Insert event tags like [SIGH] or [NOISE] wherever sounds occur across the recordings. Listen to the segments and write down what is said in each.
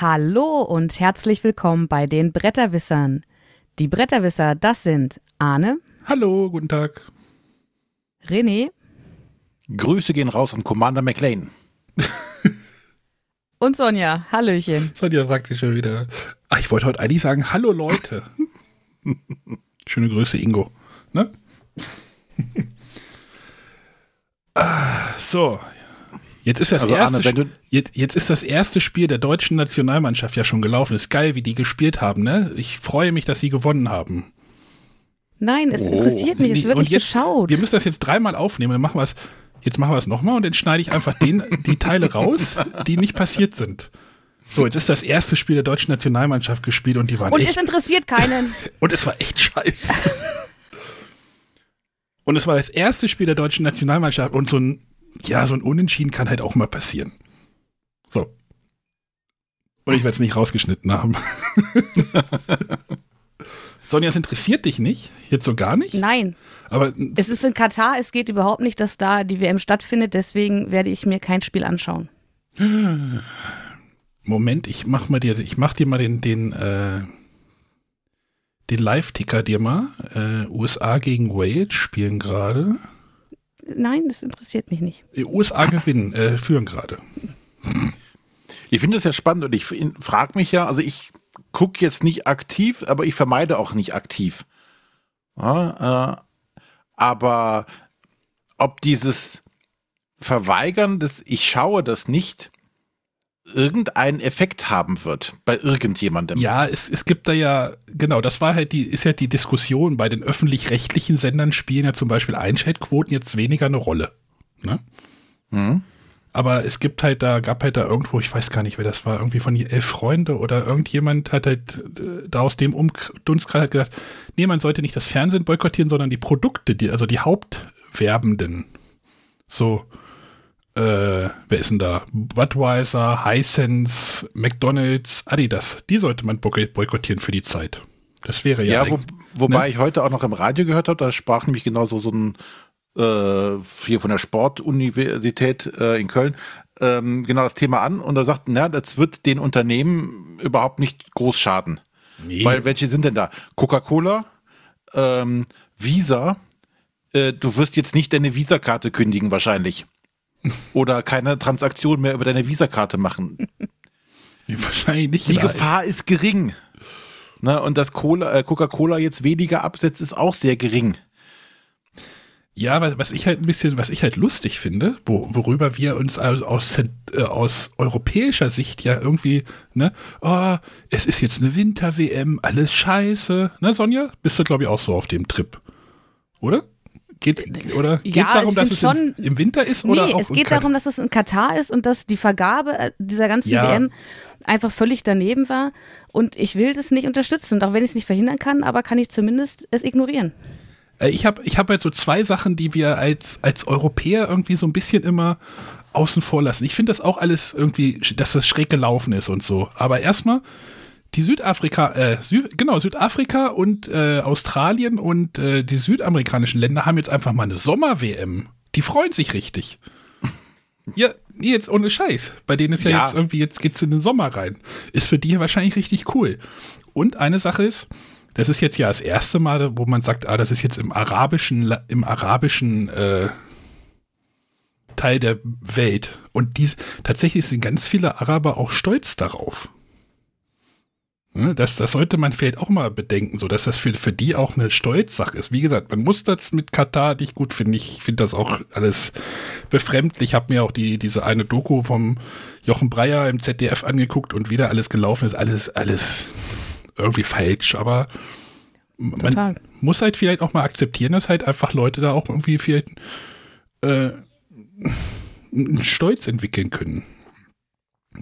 Hallo und herzlich willkommen bei den Bretterwissern. Die Bretterwisser, das sind Arne. Hallo, guten Tag. René. Grüße gehen raus an Commander McLean. [LAUGHS] und Sonja. Hallöchen. Sonja fragt sich schon wieder. Ach, ich wollte heute eigentlich sagen, hallo Leute. [LAUGHS] Schöne Grüße, Ingo. Ne? [LAUGHS] ah, so, Jetzt ist das also erste Arne, jetzt, jetzt ist das erste Spiel der deutschen Nationalmannschaft ja schon gelaufen. Ist geil, wie die gespielt haben, ne? Ich freue mich, dass sie gewonnen haben. Nein, es oh. interessiert mich, es wird nicht jetzt, geschaut. Wir müssen das jetzt dreimal aufnehmen, dann machen wir es. Jetzt machen wir es nochmal und dann schneide ich einfach den, die Teile raus, die nicht passiert sind. So, jetzt ist das erste Spiel der deutschen Nationalmannschaft gespielt und die waren Und echt, es interessiert keinen. [LAUGHS] und es war echt scheiße. und es war das erste Spiel der deutschen Nationalmannschaft und so ein ja, so ein Unentschieden kann halt auch mal passieren. So. Und ich werde es nicht rausgeschnitten haben. [LAUGHS] Sonja, es interessiert dich nicht? Jetzt so gar nicht? Nein. Aber es ist in Katar, es geht überhaupt nicht, dass da die WM stattfindet, deswegen werde ich mir kein Spiel anschauen. [GASPS] Moment, ich mach mal dir, ich mach dir mal den, den, äh, den Live-Ticker dir mal. Äh, USA gegen Wales spielen gerade nein, das interessiert mich nicht. Die USA gewinnen, äh, führen gerade. Ich finde das ja spannend und ich frage mich ja, also ich gucke jetzt nicht aktiv, aber ich vermeide auch nicht aktiv. Ja, äh, aber ob dieses Verweigern des Ich schaue das nicht irgendeinen Effekt haben wird bei irgendjemandem. Ja, es, es gibt da ja, genau, das war halt die, ist ja die Diskussion, bei den öffentlich-rechtlichen Sendern spielen ja zum Beispiel Einschaltquoten jetzt weniger eine Rolle. Ne? Mhm. Aber es gibt halt da, gab halt da irgendwo, ich weiß gar nicht, wer das war, irgendwie von elf Freunde oder irgendjemand hat halt äh, da aus dem Dunstkreis halt gesagt, nee, man sollte nicht das Fernsehen boykottieren, sondern die Produkte, die, also die Hauptwerbenden. So, äh, wer ist denn da? Budweiser, Hisense, McDonalds, Adidas. Die sollte man boykottieren für die Zeit. Das wäre ja. Ja, wo, wobei ne? ich heute auch noch im Radio gehört habe, da sprach nämlich genauso so ein äh, hier von der Sportuniversität äh, in Köln ähm, genau das Thema an und da sagt, na, das wird den Unternehmen überhaupt nicht groß schaden. Nee. Weil welche sind denn da? Coca-Cola, ähm, Visa, äh, du wirst jetzt nicht deine Visa-Karte kündigen wahrscheinlich. Oder keine Transaktion mehr über deine Visakarte machen. Wahrscheinlich nicht. Die Gefahr ist gering. Ne, und dass äh, Coca-Cola jetzt weniger absetzt, ist auch sehr gering. Ja, was, was ich halt ein bisschen, was ich halt lustig finde, wo, worüber wir uns aus, aus, äh, aus europäischer Sicht ja irgendwie, ne, oh, es ist jetzt eine Winter-WM, alles scheiße. Ne, Sonja? Bist du, glaube ich, auch so auf dem Trip. Oder? Geht, oder geht ja, es darum, dass es schon, im, im, Winter ist? Nee, oder es geht darum, dass es in Katar ist und dass die Vergabe äh, dieser ganzen ja. WM einfach völlig daneben war. Und ich will das nicht unterstützen. Und auch wenn ich es nicht verhindern kann, aber kann ich zumindest es ignorieren. Äh, ich habe ich hab halt so zwei Sachen, die wir als, als Europäer irgendwie so ein bisschen immer außen vor lassen. Ich finde das auch alles irgendwie, dass das schräg gelaufen ist und so. Aber erstmal, die Südafrika, äh, Sü genau, Südafrika und äh, Australien und äh, die südamerikanischen Länder haben jetzt einfach mal eine Sommer-WM. Die freuen sich richtig. [LAUGHS] ja, jetzt ohne Scheiß. Bei denen ist ja, ja, jetzt irgendwie, jetzt geht's in den Sommer rein. Ist für die wahrscheinlich richtig cool. Und eine Sache ist, das ist jetzt ja das erste Mal, wo man sagt, ah, das ist jetzt im arabischen, im arabischen äh, Teil der Welt. Und dies, tatsächlich sind ganz viele Araber auch stolz darauf. Ne, das, das sollte man vielleicht auch mal bedenken, so dass das für, für die auch eine Stolzsache ist. Wie gesagt, man muss das mit Katar nicht gut finden. Ich finde das auch alles befremdlich. Ich habe mir auch die, diese eine Doku vom Jochen Breyer im ZDF angeguckt und wieder alles gelaufen ist. Alles, alles irgendwie falsch. Aber man Total. muss halt vielleicht auch mal akzeptieren, dass halt einfach Leute da auch irgendwie vielleicht äh, einen Stolz entwickeln können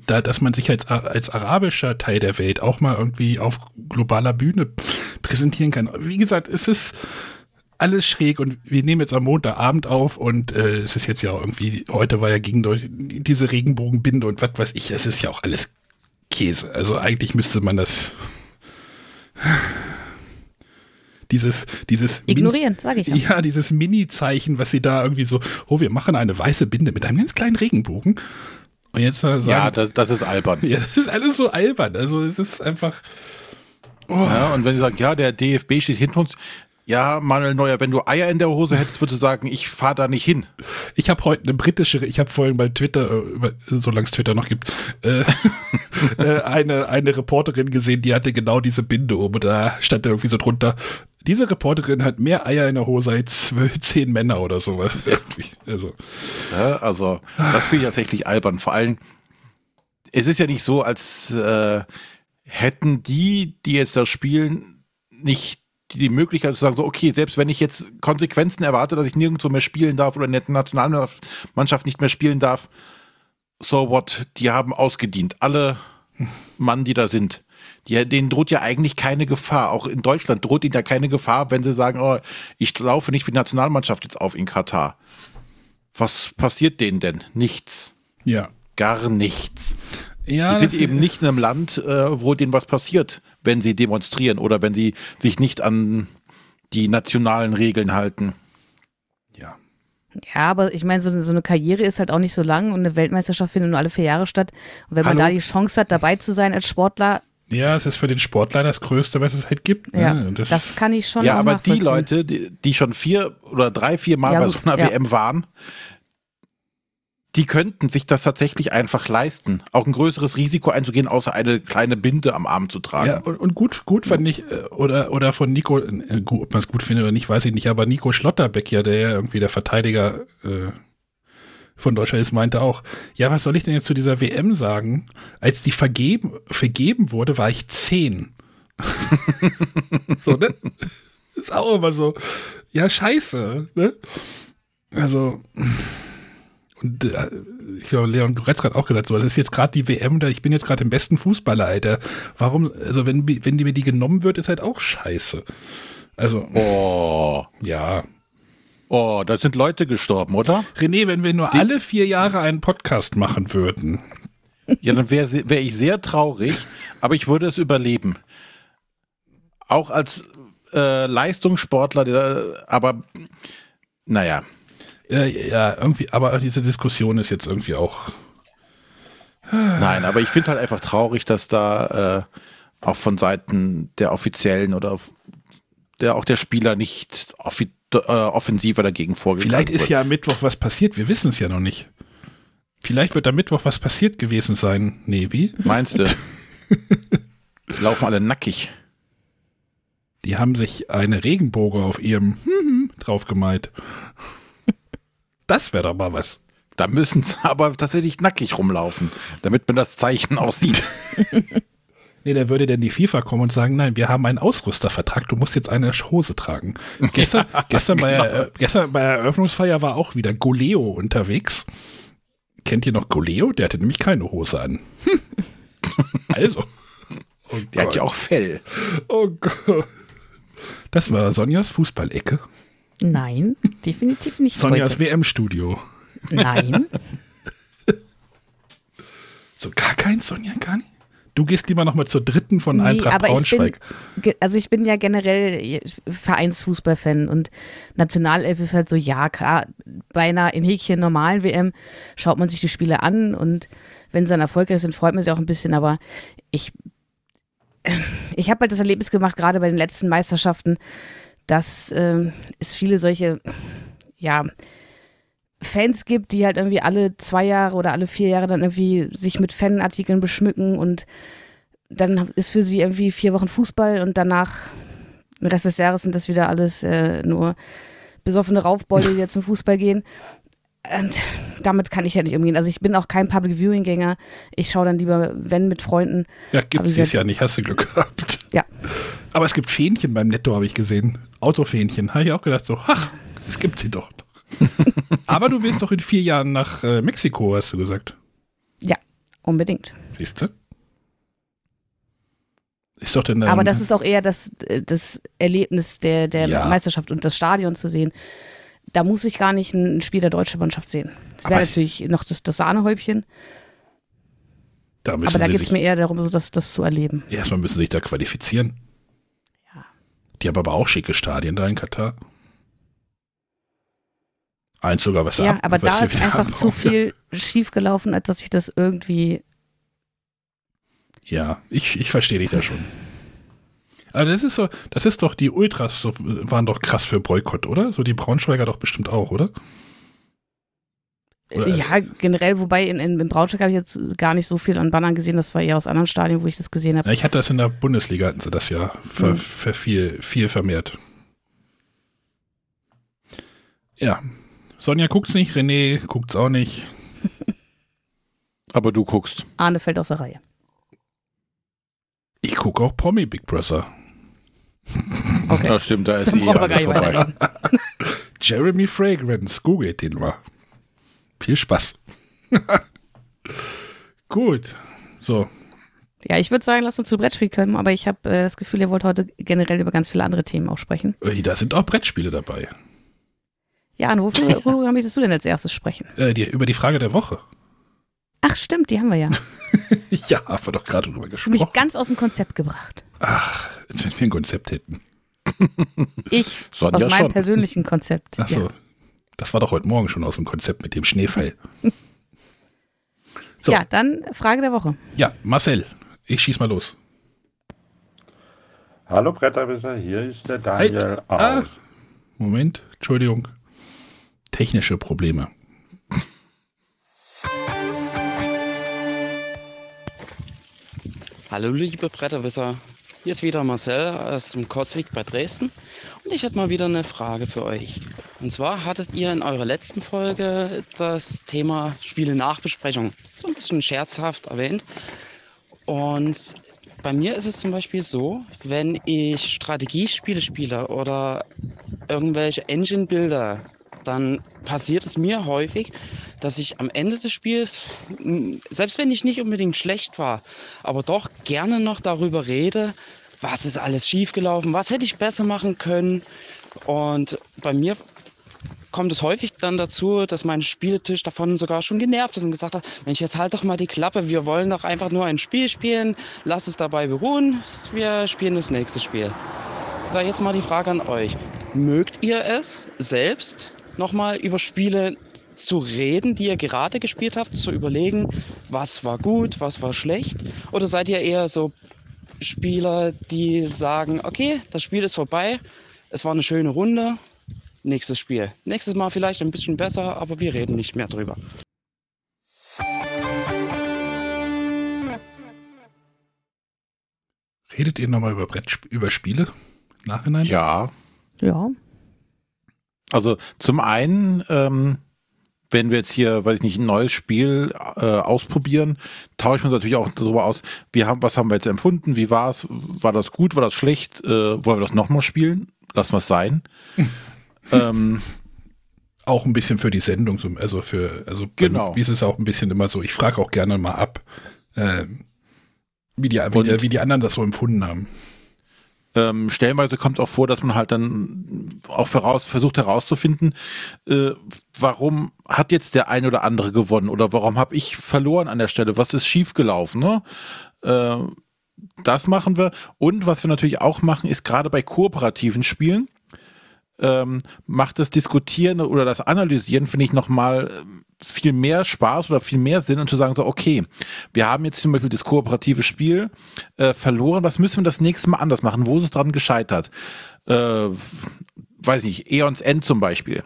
da, dass man sich als, als arabischer Teil der Welt auch mal irgendwie auf globaler Bühne präsentieren kann. Wie gesagt, es ist alles schräg und wir nehmen jetzt am Montagabend auf und äh, es ist jetzt ja auch irgendwie, heute war ja gegen durch diese Regenbogenbinde und was weiß ich, es ist ja auch alles Käse. Also eigentlich müsste man das [SIGHS] dieses, dieses Ignorieren, sage ich ja. Ja, dieses Mini-Zeichen, was sie da irgendwie so, oh, wir machen eine weiße Binde mit einem ganz kleinen Regenbogen Und jetzt sagen, ja, das, das ist albern. [LAUGHS] Ja, das ist alles so albern. Also es ist einfach. Oh. Ja, und wenn sie sagen, ja, der DFB steht hinter uns, ja, Manuel Neuer, wenn du Eier in der Hose hättest, würdest du sagen, ich fahre da nicht hin. Ich habe heute eine britische, ich habe vorhin bei Twitter, äh, solange es Twitter noch gibt, äh, [LAUGHS] äh, eine, eine Reporterin gesehen, die hatte genau diese Binde um und da stand da irgendwie so drunter, diese Reporterin hat mehr Eier in der Hose als zehn Männer oder so. also. Ja, also, das finde ich tatsächlich albern. Vor allem, es ist ja nicht so, als äh, hätten die, die jetzt da spielen, nicht die Möglichkeit zu sagen, so, okay, selbst wenn ich jetzt Konsequenzen erwarte, dass ich nirgendwo mehr spielen darf oder in der Nationalmannschaft nicht mehr spielen darf, so what, die haben ausgedient. Alle Mann, die da sind. Die, denen droht ja eigentlich keine Gefahr. Auch in Deutschland droht ihnen ja keine Gefahr, wenn sie sagen, oh, ich laufe nicht für die Nationalmannschaft jetzt auf in Katar. Was passiert denen denn? Nichts. Ja. Gar nichts. Ja, die sind eben nicht in einem Land, äh, wo denen was passiert, wenn sie demonstrieren oder wenn sie sich nicht an die nationalen Regeln halten. Ja. Ja, aber ich meine, so, so, eine Karriere ist halt auch nicht so lang und eine Weltmeisterschaft findet nur alle vier Jahre statt. Und wenn Hallo? man da die Chance hat, dabei zu sein als Sportler. Ja, es ist für den Sportler das Größte, was es halt gibt. Ne? Ja, das, das, kann ich schon. Ja, aber die Leute, die, die, schon vier oder drei, vier Mal ja, bei so einer ja. WM waren, die könnten sich das tatsächlich einfach leisten, auch ein größeres Risiko einzugehen, außer eine kleine Binde am Arm zu tragen. Ja, und, und gut, gut fand ich, äh, oder, oder von Nico, äh, ob man es gut findet oder nicht, weiß ich nicht, aber Nico Schlotterbeck, ja, der ja irgendwie der Verteidiger äh, von Deutschland ist, meinte auch, ja, was soll ich denn jetzt zu dieser WM sagen? Als die vergeben, vergeben wurde, war ich zehn. [LAUGHS] so, ne? Ist auch immer so, ja, scheiße, ne? Also, und äh, ich glaube, Leon Goretzka hat auch gesagt, so, das ist jetzt gerade die WM, da ich bin jetzt gerade im besten Fußballer, Alter. Warum, also wenn, wenn die mir die genommen wird, ist halt auch scheiße. Also. Oh. Ja. Oh, da sind Leute gestorben, oder? René, wenn wir nur die, alle vier Jahre einen Podcast machen würden. Ja, dann wäre wär ich sehr traurig, aber ich würde es überleben. Auch als äh, Leistungssportler, der, aber naja. Äh, ja, irgendwie, aber diese Diskussion ist jetzt irgendwie auch. Nein, aber ich finde halt einfach traurig, dass da äh, auch von Seiten der Offiziellen oder der auch der Spieler nicht offi äh, offensiver dagegen vorgegangen Vielleicht ist wird. ja am Mittwoch was passiert, wir wissen es ja noch nicht. Vielleicht wird am Mittwoch was passiert gewesen sein, Nevi. Meinst du? [LAUGHS] Die laufen alle nackig. Die haben sich eine Regenbogen auf ihrem [LAUGHS] drauf gemalt. Das wäre doch mal was. Da müssen sie aber tatsächlich nackig rumlaufen, damit man das Zeichen aussieht. [LAUGHS] nee, da würde denn die FIFA kommen und sagen, nein, wir haben einen Ausrüstervertrag, du musst jetzt eine Hose tragen. Gestern, [LAUGHS] ja, gestern, genau. bei, äh, gestern bei der Eröffnungsfeier war auch wieder Goleo unterwegs. Kennt ihr noch Goleo? Der hatte nämlich keine Hose an. [LAUGHS] also. Oh der hat ja auch Fell. Oh Gott. Das war Sonjas Fußballecke. Nein, definitiv nicht. Sonjas WM-Studio. Nein. [LAUGHS] so gar kein Sonja, gar nicht? Du gehst lieber nochmal zur dritten von nee, Eintracht Braunschweig. Ich bin, also ich bin ja generell Vereinsfußballfan und Nationalelf ist halt so, ja klar, bei einer in Häkchen normalen WM schaut man sich die Spiele an und wenn sie dann erfolgreich sind, freut man sich auch ein bisschen, aber ich, ich habe halt das Erlebnis gemacht, gerade bei den letzten Meisterschaften, dass äh, es viele solche, ja, Fans gibt, die halt irgendwie alle zwei Jahre oder alle vier Jahre dann irgendwie sich mit Fanartikeln beschmücken und dann ist für sie irgendwie vier Wochen Fußball und danach, den Rest des Jahres sind das wieder alles äh, nur besoffene Raufbeute, die [LAUGHS] jetzt zum Fußball gehen. Und damit kann ich ja nicht umgehen. Also ich bin auch kein Public Viewing Gänger. Ich schaue dann lieber, wenn mit Freunden. Ja, gibt es dieses Jahr nicht. Hast du Glück gehabt. Ja. Aber es gibt Fähnchen beim Netto, habe ich gesehen. Autofähnchen. Habe ich auch gedacht so, ach, es gibt sie doch. [LAUGHS] Aber du willst doch in vier Jahren nach äh, Mexiko, hast du gesagt. Ja, unbedingt. Siehst du? Ist doch denn Aber das ist auch eher das, äh, das Erlebnis der, der ja. Meisterschaft und das Stadion zu sehen da muss ich gar nicht ein Spiel der deutschen Mannschaft sehen. Das wäre natürlich noch das, das Sahnehäubchen. Da Aber da geht es mir eher darum, so das, das zu erleben. Erstmal müssen sie sich da qualifizieren. Ja. Die haben aber auch schicke Stadien da in Katar. Eins sogar, was Ja, ab, aber da ist einfach zu viel schief gelaufen, als dass ich das irgendwie. Ja, ich, ich verstehe dich da schon. Aber das ist so, das ist doch, die Ultras so, waren doch krass für Boykott, oder? So die Braunschweiger doch bestimmt auch, oder? Oder- ja, generell, wobei in, in, in Braunschweig habe ich jetzt gar nicht so viel an Bannern gesehen. Das war eher aus anderen Stadien, wo ich das gesehen habe. Ja, ich hatte das in der Bundesliga, hatten sie das ja ver, Mhm. ver viel, viel vermehrt. Ja. Sonja guckt's nicht, René guckt's auch nicht. Aber du guckst. Arne fällt aus der Reihe. Ich gucke auch Promi Big Brother. Okay. Ja, stimmt, da ist eh alles vorbei. [LAUGHS] Jeremy Fragrance, googelt den mal. Viel Spaß. [LAUGHS] Gut. So, Ja, ich würde sagen, lass uns zu Brettspiel kommen, aber ich habe äh, das Gefühl, ihr wollt heute generell über ganz viele andere Themen auch sprechen. da sind auch Brettspiele dabei. Ja, Arne, wofür, [LAUGHS] worüber möchtest du denn als erstes sprechen? Äh, die, über die Frage der Woche. Ach, stimmt, die haben wir ja. [LAUGHS] Ja, haben wir doch gerade drüber Hast du mich gesprochen. ganz aus dem Konzept gebracht. Ach, als wenn wir ein Konzept hätten. [LAUGHS] Ich Sonja aus meinem schon. persönlichen Konzept. Ach so. Ja. Das war doch heute Morgen schon aus dem Konzept mit dem Schneefall. So. ja, dann Frage der Woche. Ja, Marcel, ich schieß mal los. Hallo Bretterwisser, hier ist der Halt. Daniel Ah. aus. Moment, Entschuldigung. Technische Probleme. Hallo liebe Bretterwisser, hier ist wieder Marcel aus dem Coswig bei Dresden und ich hätte mal wieder eine Frage für euch. Und zwar hattet ihr in eurer letzten Folge das Thema Spiele Nachbesprechung so ein bisschen scherzhaft erwähnt. Und bei mir ist es zum Beispiel so, wenn ich Strategiespiele spiele oder irgendwelche Engine-Bilder, dann passiert es mir häufig, dass ich am Ende des Spiels, m, selbst wenn ich nicht unbedingt schlecht war, aber doch gerne noch darüber rede, was ist alles schiefgelaufen, was hätte ich besser machen können. Und bei mir kommt es häufig dann dazu, dass mein Spieltisch davon sogar schon genervt ist und gesagt hat, Mensch, jetzt halt doch mal die Klappe, wir wollen doch einfach nur ein Spiel spielen, lass es dabei beruhen, wir spielen das nächste Spiel. Da jetzt mal die Frage an euch. Mögt ihr es selbst nochmal über Spiele zu reden, die ihr gerade gespielt habt, zu überlegen, was war gut, was war schlecht? Oder seid ihr eher so Spieler, die sagen, okay, das Spiel ist vorbei, es war eine schöne Runde, nächstes Spiel. Nächstes Mal vielleicht ein bisschen besser, aber wir reden nicht mehr drüber. Redet ihr nochmal über Brett, über Spiele? Nachhinein? Ja. Ja. Also zum einen, ähm, wenn wir jetzt hier, weiß ich nicht, ein neues Spiel äh, ausprobieren, tauschen wir uns natürlich auch darüber aus, wie haben, was haben wir jetzt empfunden, wie war es, war das gut, war das schlecht, äh, wollen wir das nochmal spielen? Lassen wir es sein. [LAUGHS] ähm, Auch ein bisschen für die Sendung, so- also für, also Genau. mir ist es auch ein bisschen immer so, ich frage auch gerne mal ab, äh, wie, die, wie, die, wie die anderen das so empfunden haben. Ähm, stellenweise kommt auch vor, dass man halt dann auch voraus, versucht herauszufinden, äh, warum hat jetzt der eine oder andere gewonnen oder warum habe ich verloren an der Stelle, was ist schiefgelaufen, ne? Äh, das machen wir. Und was wir natürlich auch machen, ist gerade bei kooperativen Spielen, ähm, macht das Diskutieren oder das Analysieren, finde ich, nochmal ähm, viel mehr Spaß oder viel mehr Sinn und zu sagen so, okay, wir haben jetzt zum Beispiel das kooperative Spiel äh, verloren, was müssen wir das nächste Mal anders machen? Wo ist es dran gescheitert? Äh, weiß nicht, Eons End zum Beispiel.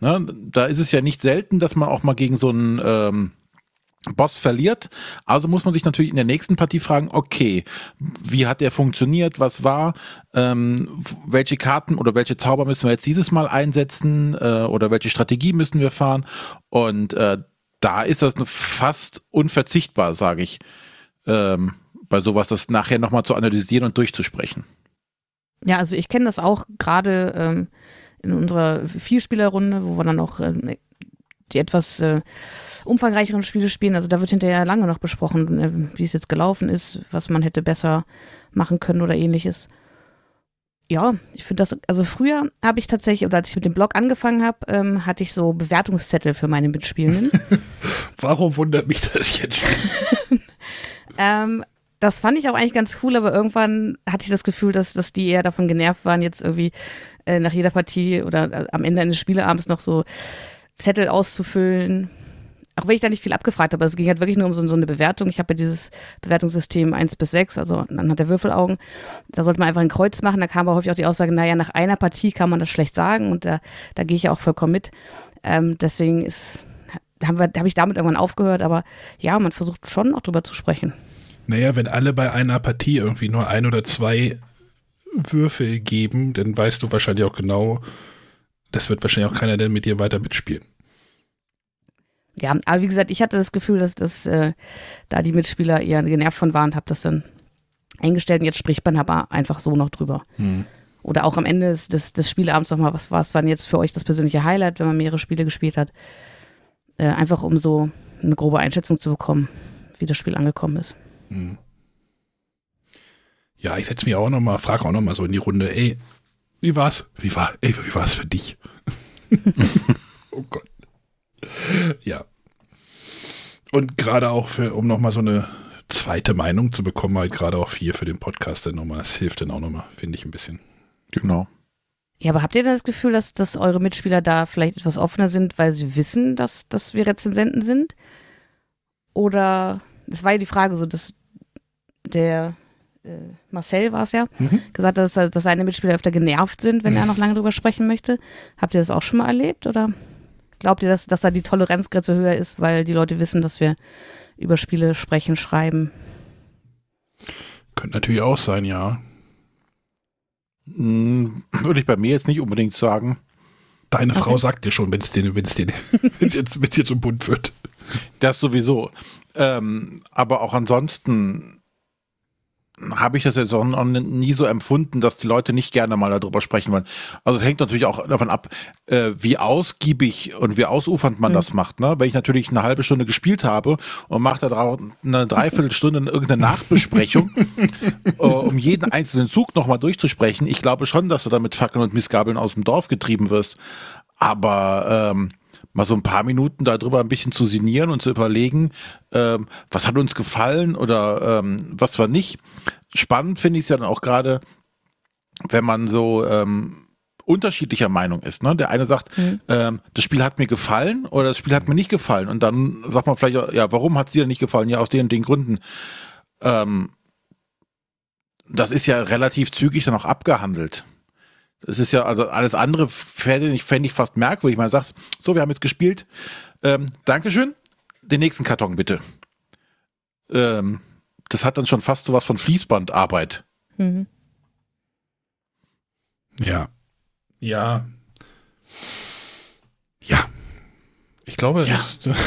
Ne? Da ist es ja nicht selten, dass man auch mal gegen so einen ähm, Boss verliert. Also muss man sich natürlich in der nächsten Partie fragen, okay, wie hat der funktioniert, was war, ähm, welche Karten oder welche Zauber müssen wir jetzt dieses Mal einsetzen äh, oder welche Strategie müssen wir fahren. Und äh, da ist das fast unverzichtbar, sage ich, ähm, bei sowas, das nachher nochmal zu analysieren und durchzusprechen. Ja, also ich kenne das auch gerade ähm, in unserer Vierspielerrunde, wo wir dann auch ähm, die etwas äh, umfangreicheren Spiele spielen. Also da wird hinterher lange noch besprochen, äh, wie es jetzt gelaufen ist, was man hätte besser machen können oder ähnliches. Ja, ich finde das, also früher habe ich tatsächlich, oder als ich mit dem Blog angefangen habe, ähm, hatte ich so Bewertungszettel für meine Mitspielenden. [LAUGHS] Warum wundert mich das jetzt? [LAUGHS] Ähm, das fand ich auch eigentlich ganz cool, aber irgendwann hatte ich das Gefühl, dass, dass die eher davon genervt waren, jetzt irgendwie äh, nach jeder Partie oder äh, am Ende eines Spieleabends noch so Zettel auszufüllen. Auch wenn ich da nicht viel abgefragt habe, es ging halt wirklich nur um so, so eine Bewertung. Ich habe ja dieses Bewertungssystem 1 bis 6, also anhand der Würfelaugen. Da sollte man einfach ein Kreuz machen. Da kam aber häufig auch die Aussage, naja, nach einer Partie kann man das schlecht sagen und da, da gehe ich ja auch vollkommen mit. Ähm, deswegen ist, haben wir, habe ich damit irgendwann aufgehört, aber ja, man versucht schon auch drüber zu sprechen. Naja, wenn alle bei einer Partie irgendwie nur ein oder zwei Würfel geben, dann weißt du wahrscheinlich auch genau, das wird wahrscheinlich auch keiner denn mit dir weiter mitspielen. Ja, aber wie gesagt, ich hatte das Gefühl, dass das äh, da die Mitspieler eher genervt von waren, habe das dann eingestellt und jetzt spricht man aber einfach so noch drüber. Hm. Oder auch am Ende des, des, des Spielabends nochmal, was war es war denn jetzt für euch das persönliche Highlight, wenn man mehrere Spiele gespielt hat? Äh, einfach um so eine grobe Einschätzung zu bekommen, wie das Spiel angekommen ist. Hm. Ja, ich setze mich auch nochmal, frage auch nochmal so in die Runde, ey, wie war's? Wie war, ey, wie war's für dich? [LAUGHS] oh Gott. Ja. Und gerade auch für, um nochmal so eine zweite Meinung zu bekommen, halt gerade auch hier für den Podcast dann nochmal, es hilft dann auch nochmal, finde ich ein bisschen. Genau. Ja, aber habt ihr das Gefühl, dass, dass eure Mitspieler da vielleicht etwas offener sind, weil sie wissen, dass, dass wir Rezensenten sind? Oder, das war ja die Frage so, dass der Marcel war es ja, Mhm. gesagt hat, dass, dass seine Mitspieler öfter genervt sind, wenn er noch lange drüber sprechen möchte. Habt ihr das auch schon mal erlebt oder glaubt ihr, dass, dass da die Toleranzgrenze höher ist, weil die Leute wissen, dass wir über Spiele sprechen, schreiben? Könnte natürlich auch sein, ja. Hm, Würde ich bei mir jetzt nicht unbedingt sagen. Deine Okay. Frau sagt dir schon, wenn es dir, wenn es dir, [LAUGHS] wenn es jetzt, wenn es dir zum Bund wird. Das sowieso. Ähm, aber auch ansonsten habe ich das jetzt auch noch nie so empfunden, dass die Leute nicht gerne mal darüber sprechen wollen. Also es hängt natürlich auch davon ab, äh, wie ausgiebig und wie ausufernd man Mhm. das macht. Ne? Wenn ich natürlich eine halbe Stunde gespielt habe und mache da eine Dreiviertelstunde irgendeine Nachbesprechung, [LAUGHS] äh, um jeden einzelnen Zug nochmal durchzusprechen, ich glaube schon, dass du da mit Fackeln und Missgabeln aus dem Dorf getrieben wirst. Aber ähm, mal so ein paar Minuten darüber ein bisschen zu sinnieren und zu überlegen, ähm, was hat uns gefallen oder ähm, was war nicht. Spannend finde ich es ja dann auch gerade, wenn man so ähm, unterschiedlicher Meinung ist. Ne? Der eine sagt, Mhm. ähm, das Spiel hat mir gefallen oder das Spiel hat mir nicht gefallen. Und dann sagt man vielleicht, ja, warum hat es dir nicht gefallen? Ja, aus den und den Gründen. Ähm, das ist ja relativ zügig dann auch abgehandelt. Das ist ja, also alles andere fände ich, fände ich fast merkwürdig. Man sagt, so, wir haben jetzt gespielt. Ähm, Dankeschön. Den nächsten Karton bitte. Ähm, das hat dann schon fast so was von Fließbandarbeit. Mhm. Ja. Ja. Ja. Ich glaube, Ja. Das,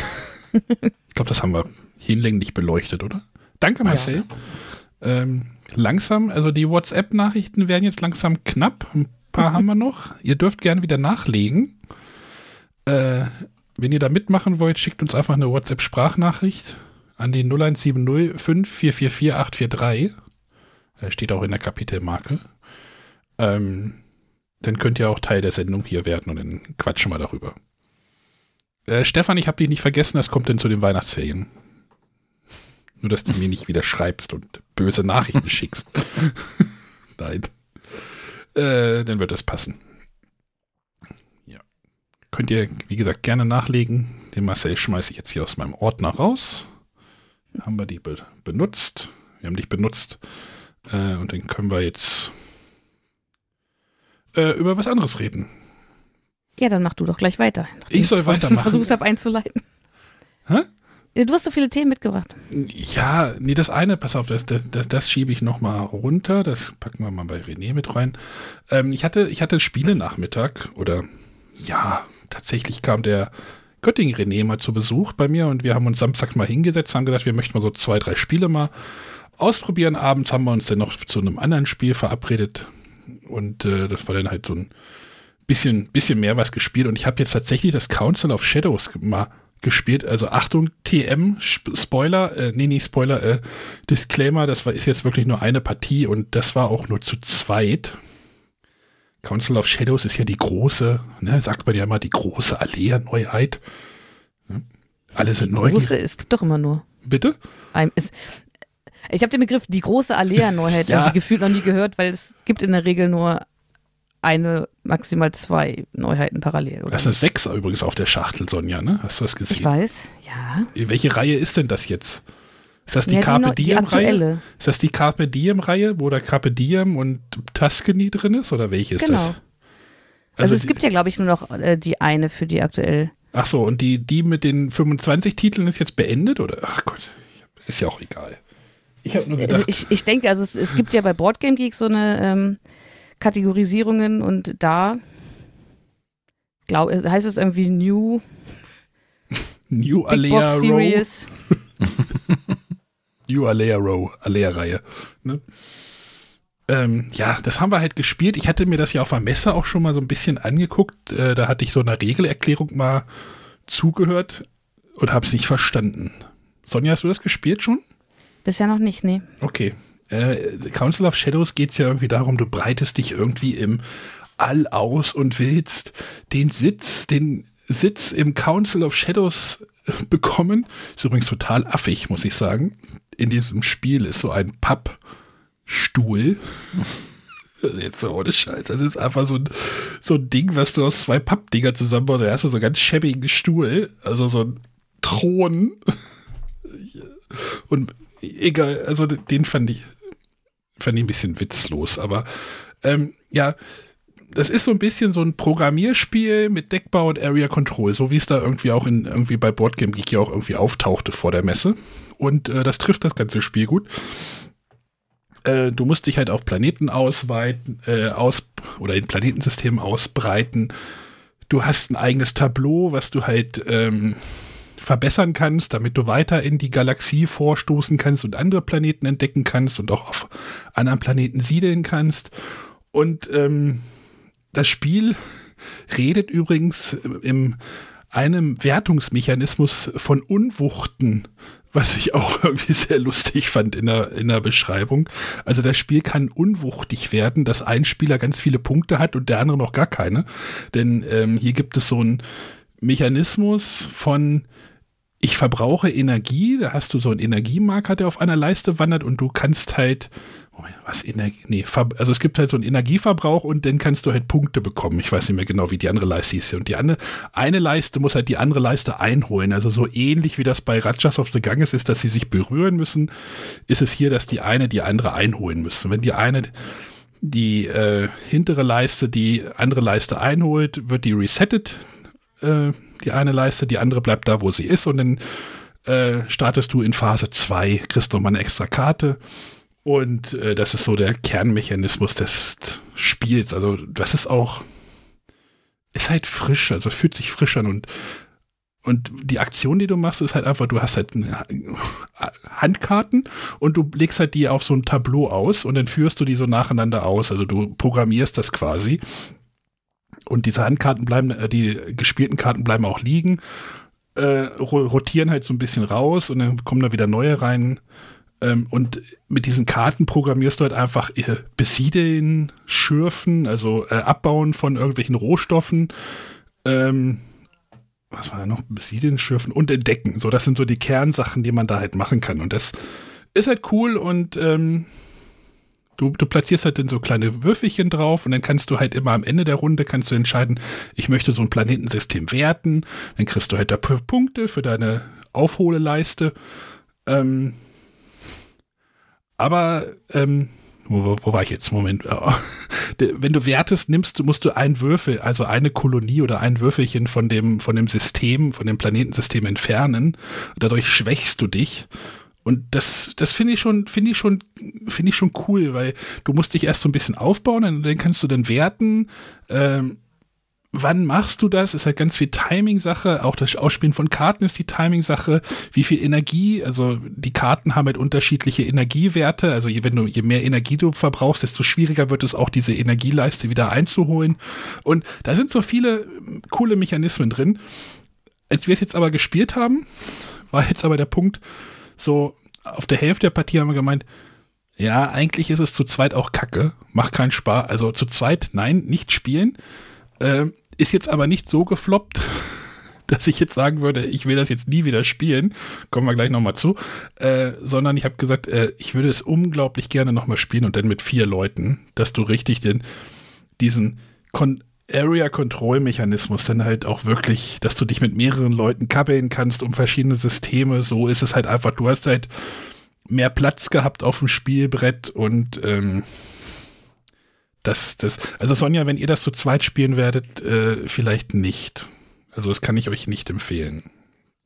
[LAUGHS] ich glaube, das haben wir hinlänglich beleuchtet, oder? Danke, Marcel. Ähm, langsam, also die WhatsApp-Nachrichten werden jetzt langsam knapp. Ein paar haben wir noch. Ihr dürft gerne wieder nachlegen. Äh, wenn ihr da mitmachen wollt, schickt uns einfach eine WhatsApp-Sprachnachricht an die 0170 5444 843. Äh, steht auch in der Kapitelmarke. Ähm, dann könnt ihr auch Teil der Sendung hier werden und dann quatschen wir darüber. Äh, Stefan, ich habe dich nicht vergessen, das kommt dann zu den Weihnachtsferien. Nur, dass du mir nicht wieder schreibst und böse Nachrichten schickst. [LAUGHS] Nein. Äh, dann wird das passen. Ja. Könnt ihr, wie gesagt, gerne nachlegen. Den Marcel schmeiße ich jetzt hier aus meinem Ordner raus. Haben wir die be benutzt. Wir haben dich benutzt. Äh, und dann können wir jetzt äh, über was anderes reden. Ja, dann mach du doch gleich weiter. Ich soll schon weitermachen? versucht habe einzuleiten. Hä? Du hast so viele Themen mitgebracht. Ja, nee, das eine, pass auf, das, das, das, das schiebe ich noch mal runter. Das packen wir mal bei René mit rein. Ähm, ich hatte, ich hatte Spielenachmittag oder ja, tatsächlich kam der Göttingen René mal zu Besuch bei mir und wir haben uns Samstag mal hingesetzt, haben gesagt, wir möchten mal so zwei, drei Spiele mal ausprobieren. Abends haben wir uns dann noch zu einem anderen Spiel verabredet und äh, das war dann halt so ein bisschen, bisschen mehr was gespielt und ich habe jetzt tatsächlich das Council of Shadows mal gespielt. Also Achtung, TM, Sp- Spoiler, äh, nee, nee, Spoiler, äh, Disclaimer, das war, ist jetzt wirklich nur eine Partie und das war auch nur zu zweit. Council of Shadows ist ja die große, ne, sagt man ja immer, die große Alea-Neuheit. Ne? Alle sind neugierig. Große, es gibt doch immer nur. Bitte? ein- es, ich habe den Begriff die große Alea-Neuheit Ja. irgendwie gefühlt noch nie gehört, weil es gibt in der Regel nur eine, maximal zwei Neuheiten parallel. Oder? Das ist eine Sechser übrigens auf der Schachtel, Sonja, ne? Hast du das gesehen? ich weiß, ja. Welche Reihe ist denn das jetzt? Ist das die ja, Carpe die Diem-Reihe? Ist das die Carpe Diem-Reihe, wo da Carpe Diem und Tuscany drin ist? Oder welche ist Genau. das? Also, es die- gibt ja, glaube ich, nur noch äh, die eine für die aktuell. Ach so, und die, die mit den 25 Titeln ist jetzt beendet? Oder? Ach Gott, ist ja auch egal. Ich habe nur Also gedacht, ich, ich denke, also es, es gibt ja bei Boardgame Geek so eine ähm, Kategorisierungen und da glaub, heißt es irgendwie New [LAUGHS] New Big Alea Box Row. Series. [LAUGHS] New Alea Row, Alea-Reihe. Ne? Ähm, ja, das haben wir halt gespielt. Ich hatte mir das ja auf der Messe auch schon mal so ein bisschen angeguckt. Äh, da hatte ich so eine Regelerklärung mal zugehört und habe es nicht verstanden. Sonja, hast du das gespielt schon? Bisher noch nicht, nee. Okay. Äh, Council of Shadows geht es ja irgendwie darum, du breitest dich irgendwie im All aus und willst den Sitz, den Sitz im Council of Shadows äh, bekommen. Ist übrigens total affig, muss ich sagen. In diesem Spiel ist so ein Pappstuhl. [LAUGHS] Jetzt so ohne Scheiß. Das ist einfach so ein, so ein Ding, was du aus zwei Pappdinger zusammenbaust. Da hast du so einen ganz schäbigen Stuhl. Also so ein Thron. [LAUGHS] Und egal, also den fand ich, fand ich ein bisschen witzlos, aber ähm, ja, das ist so ein bisschen so ein Programmierspiel mit Deckbau und Area Control, so wie es da irgendwie auch in irgendwie bei Boardgame Geek ja auch irgendwie auftauchte vor der Messe. Und äh, das trifft das ganze Spiel gut. Äh, du musst dich halt auf Planeten ausweiten, äh, aus oder in Planetensystemen ausbreiten. Du hast ein eigenes Tableau, was du halt ähm, verbessern kannst, damit du weiter in die Galaxie vorstoßen kannst und andere Planeten entdecken kannst und auch auf anderen Planeten siedeln kannst. Und ähm, das Spiel [LAUGHS] redet übrigens im einem Wertungsmechanismus von Unwuchten, was ich auch [LAUGHS] irgendwie sehr lustig fand in der, in der Beschreibung. Also das Spiel kann unwuchtig werden, dass ein Spieler ganz viele Punkte hat und der andere noch gar keine. Denn ähm, hier gibt es so einen Mechanismus von ich verbrauche Energie, da hast du so einen Energiemarker, der auf einer Leiste wandert und du kannst halt, was Energie, nee, also es gibt halt so einen Energieverbrauch und dann kannst du halt Punkte bekommen. Ich weiß nicht mehr genau, wie die andere Leiste hieß. Und die andere, eine Leiste muss halt die andere Leiste einholen. Also so ähnlich wie das bei Rajas of the Ganges ist, dass sie sich berühren müssen, ist es hier, dass die eine die andere einholen müssen. Wenn die eine die äh, hintere Leiste die andere Leiste einholt, wird die resettet, äh, die eine Leiste, die andere bleibt da, wo sie ist und dann äh, startest du in Phase 2, kriegst nochmal eine extra Karte und äh, das ist so der Kernmechanismus des Spiels. Also das ist auch, ist halt frisch, also fühlt sich frisch an und und die Aktion, die du machst, ist halt einfach, du hast halt eine Handkarten und du legst halt die auf so ein Tableau aus und dann führst du die so nacheinander aus. Also du programmierst das quasi. Und diese Handkarten bleiben, äh, die gespielten Karten bleiben auch liegen, äh, ro- rotieren halt so ein bisschen raus und dann kommen da wieder neue rein. Ähm, und mit diesen Karten programmierst du halt einfach äh, besiedeln, schürfen, also äh, abbauen von irgendwelchen Rohstoffen. Ähm, was war da noch? Besiedeln, schürfen und entdecken. So, das sind so die Kernsachen, die man da halt machen kann. Und das ist halt cool und ähm, du, du platzierst halt dann so kleine Würfelchen drauf und dann kannst du halt immer am Ende der Runde kannst du entscheiden, ich möchte so ein Planetensystem werten. Dann kriegst du halt da Punkte für deine Aufholeleiste. Ähm, aber ähm, wo, wo, war ich jetzt? Moment. De- [LAUGHS] Wenn du wertest, nimmst du, musst du einen Würfel, also eine Kolonie oder ein Würfelchen von dem, von dem System, von dem Planetensystem entfernen. Dadurch schwächst du dich. Und das, das finde ich schon, finde ich schon, finde ich schon cool, weil du musst dich erst so ein bisschen aufbauen, und dann kannst du dann werten, ähm, wann machst du das? Ist halt ganz viel Timing-Sache. Auch das Ausspielen von Karten ist die Timing-Sache. Wie viel Energie? Also die Karten haben halt unterschiedliche Energiewerte. Also je, wenn du, je mehr Energie du verbrauchst, desto schwieriger wird es auch, diese Energieleiste wieder einzuholen. Und da sind so viele ähm, coole Mechanismen drin. Als wir es jetzt aber gespielt haben, war jetzt aber der Punkt, so auf der Hälfte der Partie haben wir gemeint, ja, eigentlich ist es zu zweit auch kacke, macht keinen Spaß. Also zu zweit, nein, nicht spielen. Ähm, ist jetzt aber nicht so gefloppt, [LAUGHS] dass ich jetzt sagen würde, ich will das jetzt nie wieder spielen. Kommen wir gleich nochmal zu. Äh, sondern ich habe gesagt, äh, ich würde es unglaublich gerne nochmal spielen und dann mit vier Leuten, dass du richtig den, diesen, Kon Area Control Mechanismus dann halt auch wirklich, dass du dich mit mehreren Leuten kabbeln kannst um verschiedene Systeme. So ist es halt einfach, du hast halt mehr Platz gehabt auf dem Spielbrett und ähm, das, das, also Sonja, wenn ihr das zu zweit spielen werdet, äh, vielleicht nicht. Also das kann ich euch nicht empfehlen.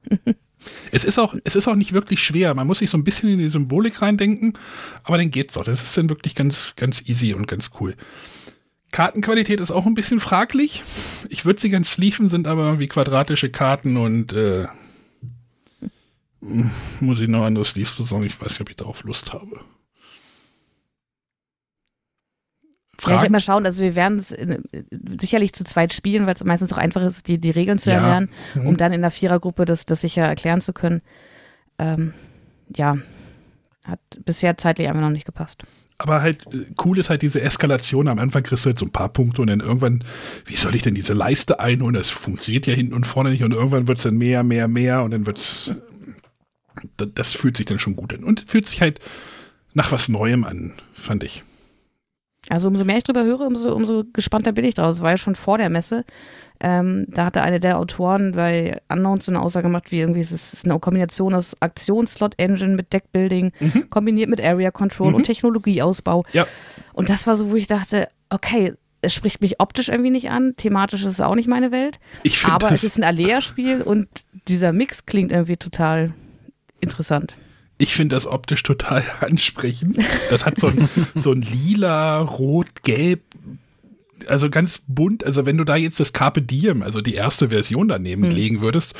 [LAUGHS] es ist auch, es ist auch nicht wirklich schwer. Man muss sich so ein bisschen in die Symbolik reindenken, aber dann geht's auch. Das ist dann wirklich ganz, ganz easy und ganz cool. Kartenqualität ist auch ein bisschen fraglich. Ich würde sie ganz liefen, sind aber wie quadratische Karten und äh, muss ich noch andere Sleeves besorgen. Ich weiß nicht, ob ich darauf Lust habe. Ja, ich werde mal schauen, also wir werden es sicherlich zu zweit spielen, weil es meistens auch einfach ist, die, die Regeln zu Ja. erlernen, Mhm. um dann in der Vierergruppe das, das sicher erklären zu können. Ähm, ja, hat bisher zeitlich einfach noch nicht gepasst. Aber halt äh, cool ist halt diese Eskalation. Am Anfang kriegst du halt so ein paar Punkte und dann irgendwann, wie soll ich denn diese Leiste einholen? Das funktioniert ja hinten und vorne nicht und irgendwann wird es dann mehr, mehr, mehr und dann wird's. Das, das fühlt sich dann schon gut an und fühlt sich halt nach was Neuem an, fand ich. Also umso mehr ich drüber höre, umso, umso gespannter bin ich draus. War ja schon vor der Messe. Ähm, da hatte eine der Autoren bei Unknown so eine Aussage gemacht, wie irgendwie es ist eine Kombination aus Aktions-Slot-Engine mit Deckbuilding, kombiniert mit Area Control und Technologieausbau. Ja. Und das war so, wo ich dachte, okay, es spricht mich optisch irgendwie nicht an, thematisch ist es auch nicht meine Welt, Ich aber es ist ein Alea-Spiel und dieser Mix klingt irgendwie total interessant. ich finde das optisch total [LAUGHS] ansprechend. Das hat so ein, so ein lila, rot, gelb, also ganz bunt. Also wenn du da jetzt das Carpe Diem, also die erste Version daneben legen würdest,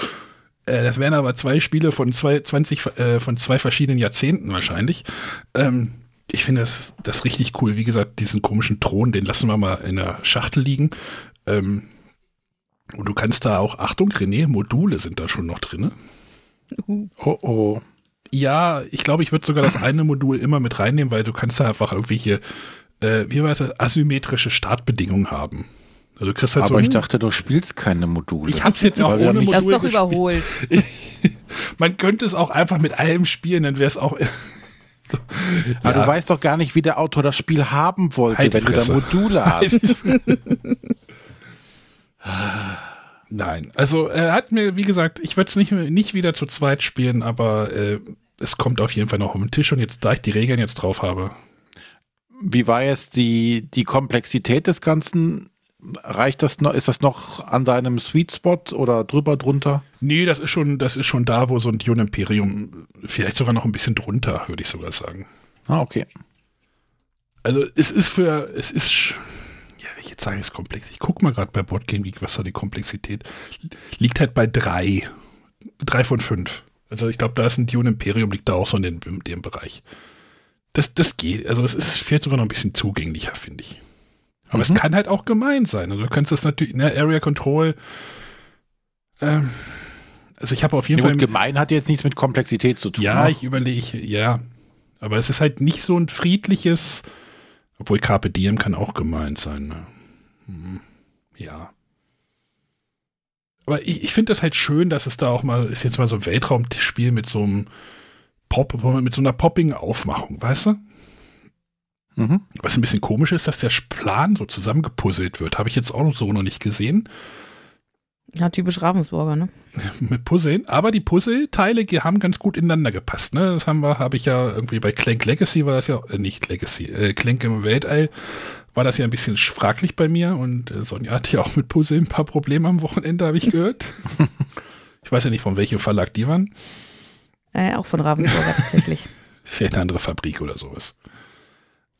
äh, das wären aber zwei Spiele von zwei, 20, äh, von zwei verschiedenen Jahrzehnten wahrscheinlich. Ähm, ich finde das, das richtig cool. Wie gesagt, diesen komischen Thron, den lassen wir mal in der Schachtel liegen. Ähm, und du kannst da auch, Achtung, René, Module sind da schon noch drin. Oh oh. Ja, ich glaube, ich würde sogar das eine Modul immer mit reinnehmen, weil du kannst da einfach irgendwelche, äh, wie war das, asymmetrische Startbedingungen haben. Also kriegst halt Aber so, ich dachte, du spielst keine Module. ich hab's jetzt auch ohne nicht- Das ist doch überholt. [LAUGHS] Man könnte es auch einfach mit allem spielen, dann wäre es auch [LAUGHS] so. Aber Ja. du weißt doch gar nicht, wie der Autor das Spiel haben wollte, Halt wenn du da. Module hast. [LAUGHS] Nein, also er hat mir, wie gesagt, ich würde es nicht, nicht wieder zu zweit spielen, aber äh, es kommt auf jeden Fall noch auf den Tisch und jetzt, da ich die Regeln jetzt drauf habe, Wie war jetzt die, die Komplexität des Ganzen? Reicht das noch, ist das noch an deinem Sweet Spot oder drüber, drunter? nee, das ist schon, das ist schon da, wo so ein Dune Imperium, vielleicht sogar noch ein bisschen drunter, würde ich sogar sagen. Ah, okay. Also es ist für, es ist, ja, ich jetzt sage, es ist komplex. Ich gucke mal gerade bei Boardgame Geek, was da die Komplexität liegt halt bei drei, drei von fünf. Also ich glaube, da ist ein Dune Imperium, liegt da auch so in, den, in dem Bereich. Das, das geht, also es ist vielleicht sogar noch ein bisschen zugänglicher, finde ich. Aber es Mhm. kann halt auch gemein sein. Also du kannst das natürlich, ne, Area Control, ähm, also ich habe auf jeden Ja, Fall gut, gemein hat jetzt nichts mit Komplexität zu tun. ja, ne? ich überlege, ja. Aber es ist halt nicht so ein friedliches, obwohl Carpe Diem kann auch gemeint sein. Ne? Hm, ja. Aber ich, ich finde das halt schön, dass es da auch mal, ist jetzt mal so ein Weltraumspiel mit so einem Pop, mit so einer poppigen Aufmachung, weißt du? Mhm. Was ein bisschen komisch ist, dass der Plan so zusammengepuzzelt wird. Habe ich jetzt auch so noch nicht gesehen. Ja, typisch Ravensburger, ne? [LAUGHS] mit Puzzeln, aber die Puzzleteile haben ganz gut ineinander gepasst. Ne? Das haben wir, habe ich ja irgendwie bei Clank Legacy war das ja äh, nicht Legacy, äh, Clank im Weltall war das ja ein bisschen fraglich bei mir und äh, Sonja hatte ja auch mit Puzzle ein paar Probleme am Wochenende, habe ich gehört. [LAUGHS] ich weiß ja nicht, von welchem Verlag die waren. Äh, auch von Ravensburger tatsächlich. [LAUGHS] Vielleicht eine andere Fabrik oder sowas.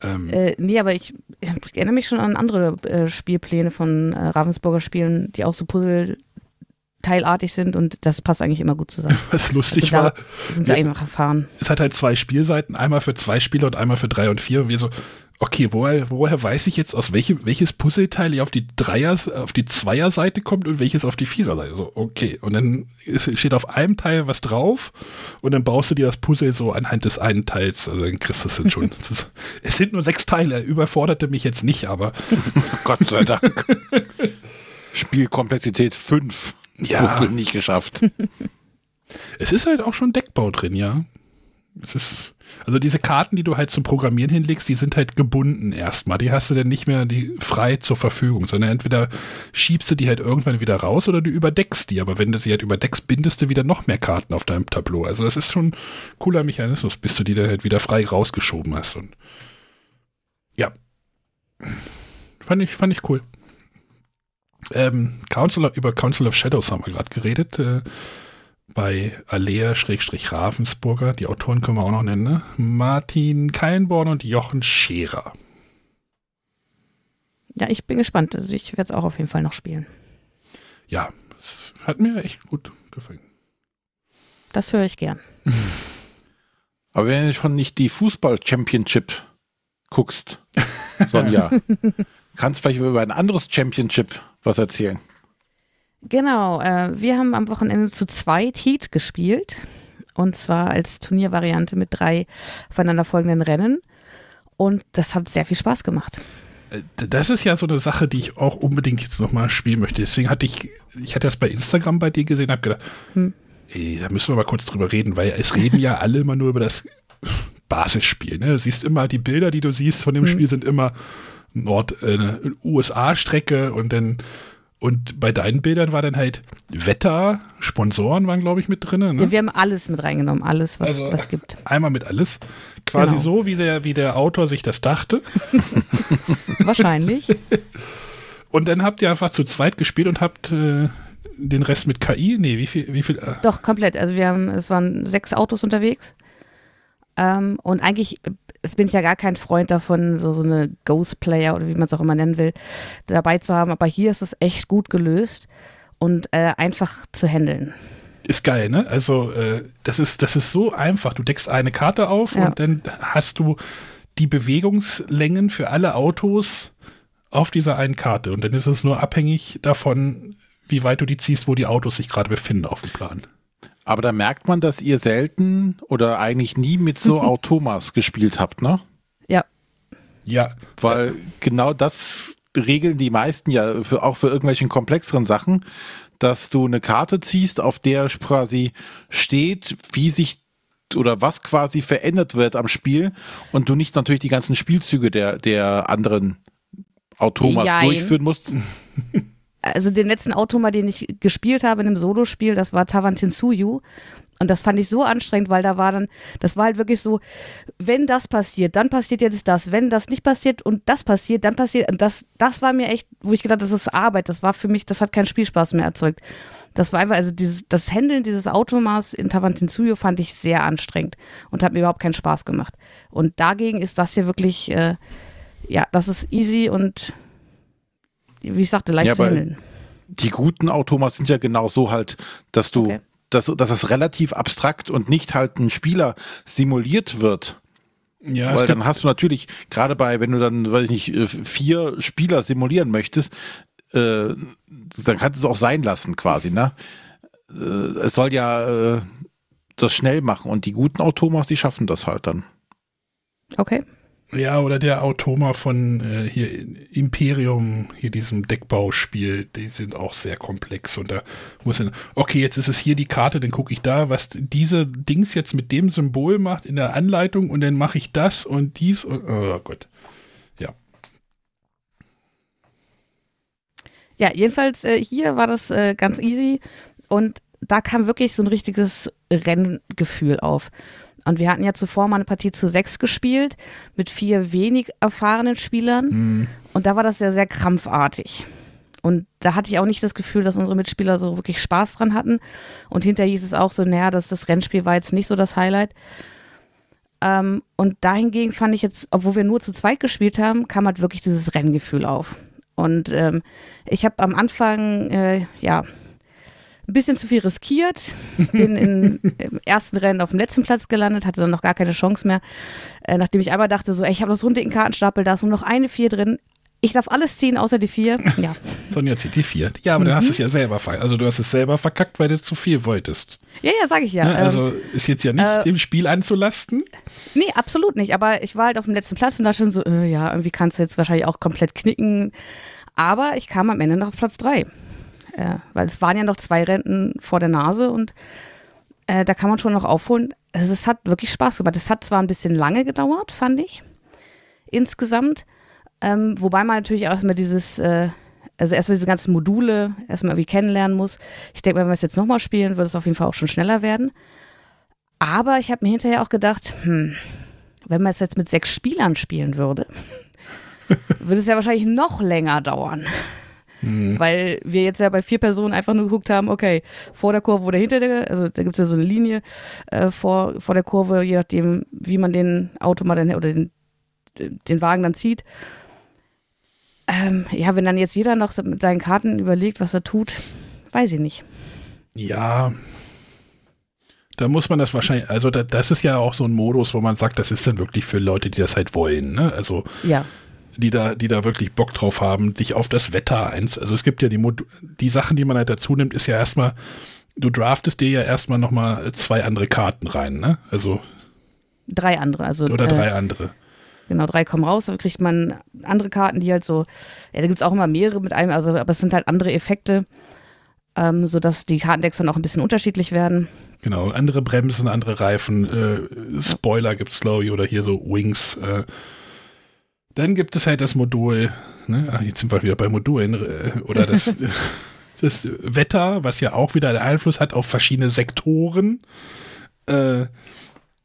Ähm, Äh, nee, aber ich, ich erinnere mich schon an andere äh, Spielpläne von äh, Ravensburger Spielen, die auch so Puzzle-teilartig sind und das passt eigentlich immer gut zusammen. [LAUGHS] was lustig also war, Sind sie Ja. einfach erfahren. es hat halt zwei Spielseiten, einmal für zwei Spieler und einmal für drei und vier. Und wir so, okay, woher, woher weiß ich jetzt, aus welchem, welches Puzzleteil hier auf die Dreier, auf die Zweierseite kommt und welches auf die Viererseite? So, okay. Und dann ist, steht auf einem Teil was drauf und dann baust du dir das Puzzle so anhand des einen Teils, also dann kriegst du es dann schon. [LAUGHS] Es sind nur sechs Teile, überforderte mich jetzt nicht, aber [LAUGHS] Gott sei Dank. Spielkomplexität 5. Ja. nicht geschafft. es ist halt auch schon Deckbau drin, ja. Es ist, also diese Karten, die du halt zum Programmieren hinlegst, die sind halt gebunden erstmal. Die hast du dann nicht mehr die frei zur Verfügung, sondern entweder schiebst du die halt irgendwann wieder raus oder du überdeckst die. Aber wenn du sie halt überdeckst, bindest du wieder noch mehr Karten auf deinem Tableau. Also das ist schon ein cooler Mechanismus, bis du die dann halt wieder frei rausgeschoben hast. Und ja. Fand ich, fand ich cool. Ähm, Council, über Council of Shadows haben wir gerade geredet. Äh, bei Alea-Ravensburger, die Autoren können wir auch noch nennen, ne? Martin Keinborn und Jochen Scherer. Ja, ich bin gespannt. Also ich werde es auch auf jeden Fall noch spielen. Ja, es hat mir echt gut gefallen. Das höre ich gern. [LAUGHS] Aber wenn du schon nicht die Fußball-Championship guckst, Sonja, [LAUGHS] kannst du vielleicht über ein anderes Championship was erzählen? Genau, äh, wir haben am Wochenende zu zweit Heat gespielt. Und zwar als Turniervariante mit drei voneinander folgenden Rennen. Und das hat sehr viel Spaß gemacht. Äh, das ist ja so eine Sache, die ich auch unbedingt jetzt nochmal spielen möchte. Deswegen hatte ich, ich hatte das bei Instagram bei dir gesehen, habe gedacht, hm. ey, da müssen wir mal kurz drüber reden, weil es reden ja alle immer nur über das Basisspiel. Ne? Du siehst immer, die Bilder, die du siehst von dem hm. Spiel, sind immer Nord, äh, USA-Strecke und dann und bei deinen Bildern war dann halt Wetter, Sponsoren waren, glaube ich, mit drin. Ne? Ja, wir haben alles mit reingenommen, alles, was also, was gibt. Einmal mit alles. Quasi genau. so, wie der, wie der Autor sich das dachte. [LAUGHS] Wahrscheinlich. [LAUGHS] und dann habt ihr einfach zu zweit gespielt und habt äh, den Rest mit KI? Nee, wie viel? Wie viel äh? Doch, komplett. Also wir haben, es waren sechs Autos unterwegs. Ähm, und eigentlich bin ich ja gar kein Freund davon, so, so eine Ghost-Player oder wie man es auch immer nennen will, dabei zu haben. Aber hier ist es echt gut gelöst und äh, einfach zu handeln. Ist geil, ne? Also, äh, das, ist, das ist so einfach. Du deckst eine Karte auf ja. und dann hast du die Bewegungslängen für alle Autos auf dieser einen Karte. Und dann ist es nur abhängig davon, wie weit du die ziehst, wo die Autos sich gerade befinden auf dem Plan. Aber da merkt man, dass ihr selten oder eigentlich nie mit so [LAUGHS] Automas gespielt habt, ne? Ja. Ja. Weil genau das regeln die meisten ja für, auch für irgendwelchen komplexeren Sachen, dass du eine Karte ziehst, auf der quasi steht, wie sich oder was quasi verändert wird am Spiel und du nicht natürlich die ganzen Spielzüge der, der anderen Automas Jein. durchführen musst. [LAUGHS] also den letzten Automa, den ich gespielt habe in einem Solospiel, das war Tawantinsuyu. Und das fand ich so anstrengend, weil da war dann, das war halt wirklich so, wenn das passiert, dann passiert jetzt das. Wenn das nicht passiert und das passiert, dann passiert. Und das, das war mir echt, wo ich gedacht, das ist Arbeit. Das war für mich, das hat keinen Spielspaß mehr erzeugt. Das war einfach, also dieses, das Handeln dieses Automas in Tawantinsuyu fand ich sehr anstrengend und hat mir überhaupt keinen Spaß gemacht. Und dagegen ist das hier wirklich, äh, ja, das ist easy und wie ich sagte, leicht ja, zu handeln. Die guten Automas sind ja genau so halt, dass du, okay. dass, dass es relativ abstrakt und nicht halt ein Spieler simuliert wird. Ja, Weil dann hast du natürlich, gerade bei, wenn du dann, weiß ich nicht, äh, vier Spieler simulieren möchtest, äh, dann kannst du es auch sein lassen quasi, ne? Äh, es soll ja äh, das schnell machen und die guten Automas, die schaffen das halt dann. Okay. Ja, oder der Automa von äh, hier Imperium, hier diesem Deckbauspiel, die sind auch sehr komplex. Und da muss dann, okay, jetzt ist es hier die Karte, dann gucke ich da, was diese Dings jetzt mit dem Symbol macht in der Anleitung und dann mache ich das und dies und oh Gott. Ja. Ja, jedenfalls äh, hier war das äh, ganz easy und da kam wirklich so ein richtiges Renngefühl auf. Und wir hatten ja zuvor mal eine Partie zu sechs gespielt mit vier wenig erfahrenen Spielern. Mhm. Und da war das ja sehr krampfartig. Und da hatte ich auch nicht das Gefühl, dass unsere Mitspieler so wirklich Spaß dran hatten. Und hinterher hieß es auch so, naja, dass das Rennspiel war jetzt nicht so das Highlight. Ähm, und dahingegen fand ich jetzt, obwohl wir nur zu zweit gespielt haben, kam halt wirklich dieses Renngefühl auf. Und ähm, ich habe am Anfang, äh, ja, ein bisschen zu viel riskiert. Bin in, im ersten Rennen auf dem letzten Platz gelandet, hatte dann noch gar keine Chance mehr. Äh, nachdem ich einmal dachte, so, ey, ich habe noch so einen dicken Kartenstapel, da ist nur noch eine Vier drin. Ich darf alles ziehen, außer die vier. [LAUGHS] Ja. Sonja zieht die vier. Ja, aber mhm. dann hast du es ja selber verkackt. Also du hast es selber verkackt, weil du zu viel wolltest. Ja, ja, sage ich ja. Ne? Also ähm, ist jetzt ja nicht äh, dem Spiel anzulasten. Nee, absolut nicht. Aber ich war halt auf dem letzten Platz und da schon so, äh, ja, irgendwie kannst du jetzt wahrscheinlich auch komplett knicken. Aber ich kam am Ende noch auf Platz drei. Äh, weil es waren ja noch zwei Renten vor der Nase und Äh, da kann man schon noch aufholen. Also es hat wirklich Spaß gemacht. Es hat zwar ein bisschen lange gedauert, fand ich, insgesamt. Ähm, wobei man natürlich auch erstmal dieses, äh, also erstmal diese ganzen Module erstmal irgendwie kennenlernen muss. Ich denke, wenn wir es jetzt nochmal spielen, wird es auf jeden Fall auch schon schneller werden. Aber ich habe mir hinterher auch gedacht, hm, wenn man es jetzt mit sechs Spielern spielen würde, [LAUGHS] würde es ja wahrscheinlich noch länger dauern. Hm. Weil wir jetzt ja bei vier Personen einfach nur geguckt haben, okay, vor der Kurve oder hinter der, also da gibt es ja so eine Linie äh, vor, vor der Kurve, je nachdem, wie man den Automat dann, oder den, den Wagen dann zieht. Ähm, ja, wenn dann jetzt jeder noch mit seinen Karten überlegt, was er tut, weiß ich nicht. Ja, da muss man das wahrscheinlich, also da, das ist ja auch so ein Modus, wo man sagt, das ist dann wirklich für Leute, die das halt wollen, ne? Also Ja, die da, die da wirklich Bock drauf haben, sich auf das Wetter eins. Also es gibt ja die Mod die Sachen, die man halt dazu nimmt, ist ja erstmal, du draftest dir ja erstmal nochmal zwei andere Karten rein, ne? Also, drei andere. Also, oder äh, drei andere. Genau, drei kommen raus, dann kriegt man andere Karten, die halt so, ja, da gibt es auch immer mehrere mit einem, also, aber es sind halt andere Effekte, ähm, sodass die Kartendecks dann auch ein bisschen unterschiedlich werden. Genau, andere Bremsen, andere Reifen, äh, Spoiler gibt's glaube ich, oder hier so Wings. Äh. Dann gibt es halt das Modul, ne? Ach, jetzt sind wir wieder bei Modulen, äh, oder das, [LAUGHS] das Wetter, was ja auch wieder einen Einfluss hat auf verschiedene Sektoren. Äh,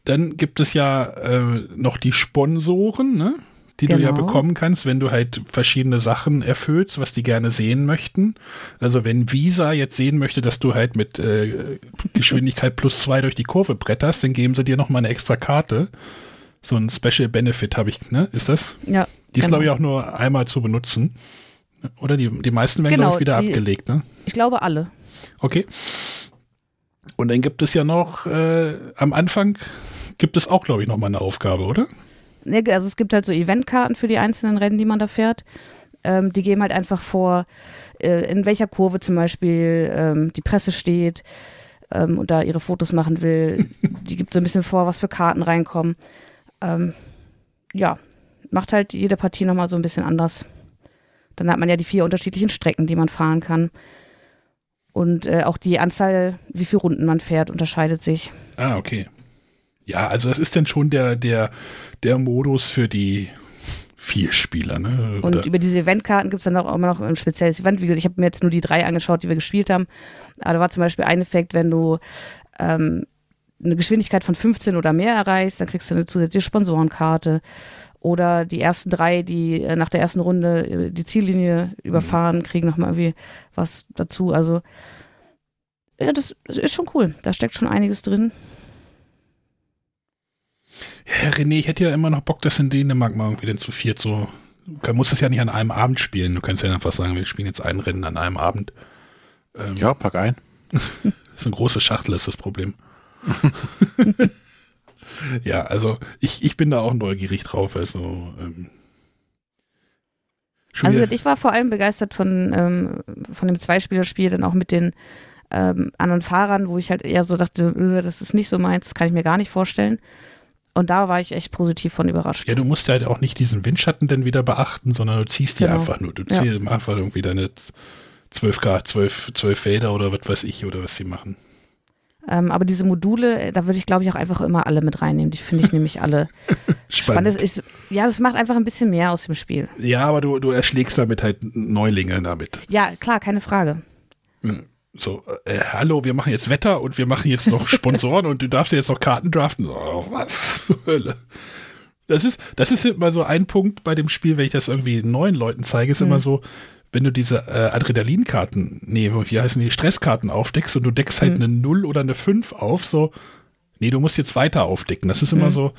dann gibt es ja äh, noch die Sponsoren, ne? die du ja Genau. bekommen kannst, wenn du halt verschiedene Sachen erfüllst, was die gerne sehen möchten. Also wenn Visa jetzt sehen möchte, dass du halt mit äh, Geschwindigkeit plus zwei durch die Kurve bretterst, dann geben sie dir noch mal eine extra Karte. So ein Special Benefit habe ich, ne? Ist das? Ja. Die ist, genau. glaube ich, auch nur einmal zu benutzen. Oder die, die meisten werden, Genau, glaube ich, wieder die- abgelegt, ne? Ich glaube alle. Okay. Und dann gibt es ja noch, äh, am Anfang gibt es auch, glaube ich, noch mal eine Aufgabe, oder? Ne, Also es gibt halt so Eventkarten für die einzelnen Rennen, die man da fährt. Ähm, die geben halt einfach vor, äh, in welcher Kurve zum Beispiel ähm, die Presse steht ähm, und da ihre Fotos machen will. [LAUGHS] die gibt so ein bisschen vor, was für Karten reinkommen. Ähm, ja, macht halt jede Partie nochmal so ein bisschen anders. Dann hat man ja die vier unterschiedlichen Strecken, die man fahren kann. Und äh, auch die Anzahl, wie viele Runden man fährt, unterscheidet sich. Ah, okay. Ja, also das ist dann schon der, der, der Modus für die vier Spieler, ne? Und über diese Eventkarten gibt es dann auch immer noch ein spezielles Event. Wie gesagt, ich habe mir jetzt nur die drei angeschaut, die wir gespielt haben. Aber da war zum Beispiel ein Effekt, wenn du ähm, eine Geschwindigkeit von 15 oder mehr erreichst, dann kriegst du eine zusätzliche Sponsorenkarte. Oder die ersten drei, die äh, nach der ersten Runde äh, die Ziellinie überfahren, kriegen nochmal irgendwie was dazu. Also, ja, das, ist schon cool. Da steckt schon einiges drin. ja, René, ich hätte ja immer noch Bock, das in Dänemark mal irgendwie denn zu viert so. Du musst das ja nicht an einem Abend spielen. Du kannst ja einfach sagen, wir spielen jetzt ein Rennen an einem Abend. Ähm, Ja, pack ein. [LAUGHS] Das ist eine große Schachtel, ist das Problem. [LAUGHS] ja, also ich, ich bin da auch neugierig drauf. Also, ähm, Also ich war vor allem begeistert von, ähm, von dem Zweispielerspiel, dann auch mit den ähm, anderen Fahrern, wo ich halt eher so dachte, äh, das ist nicht so meins, das kann ich mir gar nicht vorstellen. Und da war ich echt positiv von überrascht. ja, du musst halt auch nicht diesen Windschatten dann wieder beachten, sondern du ziehst die Genau. einfach nur. Du Ja. ziehst einfach irgendwie deine 12 Grad, 12, 12 Felder oder was weiß ich oder was sie machen. Ähm, aber diese Module, äh, da würde ich glaube ich auch einfach immer alle mit reinnehmen. Die finde ich [LAUGHS] nämlich alle spannend. Es Ist, ja, das macht einfach ein bisschen mehr aus dem Spiel. Ja, aber du, du erschlägst damit halt Neulinge damit. Ja, klar, keine Frage. So, äh, hallo, wir machen jetzt Wetter und wir machen jetzt noch [LAUGHS] Sponsoren und du darfst jetzt noch Karten draften. So, oh, was Hölle. Das ist, das ist immer so ein Punkt bei dem Spiel, wenn ich das irgendwie neuen Leuten zeige, ist immer so, wenn du diese äh, Adrenalinkarten, nee, wie heißen die, Stresskarten aufdeckst und du deckst halt eine 0 oder eine 5 auf, so, nee, du musst jetzt weiter aufdecken. Das ist immer so,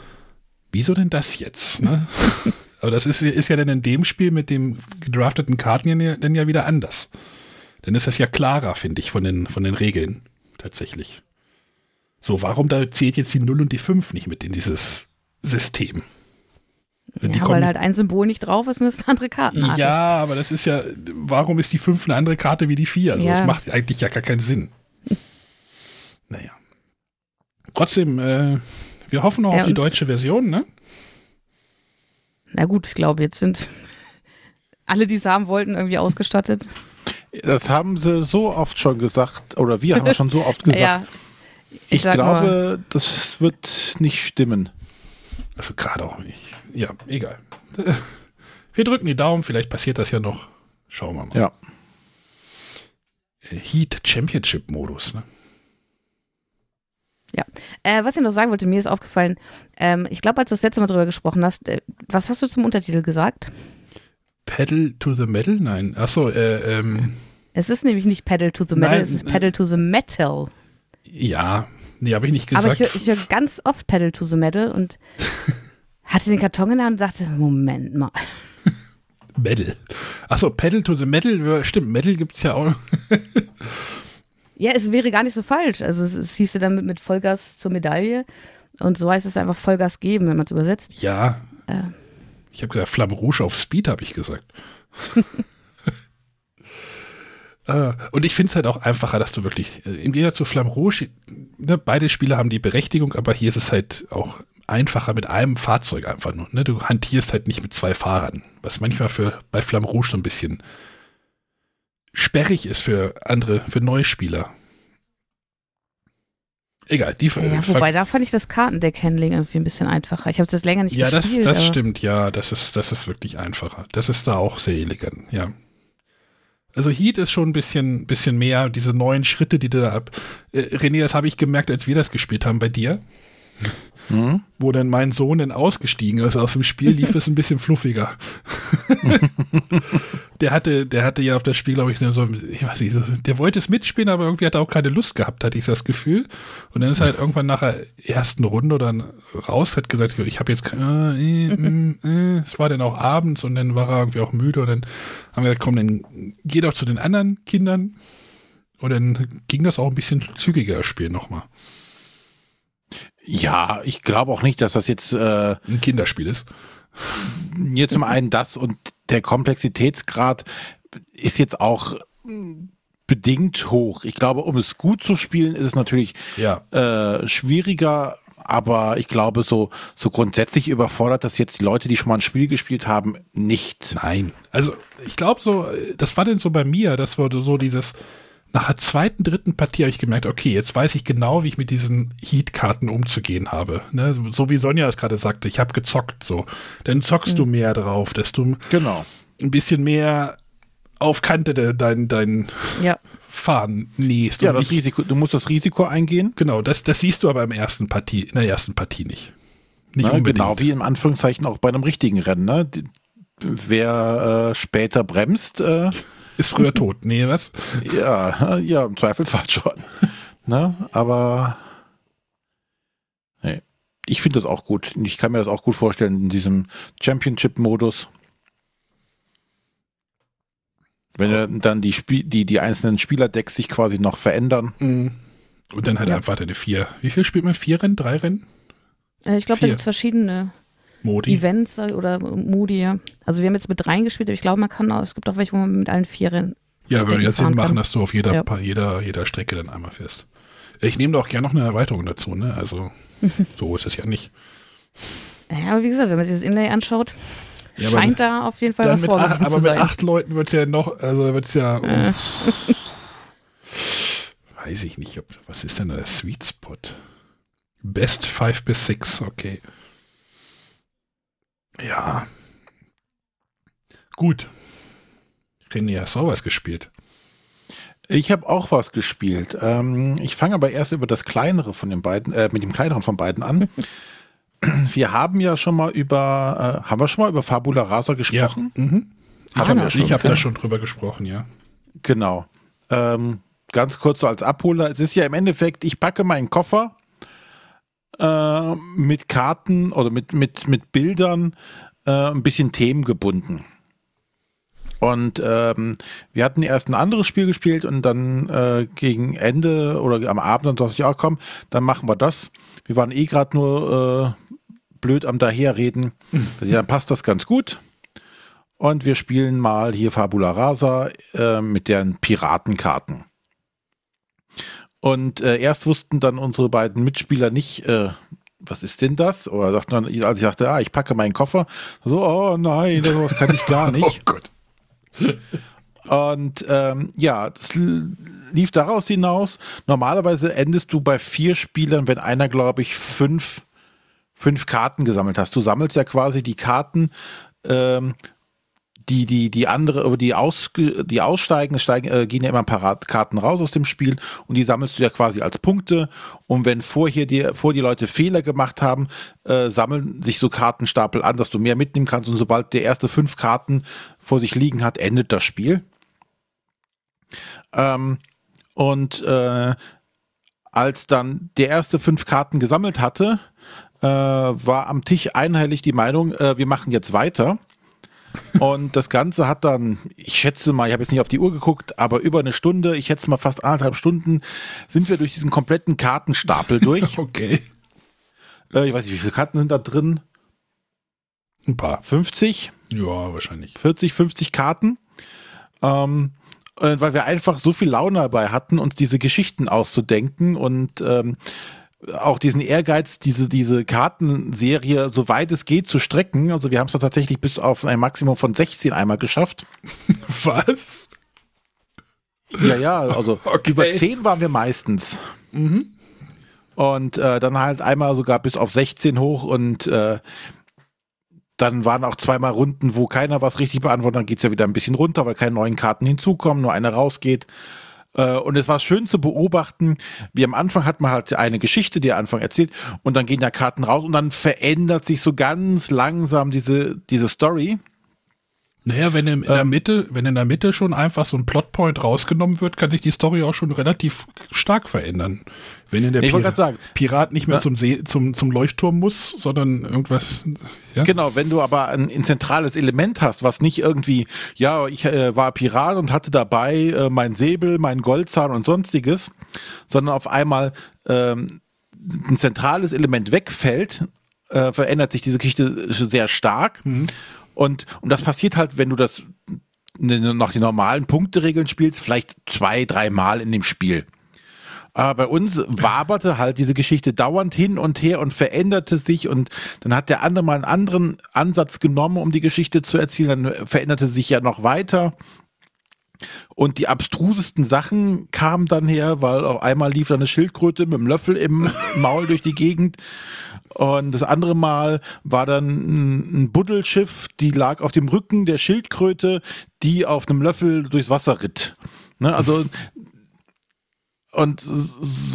wieso denn das jetzt? Ne? [LAUGHS] Aber das ist, ist ja dann in dem Spiel mit dem gedrafteten Karten ja, dann ja wieder anders. Dann ist das ja klarer, finde ich, von den, von den Regeln tatsächlich. So, warum da zählt jetzt die 0 und die 5 nicht mit in dieses System? Die Ja, kommen- weil halt ein Symbol nicht drauf ist und es eine andere Kartenart ja, aber das ist ja, warum ist die 5 eine andere Karte wie die 4? Also, Ja. das macht eigentlich ja gar keinen Sinn. [LAUGHS] naja. Trotzdem, äh, wir hoffen noch Ja, auf die deutsche Version, ne? Na gut, ich glaube, jetzt sind [LAUGHS] alle, die es haben wollten, irgendwie ausgestattet. Das haben sie so oft schon gesagt, oder wir haben es schon so oft [LAUGHS] gesagt. Ja, Ich, sag glaube, das wird nicht stimmen. Also gerade auch nicht. Ja, egal. [LAUGHS] Wir drücken die Daumen, vielleicht passiert das ja noch. Schauen wir mal. Ja. Äh, Heat Championship Modus, ne? Äh, was ich noch sagen wollte, mir ist aufgefallen, ähm, ich glaube, als du das letzte Mal drüber gesprochen hast, äh, was hast du zum Untertitel gesagt? Pedal to the Metal? Nein. Achso, äh, ähm, Es ist nämlich nicht Pedal to the Metal, Nein, es ist äh, Pedal to the Metal. ja. Nee, habe ich nicht Aber gesagt. ich, höre- ich höre ganz oft Pedal to the Metal und [LAUGHS] hatte den Karton in der Hand und dachte, Moment mal. [LAUGHS] Metal. Achso, Pedal to the Metal, stimmt, Metal gibt es ja auch. [LAUGHS] Ja, es wäre gar nicht so falsch. Also es, es hieße dann mit, mit Vollgas zur Medaille und so heißt es einfach Vollgas geben, wenn man es übersetzt. Ja. Äh. Ich habe gesagt, Flamme Rouge auf Speed, habe ich gesagt. [LAUGHS] Äh, Und ich finde es halt auch einfacher, dass du wirklich, äh, im Gegensatz zu Flamme Rouge, ne, beide Spiele haben die Berechtigung, aber hier ist es halt auch einfacher mit einem Fahrzeug einfach nur. Ne? Du hantierst halt nicht mit zwei Fahrern, was manchmal für bei Flamme Rouge so ein bisschen sperrig ist für andere, für Neuspieler. Egal, die Ja, wobei, da fand ich das Kartendeck-Handling irgendwie ein bisschen einfacher. Ich habe es jetzt länger nicht Ja, das, gespielt. das aber- stimmt, ja, das ist, das ist wirklich einfacher. Das ist da auch sehr elegant, ja. Also Heat ist schon ein bisschen, bisschen mehr, diese neuen Schritte, die du da ab. Äh, René, das habe ich gemerkt, als wir das gespielt haben bei dir, Hm? wo dann mein Sohn dann ausgestiegen ist aus dem Spiel, lief es ein bisschen fluffiger. [LAUGHS] der hatte, der hatte ja auf das Spiel, glaube ich, so, ich weiß nicht, so, der wollte es mitspielen, aber irgendwie hat er auch keine Lust gehabt, hatte ich das Gefühl. Und dann ist er halt irgendwann nach der ersten Runde dann raus, hat gesagt, ich habe jetzt, äh, äh, mm, äh, es war dann auch abends und dann war er irgendwie auch müde und dann haben wir gesagt, komm, dann geh doch zu den anderen Kindern. Und dann ging das auch ein bisschen zügiger, das Spiel nochmal. Ja, ich glaube auch nicht, dass das jetzt äh, Ein Kinderspiel ist. hier zum einen das und der Komplexitätsgrad ist jetzt auch mm, bedingt hoch. Ich glaube, um es gut zu spielen, ist es natürlich Ja. äh, schwieriger, aber ich glaube, so, so grundsätzlich überfordert das jetzt die Leute, die schon mal ein Spiel gespielt haben, nicht. Nein. Also, ich glaube so, das war denn so bei mir, das war so dieses, nach der zweiten, dritten Partie habe ich gemerkt, okay, jetzt weiß ich genau, wie ich mit diesen Heat-Karten umzugehen habe. Ne? So wie Sonja es gerade sagte, ich habe gezockt, so. Dann zockst du mehr drauf, dass du Genau. ein bisschen mehr auf Kante de, dein, dein Ja, Fahren nähst. Ja, das nicht- Risiko, du musst das Risiko eingehen. Genau, das, das siehst du aber im ersten Partie, in der ersten Partie nicht. Nicht Ne? unbedingt. Genau wie im Anführungszeichen auch bei einem richtigen Rennen. Ne? Wer äh, später bremst, äh, Ist früher [LAUGHS] tot. Nee, was? ja, ja, im Zweifelsfall schon. [LAUGHS] ne? Aber nee. ich finde das auch gut. Ich kann mir das auch gut vorstellen in diesem Championship-Modus. Wenn dann die, Spie die, die einzelnen Spielerdecks sich quasi noch verändern. Mhm. Und dann halt Ja. einfach deine vier. Wie viel spielt man? Vier Rennen? Drei Rennen? Äh, ich glaube, da Vier. gibt es verschiedene Modi. Events oder Modi, ja. Also wir haben jetzt mit dreien gespielt, aber ich glaube, man kann auch, es gibt auch welche, wo man mit allen vier Rennen. Ja, würde jetzt Sinn machen, kann. dass du auf jeder, Ja. Jeder, jeder Strecke dann einmal fährst. Ich nehme da auch gerne noch eine Erweiterung dazu, ne? Also, [LAUGHS] so ist es ja nicht. Ja, aber wie gesagt, wenn man sich das Inlay anschaut, Ja, scheint da auf jeden Fall was mit acht, vorgesehen aber zu mit sein. acht Leuten wird es ja noch, also wird es ja. Äh. [LAUGHS] Weiß ich nicht, ob, was ist denn da der Sweet Spot? Best 5 bis 6, okay. Ja. Gut. René, hast du auch was gespielt? Ich habe auch was gespielt. Ähm, ich fange aber erst über das kleinere von den beiden, äh, mit dem kleineren von beiden an. [LAUGHS] wir haben ja schon mal über, äh, haben wir schon mal über Fabula Rasa gesprochen? Ja. Mhm. Ich Haben habe wir schon, ich hab ja. da schon drüber gesprochen, ja. Genau. Ähm, ganz kurz so als Abholer. Es ist ja im Endeffekt, ich packe meinen Koffer äh, mit Karten oder mit, mit, mit Bildern äh, ein bisschen themengebunden. Und ähm, wir hatten erst ein anderes Spiel gespielt und dann äh, gegen Ende oder am Abend dann dachte ich, ja komm, dann machen wir das. Wir waren eh gerade nur äh, blöd am Daherreden. Also, [LAUGHS] ja, dann passt das ganz gut. Und wir spielen mal hier Fabula Rasa äh, mit deren Piratenkarten. Und äh, erst wussten dann unsere beiden Mitspieler nicht, äh, was ist denn das? Oder sagten dann, als ich sagte, ah, ich packe meinen Koffer, so, oh nein, das kann ich gar [LAUGHS] Oh nicht. Gott. Und ähm, ja, das lief daraus hinaus, normalerweise endest du bei vier Spielern, wenn einer, glaube ich, fünf, fünf Karten gesammelt hast. Du sammelst ja quasi die Karten, ähm, die, die, die andere, die, aus, die aussteigen, steigen, äh, gehen ja immer ein paar Karten raus aus dem Spiel und die sammelst du ja quasi als Punkte. Und wenn vorher die, vor die Leute Fehler gemacht haben, äh, sammeln sich so Kartenstapel an, dass du mehr mitnehmen kannst. Und sobald der erste fünf Karten vor sich liegen hat, endet das Spiel. Ähm, und äh, als dann der erste fünf Karten gesammelt hatte, äh, war am Tisch einheitlich die Meinung, äh, wir machen jetzt weiter. Und das Ganze hat dann, ich schätze mal, ich habe jetzt nicht auf die Uhr geguckt, aber über eine Stunde, ich schätze mal fast anderthalb Stunden, sind wir durch diesen kompletten Kartenstapel durch. [LAUGHS] okay. Äh, ich weiß nicht, wie viele Karten sind da drin? Ein paar. 50? Ja, wahrscheinlich. 40, 50 Karten. Ähm, äh, weil wir einfach so viel Laune dabei hatten, uns diese Geschichten auszudenken und ähm, auch diesen Ehrgeiz, diese, diese Kartenserie, soweit es geht, zu strecken. Also wir haben es tatsächlich bis auf ein Maximum von 16 einmal geschafft. [LAUGHS] Was? Ja, ja, also [LAUGHS] Okay. über 10 waren wir meistens. Mhm. Und äh, dann halt einmal sogar bis auf 16 hoch und äh, dann waren auch zweimal Runden, wo keiner was richtig beantwortet. Dann geht's ja wieder ein bisschen runter, weil keine neuen Karten hinzukommen, nur eine rausgeht. Äh, Und es war schön zu beobachten, wie am Anfang hat man halt eine Geschichte, die er Anfang erzählt, und dann gehen ja Karten raus und dann verändert sich so ganz langsam diese, diese Story. Naja, wenn in, in der Ähm. Mitte, wenn in der Mitte schon einfach so ein Plotpoint rausgenommen wird, kann sich die Story auch schon relativ stark verändern. Wenn in der wollte gerade sagen, Pirat nicht mehr Ja. zum, See, zum, zum Leuchtturm muss, sondern irgendwas. Ja? Genau, wenn du aber ein, ein zentrales Element hast, was nicht irgendwie, ja, ich äh, war Pirat und hatte dabei äh, mein Säbel, mein Goldzahn und sonstiges, sondern auf einmal ähm, ein zentrales Element wegfällt, äh, verändert sich diese Geschichte sehr stark. Und, und das passiert halt, wenn du das nach den normalen Punkteregeln spielst, vielleicht zwei, dreimal in dem Spiel. Aber bei uns waberte halt diese Geschichte dauernd hin und her und veränderte sich und dann hat der andere mal einen anderen Ansatz genommen, um die Geschichte zu erzählen. Dann veränderte sich ja noch weiter. Und die abstrusesten Sachen kamen dann her, weil auf einmal lief da eine Schildkröte mit einem Löffel im [LAUGHS] Maul durch die Gegend. Und das andere Mal war dann ein, ein Buddelschiff, die lag auf dem Rücken der Schildkröte, die auf einem Löffel durchs Wasser ritt. Ne, also [LAUGHS] und,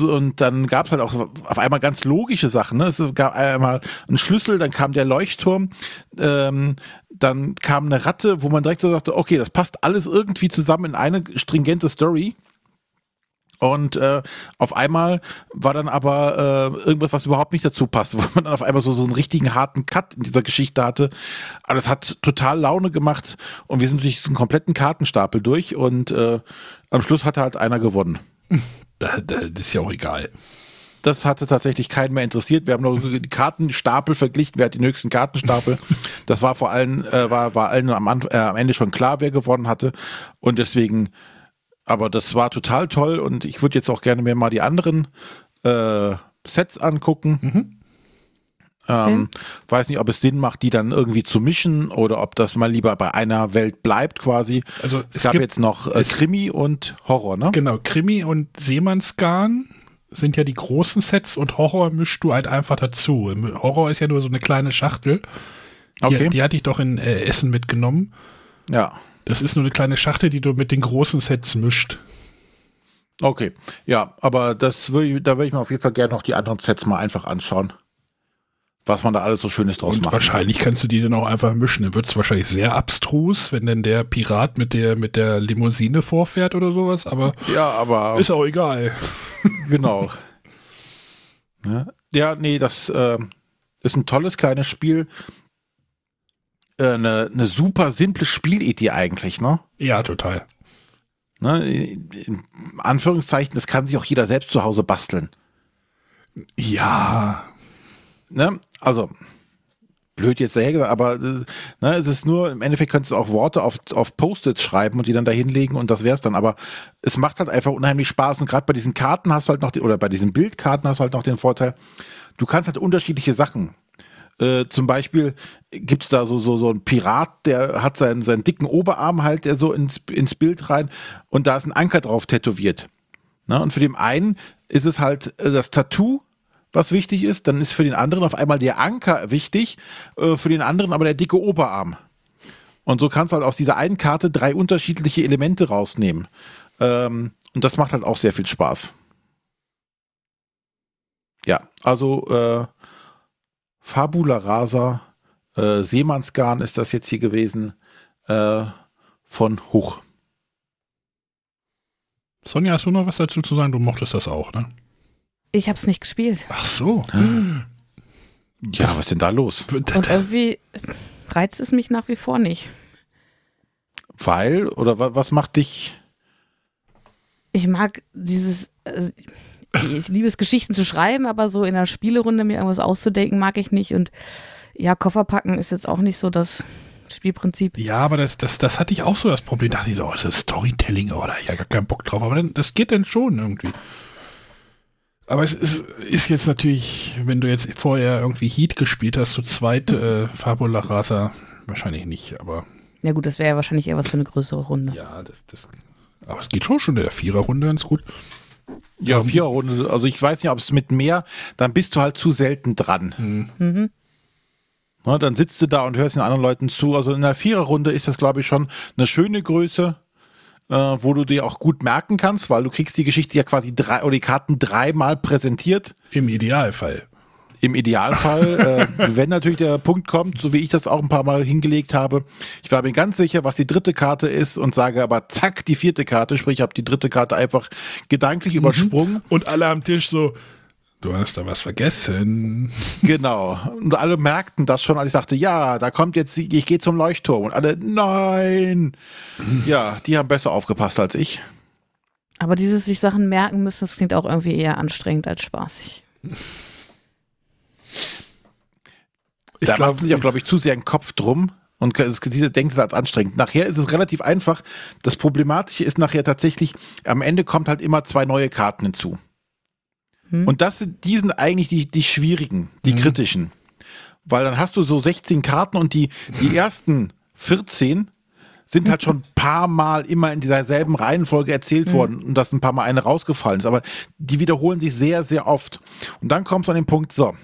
und dann gab es halt auch auf einmal ganz logische Sachen. Ne? Es gab einmal einen Schlüssel, dann kam der Leuchtturm, ähm, dann kam eine Ratte, wo man direkt so sagte, okay, das passt alles irgendwie zusammen in eine stringente Story. Und äh, auf einmal war dann aber äh, irgendwas, was überhaupt nicht dazu passt, [LAUGHS] wo man dann auf einmal so, so einen richtigen harten Cut in dieser Geschichte hatte. Aber das hat total Laune gemacht und wir sind durch diesen kompletten Kartenstapel durch und äh, am Schluss hatte halt einer gewonnen. [LAUGHS] Da, da, das ist ja auch egal. Das hatte tatsächlich keinen mehr interessiert. Wir haben noch die Kartenstapel verglichen, wer hat den höchsten Kartenstapel. [LAUGHS] Das war vor allem, äh, war, war allen am, äh, am Ende schon klar, wer gewonnen hatte. Und deswegen, aber das war total toll und ich würde jetzt auch gerne mir mal die anderen äh, Sets angucken. Ähm, Weiß nicht, ob es Sinn macht, die dann irgendwie zu mischen oder ob das mal lieber bei einer Welt bleibt quasi. Also Es, es gab gibt- jetzt noch äh, es- Krimi und Horror, ne? Genau, Krimi und Seemannsgarn sind ja die großen Sets und Horror mischst du halt einfach dazu. Horror ist ja nur so eine kleine Schachtel. Die, Okay. die hatte ich doch in äh, Essen mitgenommen. Ja. Das ist nur eine kleine Schachtel, die du mit den großen Sets mischt. Okay, ja, aber das will ich, da würde ich mir auf jeden Fall gerne noch die anderen Sets mal einfach anschauen. Was man da alles so Schönes draus Und macht. wahrscheinlich kannst du die dann auch einfach mischen. Dann wird es wahrscheinlich sehr abstrus, wenn dann der Pirat mit der, mit der Limousine vorfährt oder sowas, aber Ja, aber ist auch egal. [LAUGHS] genau. ja, ja, nee, das äh, ist ein tolles kleines Spiel. Äh, Eine, eine super simple Spielidee eigentlich, ne? Ja, total. ne? In Anführungszeichen, das kann sich auch jeder selbst zu Hause basteln. Ja, ne, also blöd jetzt daher gesagt, aber äh, ne, es ist nur, im Endeffekt könntest du auch Worte auf, auf Post-its schreiben und die dann da hinlegen und das wär's dann. Aber es macht halt einfach unheimlich Spaß und gerade bei diesen Karten hast du halt noch, die, oder bei diesen Bildkarten hast du halt noch den Vorteil, du kannst halt unterschiedliche Sachen. Äh, zum Beispiel gibt's da so, so, so einen Pirat, der hat seinen, seinen dicken Oberarm halt, der so ins, ins Bild rein und da ist ein Anker drauf tätowiert. Na, und für den einen ist es halt äh, das Tattoo, was wichtig ist. Dann ist für den anderen auf einmal der Anker wichtig, äh, für den anderen aber der dicke Oberarm. Und so kannst du halt aus dieser einen Karte drei unterschiedliche Elemente rausnehmen. Ähm, und das macht halt auch sehr viel Spaß. Ja, also äh, Fabula Rasa, äh, Seemannsgarn ist das jetzt hier gewesen, äh, von Hoch. Sonja, hast du noch was dazu zu sagen? Du mochtest das auch, ne? Ich habe es nicht gespielt. Ach so. Ja, was ist denn da los? [LAUGHS] Und irgendwie reizt es mich nach wie vor nicht. Weil, oder wa was macht dich? Ich mag dieses, äh, ich liebe es, Geschichten zu schreiben, aber so in einer Spielerunde mir irgendwas auszudenken, mag ich nicht. Und ja, Koffer packen ist jetzt auch nicht so das Spielprinzip. Ja, aber das, das, das hatte ich auch so das Problem. Da dachte ich so, oh, das ist Storytelling, oh, da hab ich ja gar keinen Bock drauf. Aber dann, das geht dann schon irgendwie. Aber es ist, ist jetzt natürlich, wenn du jetzt vorher irgendwie Heat gespielt hast, zu zweit äh, Fabula Rasa, wahrscheinlich nicht, aber Ja gut, das wäre ja wahrscheinlich eher was für eine größere Runde. ja, das, das aber es geht schon schon in der Viererrunde ganz gut. Ja, Viererrunde. Also ich weiß nicht, ob es mit mehr, dann bist du halt zu selten dran. Mhm. Na, dann sitzt du da und hörst den anderen Leuten zu. Also in der Viererrunde ist das, glaube ich, schon eine schöne Größe, äh, wo du dir auch gut merken kannst, weil du kriegst die Geschichte ja quasi drei oder die Karten dreimal präsentiert. Im Idealfall. Im Idealfall, äh, [LAUGHS] wenn natürlich der Punkt kommt, so wie ich das auch ein paar Mal hingelegt habe, ich war mir ganz sicher, was die dritte Karte ist und sage aber zack, die vierte Karte, sprich, ich habe die dritte Karte einfach gedanklich übersprungen. Und alle am Tisch so, du hast da was vergessen. [LAUGHS] Genau. Und alle merkten das schon, als ich sagte, ja, da kommt jetzt, ich gehe zum Leuchtturm. Und alle, nein. Ja, die haben besser aufgepasst als ich. Aber dieses sich Sachen merken müssen, das klingt auch irgendwie eher anstrengend als spaßig. Ich da glaub, macht man sich auch, glaube ich, zu sehr einen Kopf drum. Und das diese denkt es als anstrengend. Nachher ist es relativ einfach. Das Problematische ist nachher tatsächlich, am Ende kommt halt immer zwei neue Karten hinzu. Hm. Und das sind, die sind eigentlich die, die schwierigen, die Mhm. kritischen. Weil dann hast du so 16 Karten und die, die [LAUGHS] ersten 14 sind halt schon ein paar Mal immer in dieser selben Reihenfolge erzählt worden und dass ein paar Mal eine rausgefallen ist. Aber die wiederholen sich sehr, sehr oft. Und dann kommst du an den Punkt, so,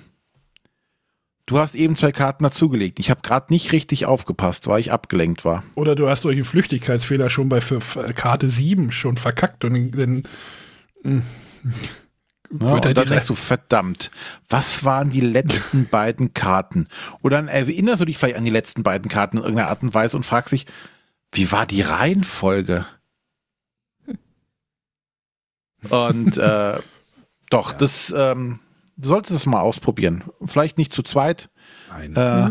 du hast eben zwei Karten dazugelegt. Ich habe gerade nicht richtig aufgepasst, weil ich abgelenkt war. Oder du hast durch einen Flüchtigkeitsfehler schon bei Karte 7 schon verkackt und dann Ja, und dann denkst du, verdammt, was waren die letzten [LAUGHS] beiden Karten? Und dann erinnerst du dich vielleicht an die letzten beiden Karten in irgendeiner Art und Weise und fragst dich, wie war die Reihenfolge? Und äh, [LAUGHS] doch, das, ähm, du solltest es mal ausprobieren. Vielleicht nicht zu zweit. Nein. Äh,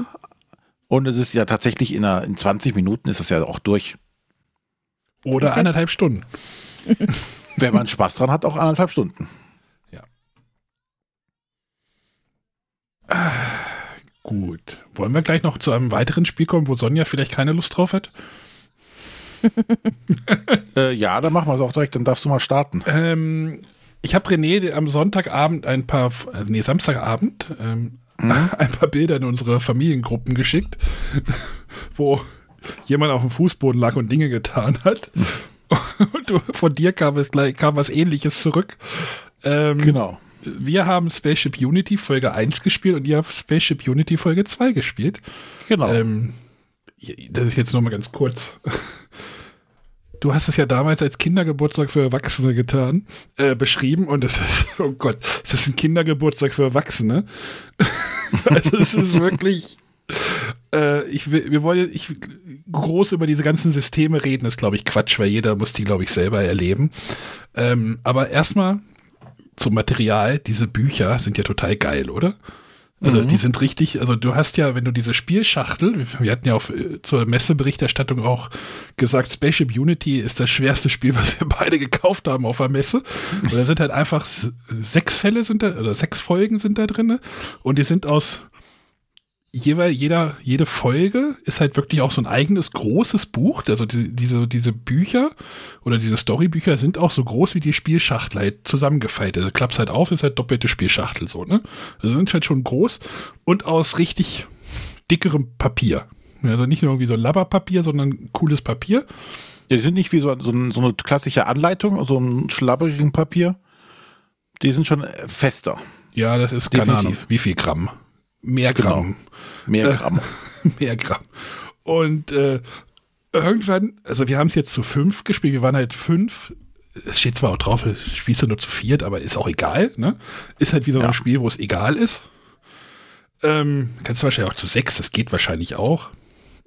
Und es ist ja tatsächlich in, einer, in 20 Minuten ist das ja auch durch. Oder okay. anderthalb Stunden. [LAUGHS] Wenn man Spaß dran hat, auch anderthalb Stunden. Gut. Wollen wir gleich noch zu einem weiteren Spiel kommen, wo Sonja vielleicht keine Lust drauf hat? [LAUGHS] Äh, ja, dann machen wir es auch direkt, dann darfst du mal starten. Ähm, ich habe René am Sonntagabend ein paar, äh, nee, Samstagabend, ähm, [LAUGHS] ein paar Bilder in unsere Familiengruppen geschickt, [LAUGHS] wo jemand auf dem Fußboden lag und Dinge getan hat. Und du, von dir kam es gleich, kam was ähnliches zurück. Ähm, Genau. Wir haben Spaceship Unity Folge 1 gespielt und ihr habt Spaceship Unity Folge 2 gespielt. Genau. Ähm, das ist jetzt nur mal ganz kurz. Du hast es ja damals als Kindergeburtstag für Erwachsene getan, äh, beschrieben und es ist, [LAUGHS] oh Gott, es ist ein Kindergeburtstag für Erwachsene. [LAUGHS] also es ist wirklich, äh, ich, will- wir wollen ich, groß über diese ganzen Systeme reden, ist glaube ich Quatsch, weil jeder muss die glaube ich selber erleben. Ähm, aber erstmal zum Material, diese Bücher sind ja total geil, oder? Also die sind richtig, also du hast ja, wenn du diese Spielschachtel, wir hatten ja auf, äh, zur Messeberichterstattung auch gesagt, Spaceship Unity ist das schwerste Spiel, was wir beide gekauft haben auf der Messe. Und da sind halt einfach sechs Fälle sind da, oder sechs Folgen sind da drin und die sind aus jeweils jeder, jede Folge ist halt wirklich auch so ein eigenes großes Buch. Also die, diese, diese Bücher oder diese Storybücher sind auch so groß wie die Spielschachtel halt zusammengefaltet. Also klappst halt auf, ist halt doppelte Spielschachtel so, ne? Also sind halt schon groß und aus richtig dickerem Papier. Also nicht nur irgendwie so Labberpapier, sondern cooles Papier. Ja, die sind nicht wie so, so, ein, so eine klassische Anleitung, so ein schlabberigen Papier. Die sind schon fester. Ja, das ist keine Definitiv. Ahnung, wie viel Gramm. Mehr Gramm. Mehr Äh, Gramm. [LAUGHS] Mehr Gramm. Und äh, irgendwann, also wir haben es jetzt zu fünf gespielt, wir waren halt fünf. Es steht zwar auch drauf, spielst du nur zu viert, aber ist auch egal, ne? Ist halt wieder so Ja. ein Spiel, wo es egal ist. Ähm, kannst du wahrscheinlich auch zu sechs, das geht wahrscheinlich auch.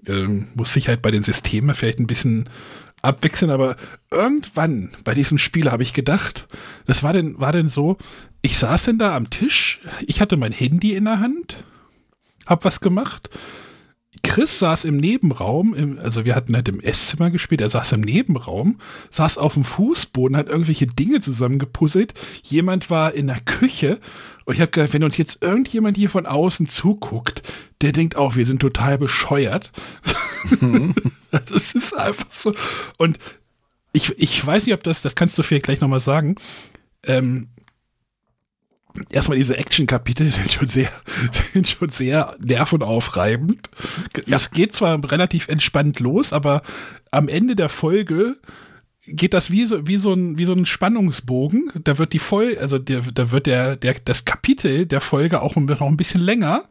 Ähm, muss sich halt bei den Systemen vielleicht ein bisschen abwechseln, aber irgendwann bei diesem Spiel habe ich gedacht, das war denn, war denn so, ich saß denn da am Tisch, ich hatte mein Handy in der Hand, hab was gemacht. Chris saß im Nebenraum, im, also wir hatten halt im Esszimmer gespielt, er saß im Nebenraum, saß auf dem Fußboden, hat irgendwelche Dinge zusammengepuzzelt. Jemand war in der Küche und ich habe gedacht, wenn uns jetzt irgendjemand hier von außen zuguckt, der denkt auch, wir sind total bescheuert. [LAUGHS] das ist einfach so. Und ich, ich weiß nicht, ob das, das kannst du vielleicht gleich nochmal sagen. Ähm, erstmal diese Action-Kapitel sind schon sehr, [LAUGHS] sind schon sehr nervenaufreibend. Es geht zwar relativ entspannt los, aber am Ende der Folge geht das wie so, wie so ein, wie so ein Spannungsbogen. Da wird die Folge, also der, da wird der, der, das Kapitel der Folge auch noch ein bisschen länger.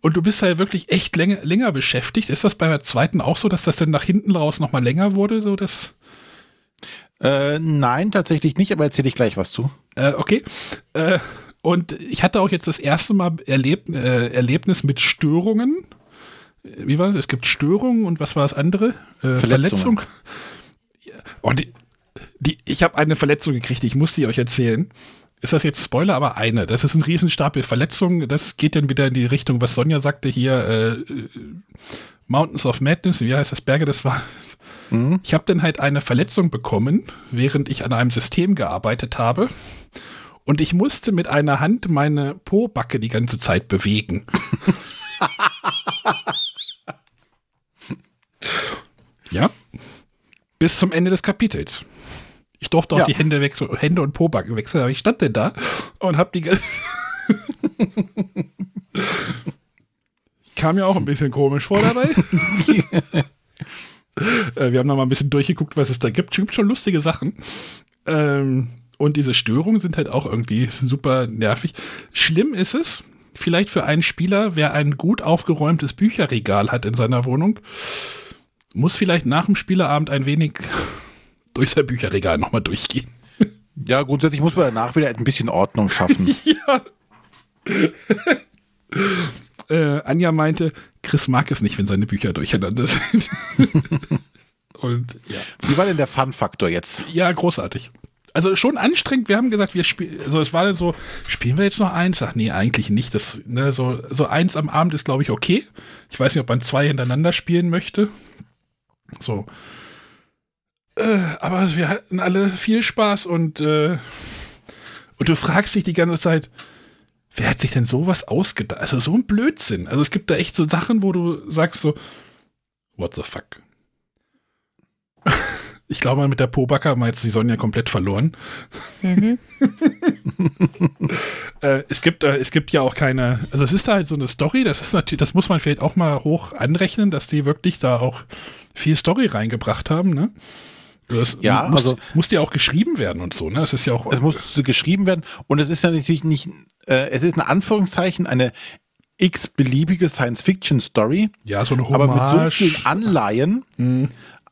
Und du bist halt wirklich echt länger, länger beschäftigt. Ist das bei der zweiten auch so, dass das dann nach hinten raus noch mal länger wurde? So das, Äh, nein, tatsächlich nicht, aber erzähle ich gleich was zu. Äh, okay. Äh, und ich hatte auch jetzt das erste Mal Erleb äh, Erlebnis mit Störungen. Wie war das? Es gibt Störungen und was war das andere? Äh. Verletzung. Ja. Oh, die, die, ich habe eine Verletzung gekriegt, ich muss die euch erzählen. Ist das jetzt Spoiler? Aber eine. Das ist ein Riesenstapel Verletzungen. Das geht dann wieder in die Richtung, was Sonja sagte hier. Äh, äh, Mountains of Madness, wie heißt das? Berge, das war. Mhm. Ich habe dann halt eine Verletzung bekommen, während ich an einem System gearbeitet habe. Und ich musste mit einer Hand meine Po-Backe die ganze Zeit bewegen. [LAUGHS] ja. Bis zum Ende des Kapitels. Ich durfte auch Ja. die Hände, wechseln, Hände und Po-Backen wechseln, aber ich stand denn da und hab die ganze [LAUGHS] Kam mir auch ein bisschen komisch vor dabei. [LAUGHS] Äh, wir haben noch mal ein bisschen durchgeguckt, was es da gibt. Es gibt schon lustige Sachen. Ähm, und diese Störungen sind halt auch irgendwie super nervig. Schlimm ist es, vielleicht für einen Spieler, wer ein gut aufgeräumtes Bücherregal hat in seiner Wohnung, muss vielleicht nach dem Spieleabend ein wenig [LAUGHS] durch sein Bücherregal nochmal durchgehen. Ja, grundsätzlich muss man danach wieder ein bisschen Ordnung schaffen. [LAUGHS] Ja. [LAUGHS] äh, Anja meinte, Chris mag es nicht, wenn seine Bücher durcheinander sind. Und ja. Wie war denn der Fun-Faktor jetzt? Ja, großartig. Also schon anstrengend. Wir haben gesagt, wir spielen, also es war dann so, spielen wir jetzt noch eins? Ach nee, eigentlich nicht. Das, ne, so, so eins am Abend ist, glaube ich, okay. Ich weiß nicht, ob man zwei hintereinander spielen möchte. So. Äh, aber wir hatten alle viel Spaß und, äh, und du fragst dich die ganze Zeit, wer hat sich denn sowas ausgedacht? Also so ein Blödsinn. Also es gibt da echt so Sachen, wo du sagst so, what the fuck? Ich glaube mal, mit der Pobacke haben wir jetzt die Sonja komplett verloren. Mhm. [LAUGHS] Äh, es gibt, äh, es gibt ja auch keine, also es ist da halt so eine Story, das ist natürlich, das muss man vielleicht auch mal hoch anrechnen, dass die wirklich da auch viel Story reingebracht haben, ne? Das Ja, muss, also- muss ja auch geschrieben werden und so, ne? Es ist ja auch. Es muss geschrieben werden und es ist ja natürlich nicht, äh, es ist in Anführungszeichen eine x-beliebige Science-Fiction-Story, ja, so eine aber mit so Hommage. vielen Anleihen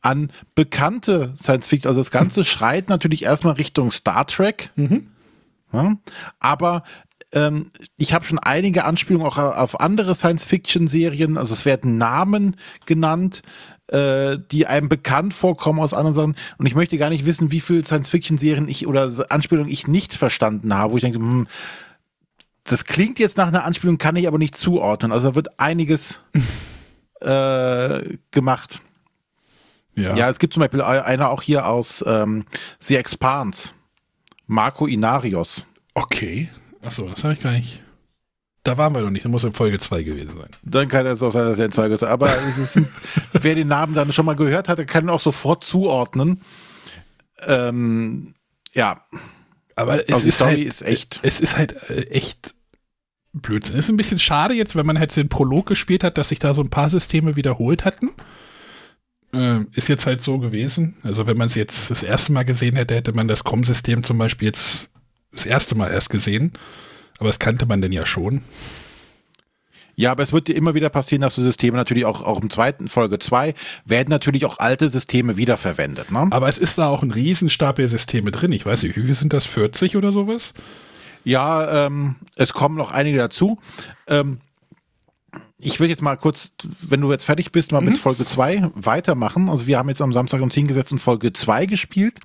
an bekannte Science-Fiction. Also das Ganze schreit natürlich erstmal Richtung Star Trek. Ja, aber ähm, ich habe schon einige Anspielungen auch auf andere Science-Fiction-Serien. Also es werden Namen genannt, äh, die einem bekannt vorkommen aus anderen Sachen. Und ich möchte gar nicht wissen, wie viele Science-Fiction-Serien ich oder Anspielungen ich nicht verstanden habe, wo ich denke, hm, das klingt jetzt nach einer Anspielung, kann ich aber nicht zuordnen. Also da wird einiges [LAUGHS] äh, gemacht. Ja. Ja, es gibt zum Beispiel einer auch hier aus ähm, The Expanse. Marco Inarios. Okay. Achso, das habe ich gar nicht. Da waren wir noch nicht, das muss in Folge 2 gewesen sein. Dann kann es auch sein, dass er in zwei gesagt hat. Aber ist, [LAUGHS] wer den Namen dann schon mal gehört hat, der kann ihn auch sofort zuordnen. Ähm, ja, Aber es also ist halt, ist echt. Es ist halt äh, echt Blödsinn. Es ist ein bisschen schade jetzt, wenn man halt den Prolog gespielt hat, dass sich da so ein paar Systeme wiederholt hatten. Äh, ist jetzt halt so gewesen. Also wenn man es jetzt das erste Mal gesehen hätte, hätte man das COM-System zum Beispiel jetzt das erste Mal erst gesehen. Aber das kannte man denn ja schon. Ja, aber es wird dir immer wieder passieren, dass du Systeme natürlich auch, auch im zweiten Folge 2 werden natürlich auch alte Systeme wiederverwendet. Ne? Aber es ist da auch ein Riesenstapel Systeme drin. Ich weiß nicht, wie viel sind das? 40 oder sowas? Ja, ähm, es kommen noch einige dazu. Ähm, ich will jetzt mal kurz, wenn du jetzt fertig bist, mal mhm. mit Folge 2 weitermachen. Also wir haben jetzt am Samstag um 10 gesetzt und Folge 2 gespielt.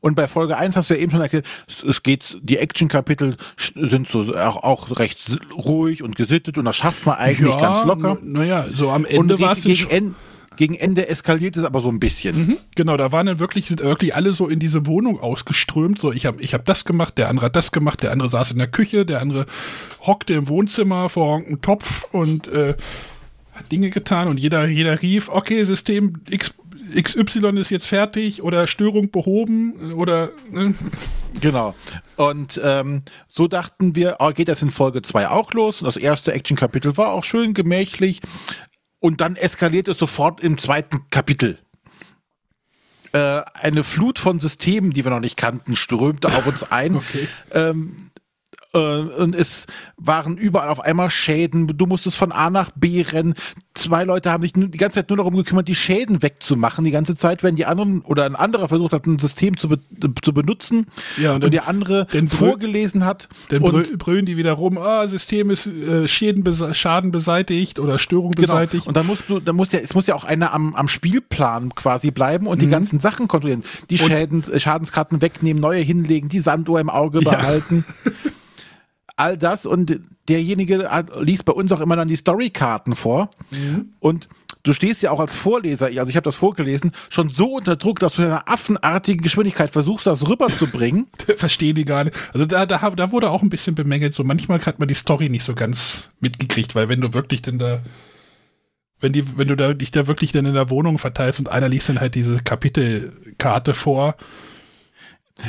Und bei Folge 1 hast du ja eben schon erklärt, es geht, die Action-Kapitel sind so auch, auch recht ruhig und gesittet und das schafft man eigentlich ja, ganz locker. Naja, so am Ende war es gegen, gegen Ende eskaliert es aber so ein bisschen. Mhm, genau, da waren dann wirklich, sind wirklich alle so in diese Wohnung ausgeströmt. So, ich habe ich hab das gemacht, der andere hat das gemacht, der andere saß in der Küche, der andere hockte im Wohnzimmer vor einem Topf und äh, hat Dinge getan und jeder, jeder rief, okay, System X, XY ist jetzt fertig oder Störung behoben oder. Ne? Genau. Und ähm, so dachten wir, oh, geht das in Folge 2 auch los. Das erste Action-Kapitel war auch schön gemächlich. Und dann eskaliert es sofort im zweiten Kapitel. Äh, eine Flut von Systemen, die wir noch nicht kannten, strömte auf uns ein. [LAUGHS] Okay. Ähm, äh, und es waren überall auf einmal Schäden. Du musstest von A nach B rennen. Zwei Leute haben sich die ganze Zeit nur darum gekümmert, die Schäden wegzumachen. Die ganze Zeit, wenn die anderen oder ein anderer versucht hat, ein System zu, be zu benutzen ja, und, und der andere vorgelesen hat. Dann und brüllen die wieder rum, ah, System ist äh, Schäden bese Schaden beseitigt oder Störung genau. beseitigt. Und dann musst du, dann muss ja, es muss ja auch einer am, am Spielplan quasi bleiben und mhm. die ganzen Sachen kontrollieren. Die Schäden, äh, Schadenskarten wegnehmen, neue hinlegen, die Sanduhr im Auge behalten. Ja. [LAUGHS] all das und derjenige liest bei uns auch immer dann die Storykarten vor. Mhm. Und du stehst ja auch als Vorleser, also ich habe das vorgelesen, schon so unter Druck, dass du in einer affenartigen Geschwindigkeit versuchst, das rüberzubringen. [LAUGHS] Verstehe die gar nicht. Also da, da, da wurde auch ein bisschen bemängelt. So manchmal hat man die Story nicht so ganz mitgekriegt, weil wenn du wirklich denn da wenn, die, wenn du da, dich da wirklich dann in der Wohnung verteilst und einer liest dann halt diese Kapitelkarte vor,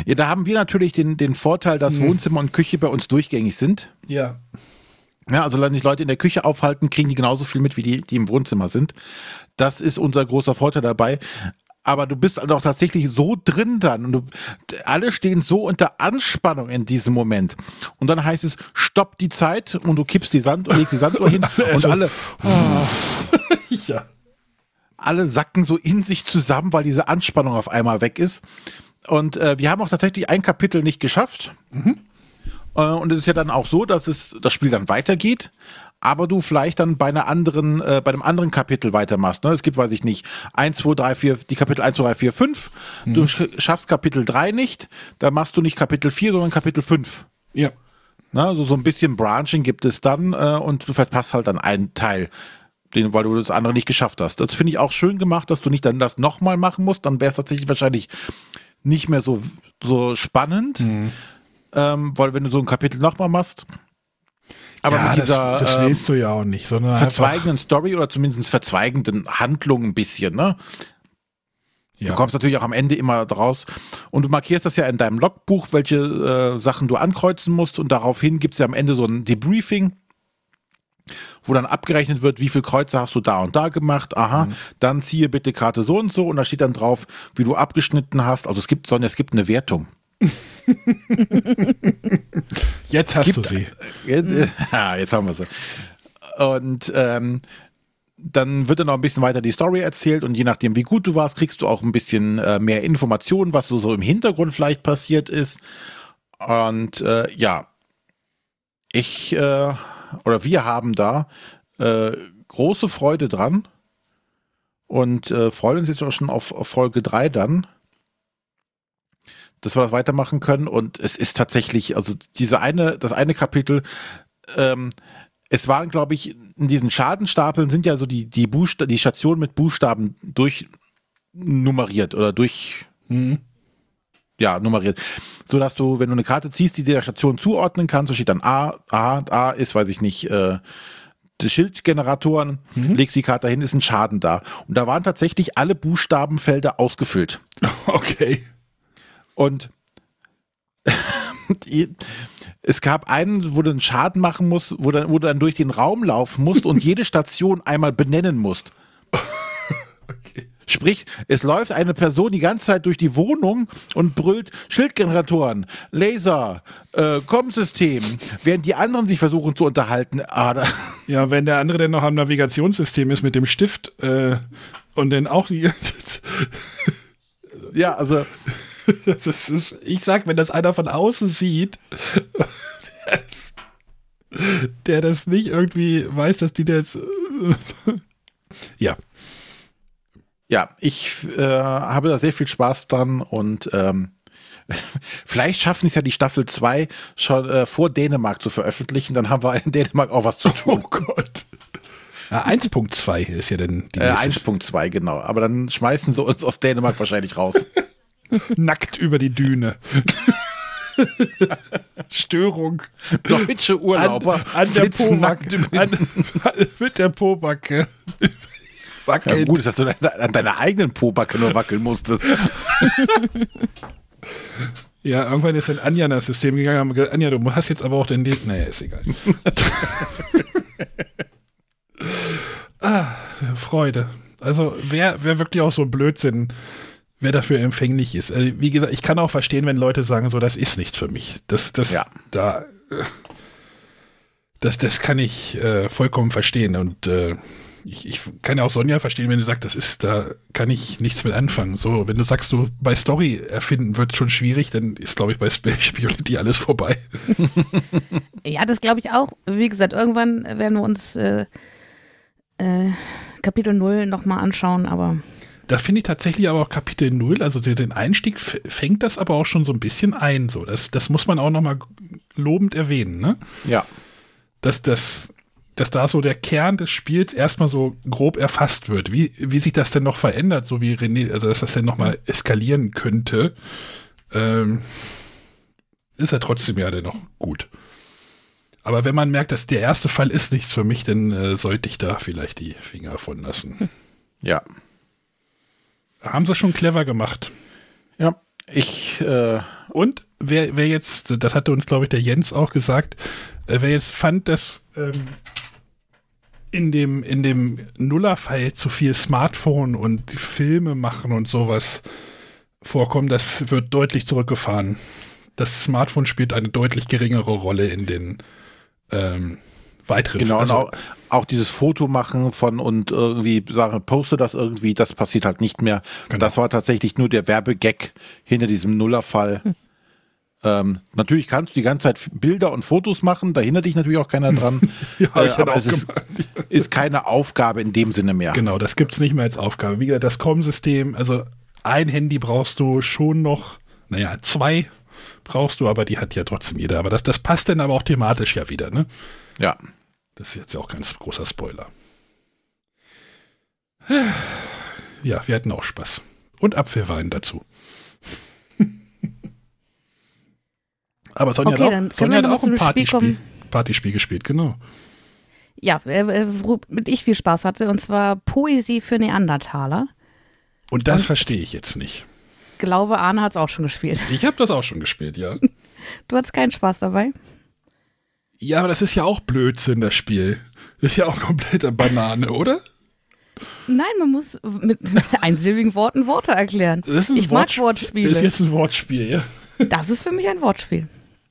ja, da haben wir natürlich den, den Vorteil, dass mhm. Wohnzimmer und Küche bei uns durchgängig sind. Ja. Ja, also wenn sich Leute in der Küche aufhalten, kriegen die genauso viel mit, wie die, die im Wohnzimmer sind. Das ist unser großer Vorteil dabei. Aber du bist auch tatsächlich so drin dann und du, alle stehen so unter Anspannung in diesem Moment. Und dann heißt es, stopp die Zeit und du kippst die Sand und legst die Sanduhr [LAUGHS] hin und alle, oh. [LAUGHS] ja. alle sacken so in sich zusammen, weil diese Anspannung auf einmal weg ist. Und äh, wir haben auch tatsächlich ein Kapitel nicht geschafft. Mhm. Äh, und es ist ja dann auch so, dass es das Spiel dann weitergeht, aber du vielleicht dann bei einer anderen, äh, bei einem anderen Kapitel weitermachst. Ne? Es gibt, weiß ich nicht, 1, 2, 3, 4, die Kapitel 1, 2, 3, 4, 5. Mhm. Du schaffst Kapitel 3 nicht, da machst du nicht Kapitel 4, sondern Kapitel 5. Ja. Na, also so ein bisschen Branching gibt es dann äh, und du verpasst halt dann einen Teil den, weil du das andere nicht geschafft hast. Das finde ich auch schön gemacht, dass du nicht dann das nochmal machen musst. Dann wäre es tatsächlich wahrscheinlich nicht mehr so, so spannend, mhm. ähm, weil wenn du so ein Kapitel nochmal machst, aber ja, mit dieser das, das ähm, du ja auch nicht, sondern verzweigenden Story oder zumindest verzweigenden Handlung ein bisschen, ne? Ja. Du kommst natürlich auch am Ende immer draus und du markierst das ja in deinem Logbuch, welche äh, Sachen du ankreuzen musst und daraufhin gibt es ja am Ende so ein Debriefing wo dann abgerechnet wird, wie viel Kreuze hast du da und da gemacht. Aha, mhm. dann ziehe bitte Karte so und so und da steht dann drauf, wie du abgeschnitten hast. Also es gibt, sondern es gibt eine Wertung. [LAUGHS] jetzt es hast gibt, du sie. [LAUGHS] Jetzt, [LAUGHS] jetzt haben wir sie. Und ähm, dann wird dann noch ein bisschen weiter die Story erzählt und je nachdem, wie gut du warst, kriegst du auch ein bisschen äh, mehr Informationen, was so, so im Hintergrund vielleicht passiert ist. Und äh, ja, ich äh, oder wir haben da äh, große Freude dran und äh, freuen uns jetzt auch schon auf, auf Folge 3 dann, dass wir das weitermachen können. Und es ist tatsächlich, also diese eine, das eine Kapitel, ähm, es waren, glaube ich, in diesen Schadenstapeln sind ja so die, die, die Stationen mit Buchstaben durchnummeriert oder durch. Mhm ja, nummeriert. So dass du, wenn du eine Karte ziehst, die dir der Station zuordnen kannst, so steht dann A, A, A ist, weiß ich nicht, äh, die Schildgeneratoren, mhm. legst die Karte hin, ist ein Schaden da. Und da waren tatsächlich alle Buchstabenfelder ausgefüllt. [LAUGHS] Okay. Und [LAUGHS] es gab einen, wo du einen Schaden machen musst, wo, dann, wo du dann durch den Raum laufen musst und [LAUGHS] jede Station einmal benennen musst. okay. Sprich, es läuft eine Person die ganze Zeit durch die Wohnung und brüllt Schildgeneratoren, Laser, äh, Com-System, während die anderen sich versuchen zu unterhalten. Ah, Ja, wenn der andere dann noch am Navigationssystem ist mit dem Stift äh, und dann auch die. ja, also das ist, ist, ich sag, wenn das einer von außen sieht, der das, der das nicht irgendwie weiß, dass die das. ja. Ja, ich äh, habe da sehr viel Spaß dran und ähm, [LAUGHS] vielleicht schaffen es ja die Staffel 2 schon äh, vor Dänemark zu veröffentlichen, dann haben wir in Dänemark auch was zu tun. [LAUGHS] Oh Gott. Ja, 1.2 ist ja dann die Äh, nächste. 1.2, genau. Aber dann schmeißen sie uns aus Dänemark [LAUGHS] wahrscheinlich raus. Nackt über die Düne. Störung. Deutsche Urlauber an, an der Pobacke. mit der Pobacke. Ja, Wackeln. gut, dass du an deiner- an deiner eigenen Pobacke nur wackeln musstest. [LAUGHS] Ja, irgendwann ist dann Anja in das System gegangen und haben gesagt, Anja, du hast jetzt aber auch den... Le naja, ist egal. [LAUGHS] ah, Freude. Also wer, wer wirklich auch so ein Blödsinn, wer dafür empfänglich ist. Also, wie gesagt, ich kann auch verstehen, wenn Leute sagen, so, das ist nichts für mich. Das, das, Ja. da... äh, Das, das kann ich äh, vollkommen verstehen und äh, ich, ich kann ja auch Sonja verstehen, wenn du sagst, das ist, da kann ich nichts mit anfangen. So, wenn du sagst, du bei Story erfinden wird schon schwierig, dann ist, glaube ich, bei [LAUGHS] Spirituality alles vorbei. [LAUGHS] Ja, das glaube ich auch. Wie gesagt, irgendwann werden wir uns äh, äh, Kapitel 0 nochmal anschauen, aber Da finde ich tatsächlich aber auch Kapitel 0, also den Einstieg fängt das aber auch schon so ein bisschen ein. So. Das, das muss man auch nochmal lobend erwähnen, ne? Ja. Dass, das, dass da so der Kern des Spiels erstmal so grob erfasst wird. Wie, wie sich das denn noch verändert, so wie René, also dass das denn nochmal eskalieren könnte, ähm, ist ja trotzdem ja dennoch gut. Aber wenn man merkt, dass der erste Fall ist nichts für mich, dann äh, sollte ich da vielleicht die Finger von lassen. Ja. Haben sie schon clever gemacht. Ja. Ich, äh, Und wer, wer jetzt, das hatte uns, glaube ich, der Jens auch gesagt, äh, wer jetzt fand, dass ähm, in dem, in dem Nullerfall zu viel Smartphone und Filme machen und sowas vorkommen, das wird deutlich zurückgefahren. Das Smartphone spielt eine deutlich geringere Rolle in den ähm, weiteren genau, also, und auch, auch dieses Foto machen von und irgendwie sagen, poste das irgendwie, das passiert halt nicht mehr. Genau. Das war tatsächlich nur der Werbegag hinter diesem Nullerfall. Ähm, natürlich kannst du die ganze Zeit Bilder und Fotos machen, da hindert dich natürlich auch keiner dran. [LAUGHS] Ja, Äh, aber es ist, ist keine Aufgabe in dem Sinne mehr. Genau, das gibt es nicht mehr als Aufgabe. Wie gesagt, das Com-System, also ein Handy brauchst du schon noch, naja, zwei brauchst du, aber die hat ja trotzdem jeder. Aber das, das passt dann aber auch thematisch ja wieder, ne? Ja. Das ist jetzt ja auch kein großer Spoiler. Ja, wir hatten auch Spaß. Und Apfelwein dazu. Aber Sonja Okay, hat auch, Sonja hat auch ein Partyspiel. Partyspiel gespielt, genau. ja, äh, äh, womit ich viel Spaß hatte, und zwar Poesie für Neandertaler. Und das Und- verstehe ich jetzt nicht. Glaube, Arne hat es auch schon gespielt. Ich habe das auch schon gespielt, ja. [LAUGHS] Du hattest keinen Spaß dabei? Ja, aber das ist ja auch Blödsinn, das Spiel. Das ist ja auch komplette Banane, [LAUGHS] oder? Nein, man muss mit einsilbigen Worten Worte erklären. Das ist ein Ich mag Wortsp- Wortspiele. Das ist jetzt ein Wortspiel, ja. Das ist für mich ein Wortspiel.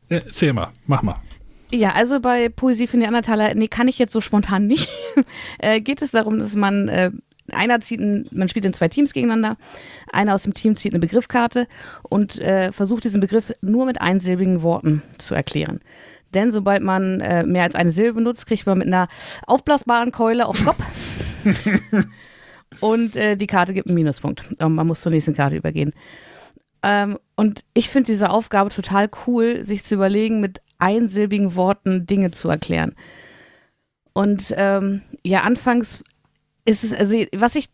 Erzähl mal, mach mal. Ja, also bei Poesie für Neandertaler, nee, kann ich jetzt so spontan nicht. [LAUGHS] äh, geht es darum, dass man, äh, einer zieht, ein, man spielt in zwei Teams gegeneinander, einer aus dem Team zieht eine Begriffkarte und äh, versucht diesen Begriff nur mit einsilbigen Worten zu erklären. Denn sobald man äh, mehr als eine Silbe benutzt, kriegt man mit einer aufblasbaren Keule auf den Kopf. [LAUGHS] und äh, die Karte gibt einen Minuspunkt. Und man muss zur nächsten Karte übergehen. Ähm, und ich finde diese Aufgabe total cool, sich zu überlegen, mit einsilbigen Worten Dinge zu erklären. Und ähm, ja, anfangs ist es, also was ich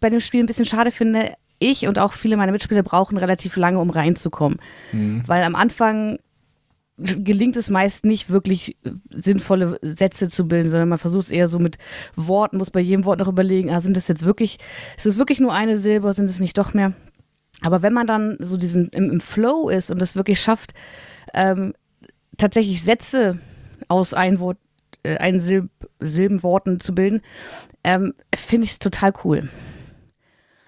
bei dem Spiel ein bisschen schade finde, ich und auch viele meiner Mitspieler brauchen relativ lange, um reinzukommen. Weil am Anfang gelingt es meist nicht wirklich äh, sinnvolle Sätze zu bilden, sondern man versucht es eher so mit Worten, muss bei jedem Wort noch überlegen, ah, sind das jetzt wirklich, ist es wirklich nur eine Silbe, sind es nicht doch mehr? Aber wenn man dann so diesen im, im Flow ist und es wirklich schafft, ähm, tatsächlich Sätze aus ein Wort, äh, ein Silb, Silbenworten zu bilden, ähm, finde ich es total cool.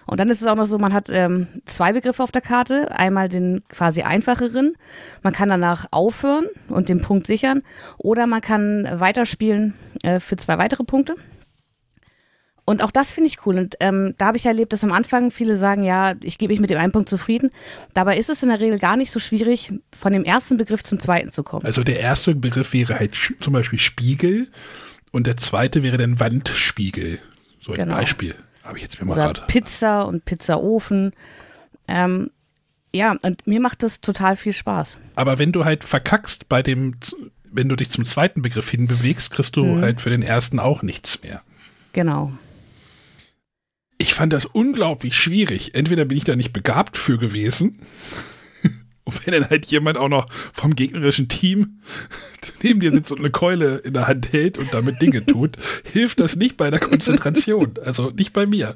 Und dann ist es auch noch so, man hat ähm, zwei Begriffe auf der Karte. Einmal den quasi einfacheren. Man kann danach aufhören und den Punkt sichern. Oder man kann weiterspielen äh, für zwei weitere Punkte. Und auch das finde ich cool. Und ähm, da habe ich erlebt, dass am Anfang viele sagen, ja, ich gebe mich mit dem einen Punkt zufrieden. Dabei ist es in der Regel gar nicht so schwierig, von dem ersten Begriff zum zweiten zu kommen. Also der erste Begriff wäre halt zum Beispiel Spiegel und der zweite wäre dann Wandspiegel. So ein Genau. Beispiel. Habe ich jetzt mir mal gerade. Pizza und Pizzaofen. Ähm, ja, und mir macht das total viel Spaß. Aber wenn du halt verkackst bei dem, wenn du dich zum zweiten Begriff hinbewegst, kriegst du Mhm. halt für den ersten auch nichts mehr. Genau. Ich fand das unglaublich schwierig. Entweder bin ich da nicht begabt für gewesen. [LAUGHS] Und wenn dann halt jemand auch noch vom gegnerischen Team [LAUGHS] neben dir sitzt und eine Keule in der Hand hält und damit Dinge tut, [LAUGHS] hilft das nicht bei der Konzentration. Also nicht bei mir.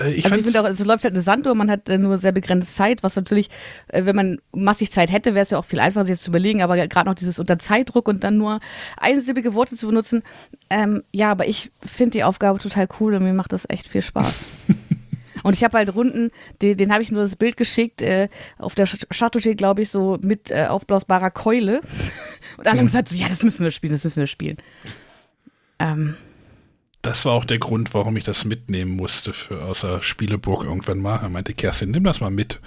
Äh, Ich also ich finde auch, es läuft halt eine Sanduhr, man hat äh, nur sehr begrenzt Zeit, was natürlich, äh, wenn man massig Zeit hätte, wäre es ja auch viel einfacher, sich jetzt zu überlegen, aber gerade noch dieses unter Zeitdruck und dann nur einsilbige Worte zu benutzen. Ähm, ja, aber ich finde die Aufgabe total cool und mir macht das echt viel Spaß. [LAUGHS] Und ich habe halt Runden, den, den habe ich nur das Bild geschickt, äh, auf der Shuttle steht, glaube ich, so mit äh, aufblasbarer Keule. [LAUGHS] Und alle haben gesagt, so, ja, das müssen wir spielen, das müssen wir spielen. Ähm, Das war auch der Grund, warum ich das mitnehmen musste für außer Spieleburg irgendwann mal. Er meinte, Kerstin, nimm das mal mit.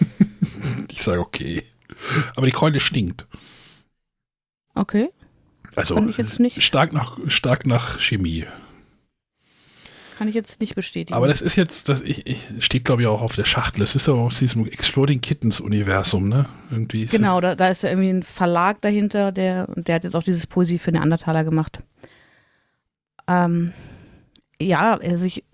[LAUGHS] ich sage, okay. Aber die Keule stinkt. okay. Also Fand ich jetzt nicht. stark nach, stark nach Chemie. Kann ich jetzt nicht bestätigen. Aber das ist jetzt, das ich, ich, steht glaube ich auch auf der Schachtel. Es ist aber aus diesem Exploding Kittens Universum, ne? Irgendwie Genau, da, da ist ja irgendwie ein Verlag dahinter, der, und der hat jetzt auch dieses Poesie für Neandertaler gemacht. Ähm, ja, also ich,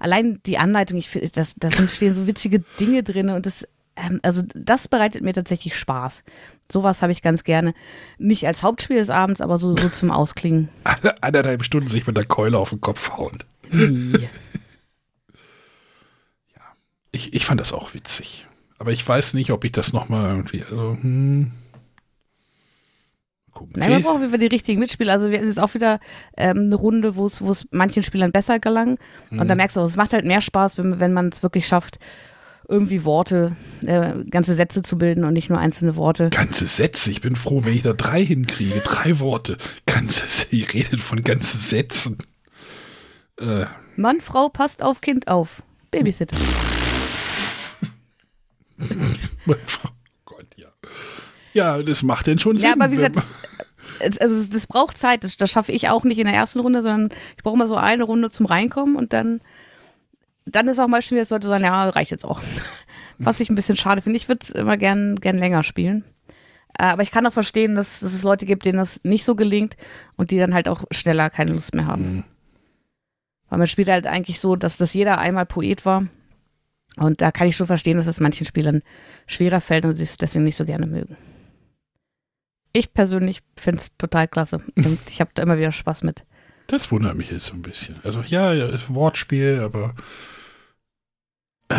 allein die Anleitung, ich finde, das, da stehen so witzige Dinge drin und das, ähm, also das bereitet mir tatsächlich Spaß. Sowas habe ich ganz gerne. Nicht als Hauptspiel des Abends, aber so, so [LAUGHS] zum Ausklingen. Eine, anderthalb Stunden sich mit der Keule auf den Kopf hauen. Nee. [LAUGHS] Ich, ich fand das auch witzig. Aber ich weiß nicht, ob ich das nochmal irgendwie, also, hm. Gucken. Nein, man braucht wieder die richtigen Mitspieler. Also wir- es ist auch wieder ähm, eine Runde, wo es manchen Spielern besser gelang. Und da merkst du, auch, es macht halt mehr Spaß, wenn, wenn man es wirklich schafft, irgendwie Worte, äh, ganze Sätze zu bilden und nicht nur einzelne Worte. Ganze Sätze. Ich bin froh, wenn ich da drei hinkriege. Drei Worte. Ganze, [LAUGHS] ihr redet von ganzen Sätzen. Äh, Mann, Frau, passt auf Kind auf. Babysit. Gott, ja. Ja, das macht denn schon Sinn. Ja, aber wie gesagt, das, also das braucht Zeit. Das, das schaffe ich auch nicht in der ersten Runde, sondern ich brauche mal so eine Runde zum Reinkommen und dann, dann ist auch mal schwierig, sollte sagen, ja, reicht jetzt auch. [LAUGHS] Was ich ein bisschen schade finde. Ich würde es immer gern, gern länger spielen. Äh, Aber ich kann auch verstehen, dass, dass es Leute gibt, denen das nicht so gelingt und die dann halt auch schneller keine Lust mehr haben. Mhm. Weil man spielt halt eigentlich so, dass, dass jeder einmal Poet war. Und da kann ich schon verstehen, dass es manchen Spielern schwerer fällt und sie es deswegen nicht so gerne mögen. Ich persönlich finde es total klasse. Und [LAUGHS] ich habe da immer wieder Spaß mit. Das wundert mich jetzt so ein bisschen. Also, ja, ja, ist Wortspiel, aber. Äh,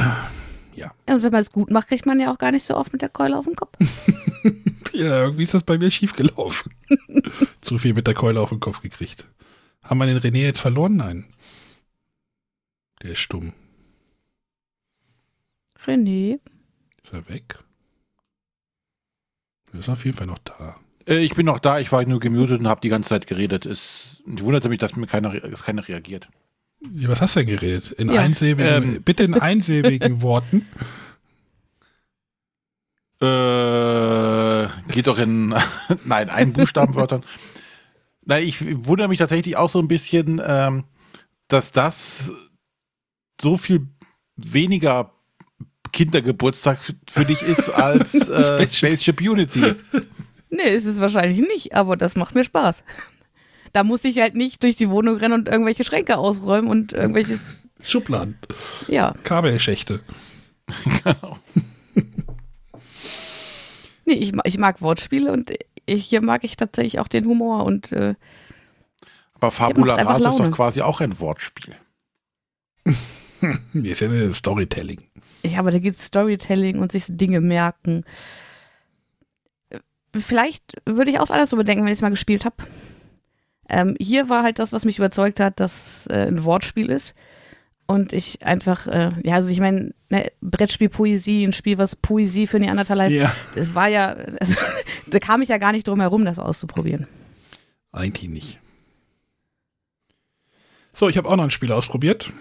Ja, Und wenn man es gut macht, kriegt man ja auch gar nicht so oft mit der Keule auf den Kopf. [LAUGHS] ja, irgendwie ist das bei mir schiefgelaufen. [LAUGHS] Zu viel mit der Keule auf den Kopf gekriegt. Haben wir den René jetzt verloren? Nein. Der ist stumm. René. Ist er weg? Er ist auf jeden Fall noch da. Äh, ich bin noch da, ich war nur gemutet und habe die ganze Zeit geredet. Es ich wunderte mich, dass mir keiner, dass keiner reagiert. Ja, Was hast du denn geredet? In Ja, einsilbigen, ähm, bitte in einsilbigen [LAUGHS] Worten. Äh, geht doch in, [LAUGHS] nein, ein Buchstabenwörtern. Nein, ich wundere mich tatsächlich auch so ein bisschen, ähm, dass das so viel weniger Kindergeburtstag für dich ist als [LAUGHS] äh, Spaceship. Spaceship Unity. Nee, ist es wahrscheinlich nicht, aber das macht mir Spaß. Da muss ich halt nicht durch die Wohnung rennen und irgendwelche Schränke ausräumen und irgendwelche, Schubladen, ja. Kabelschächte. [LAUGHS] Nee, ich, ich mag Wortspiele und ich, hier mag ich tatsächlich auch den Humor und äh, Aber Fabula Rasa ist doch quasi auch ein Wortspiel. [LAUGHS] Ist ja eine Storytelling. Ja, aber da geht Storytelling und sich Dinge merken. Vielleicht würde ich auch alles so bedenken, wenn ich es mal gespielt habe. Ähm, hier war halt das, was mich überzeugt hat, dass äh, ein Wortspiel ist. Und ich einfach, äh, ja, also ich meine, ne, Brettspiel Poesie, ein Spiel, was Poesie für Neandertaler heißt, Ja. das war ja, also, da kam ich ja gar nicht drum herum, das auszuprobieren. Eigentlich nicht. So, ich habe auch noch ein Spiel ausprobiert.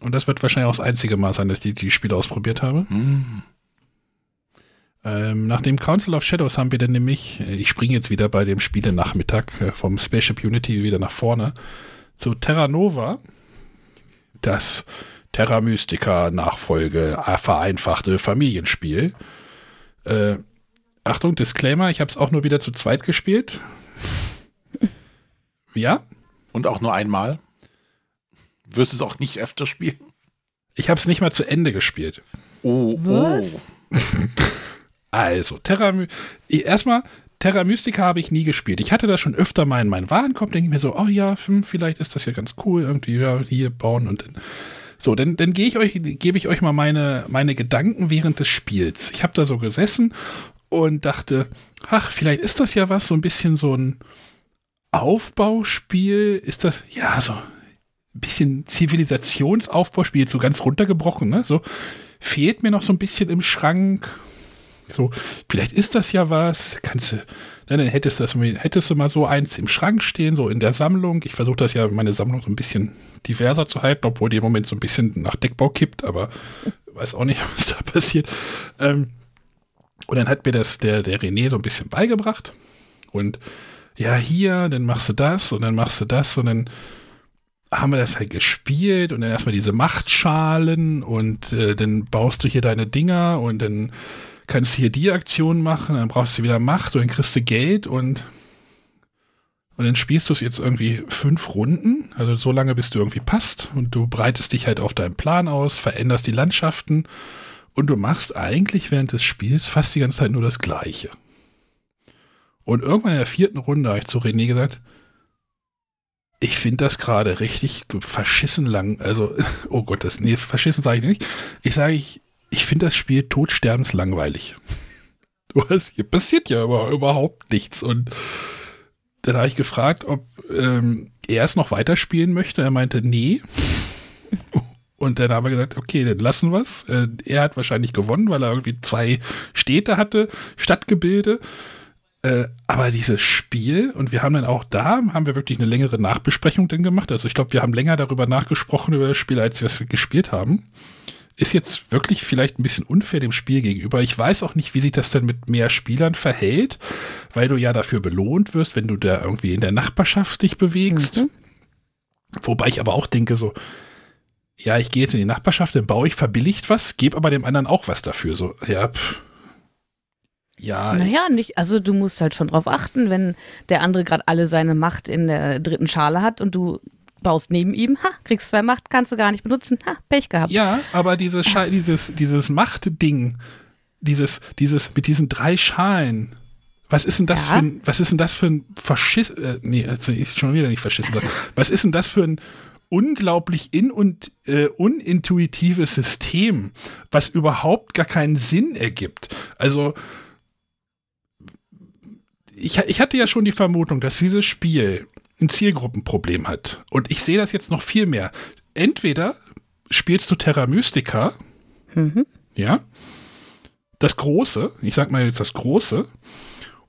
Und das wird wahrscheinlich auch das einzige Mal sein, dass ich die Spiele ausprobiert habe. Hm. Ähm, nach dem Council of Shadows haben wir dann nämlich, äh, ich springe jetzt wieder bei dem Spielenachmittag äh, vom Spaceship Unity wieder nach vorne, zu Terra Nova, das Terra Mystica Nachfolge, äh, vereinfachte Familienspiel. Äh, Achtung, Disclaimer, ich habe es auch nur wieder zu zweit gespielt. [LAUGHS] Ja, Und auch nur einmal. Wirst du es auch nicht öfter spielen? ich habe es nicht mal zu Ende gespielt. Oh, Was? oh. Also, Terra erstmal, Terra Mystica habe ich nie gespielt. Ich hatte das schon öfter mal in meinen Warenkorb, denke ich mir so, oh ja, hm, vielleicht ist das ja ganz cool, irgendwie ja, hier bauen und dann. So, dann, dann gehe ich euch, gebe ich euch mal meine, meine Gedanken während des Spiels. Ich habe da so gesessen und dachte, ach, vielleicht ist das ja was, so ein bisschen so ein Aufbauspiel. Ist das, ja, so bisschen Zivilisationsaufbauspiel, so ganz runtergebrochen, ne? So fehlt mir noch so ein bisschen im Schrank. So, vielleicht ist das ja was. Kannst du, ne, dann hättest du, das, mal- hättest du mal so eins im Schrank stehen, so in der Sammlung. Ich versuche das ja, meine Sammlung so ein bisschen diverser zu halten, obwohl die im Moment so ein bisschen nach Deckbau kippt, aber weiß auch nicht, [LAUGHS] was da passiert. Ähm, und dann hat mir das der, der René so ein bisschen beigebracht. Und ja, hier, dann machst du das und dann machst du das und dann haben wir das halt gespielt und dann erstmal diese Machtschalen und äh, dann baust du hier deine Dinger und dann kannst du hier die Aktion machen, dann brauchst du wieder Macht und dann kriegst du Geld und und dann spielst du es jetzt irgendwie fünf Runden, also so lange, bis du irgendwie passt und du breitest dich halt auf deinen Plan aus, veränderst die Landschaften und du machst eigentlich während des Spiels fast die ganze Zeit nur das Gleiche. Und irgendwann in der vierten Runde habe ich zu René gesagt, ich finde das gerade richtig verschissen lang. Also, [LAUGHS] oh Gott, das, nee, verschissen sage ich nicht. Ich sage, ich, ich finde das Spiel totsterbenslangweilig. Was, [LAUGHS] hier passiert ja aber überhaupt nichts. Und dann habe ich gefragt, ob ähm, er es noch weiterspielen möchte. Er meinte, nee. [LAUGHS] Und dann haben wir gesagt, okay, dann lassen wir es. Äh, er hat wahrscheinlich gewonnen, weil er irgendwie zwei Städte hatte, Stadtgebilde. Äh, aber dieses Spiel, und wir haben dann auch da, haben wir wirklich eine längere Nachbesprechung dann gemacht. Also ich glaube, wir haben länger darüber nachgesprochen, über das Spiel, als wir es gespielt haben. Ist jetzt wirklich vielleicht ein bisschen unfair dem Spiel gegenüber. Ich weiß auch nicht, wie sich das denn mit mehr Spielern verhält, weil du ja dafür belohnt wirst, wenn du da irgendwie in der Nachbarschaft dich bewegst. Mhm. Wobei ich aber auch denke, so, ja, ich gehe jetzt in die Nachbarschaft, dann baue ich verbilligt was, gebe aber dem anderen auch was dafür. So, ja, pff. Ja, Naja, nicht, also du musst halt schon drauf achten, wenn der andere gerade alle seine Macht in der dritten Schale hat und du baust neben ihm, ha, kriegst zwei Macht, kannst du gar nicht benutzen, ha, Pech gehabt. Ja, aber diese Scha dieses, dieses Machtding, dieses, dieses, mit diesen drei Schalen, was ist denn das Ja. für ein, was ist denn das für ein Faschiss, äh, nee, also ich schon wieder nicht Faschissen sagen. [LAUGHS] Was ist denn das für ein unglaublich in- und äh, unintuitives System, was überhaupt gar keinen Sinn ergibt? Also, ich, ich hatte ja schon die Vermutung, dass dieses Spiel ein Zielgruppenproblem hat. Und ich sehe das jetzt noch viel mehr. Entweder spielst du Terra Mystica, Mhm. ja, das Große, ich sag mal jetzt das Große,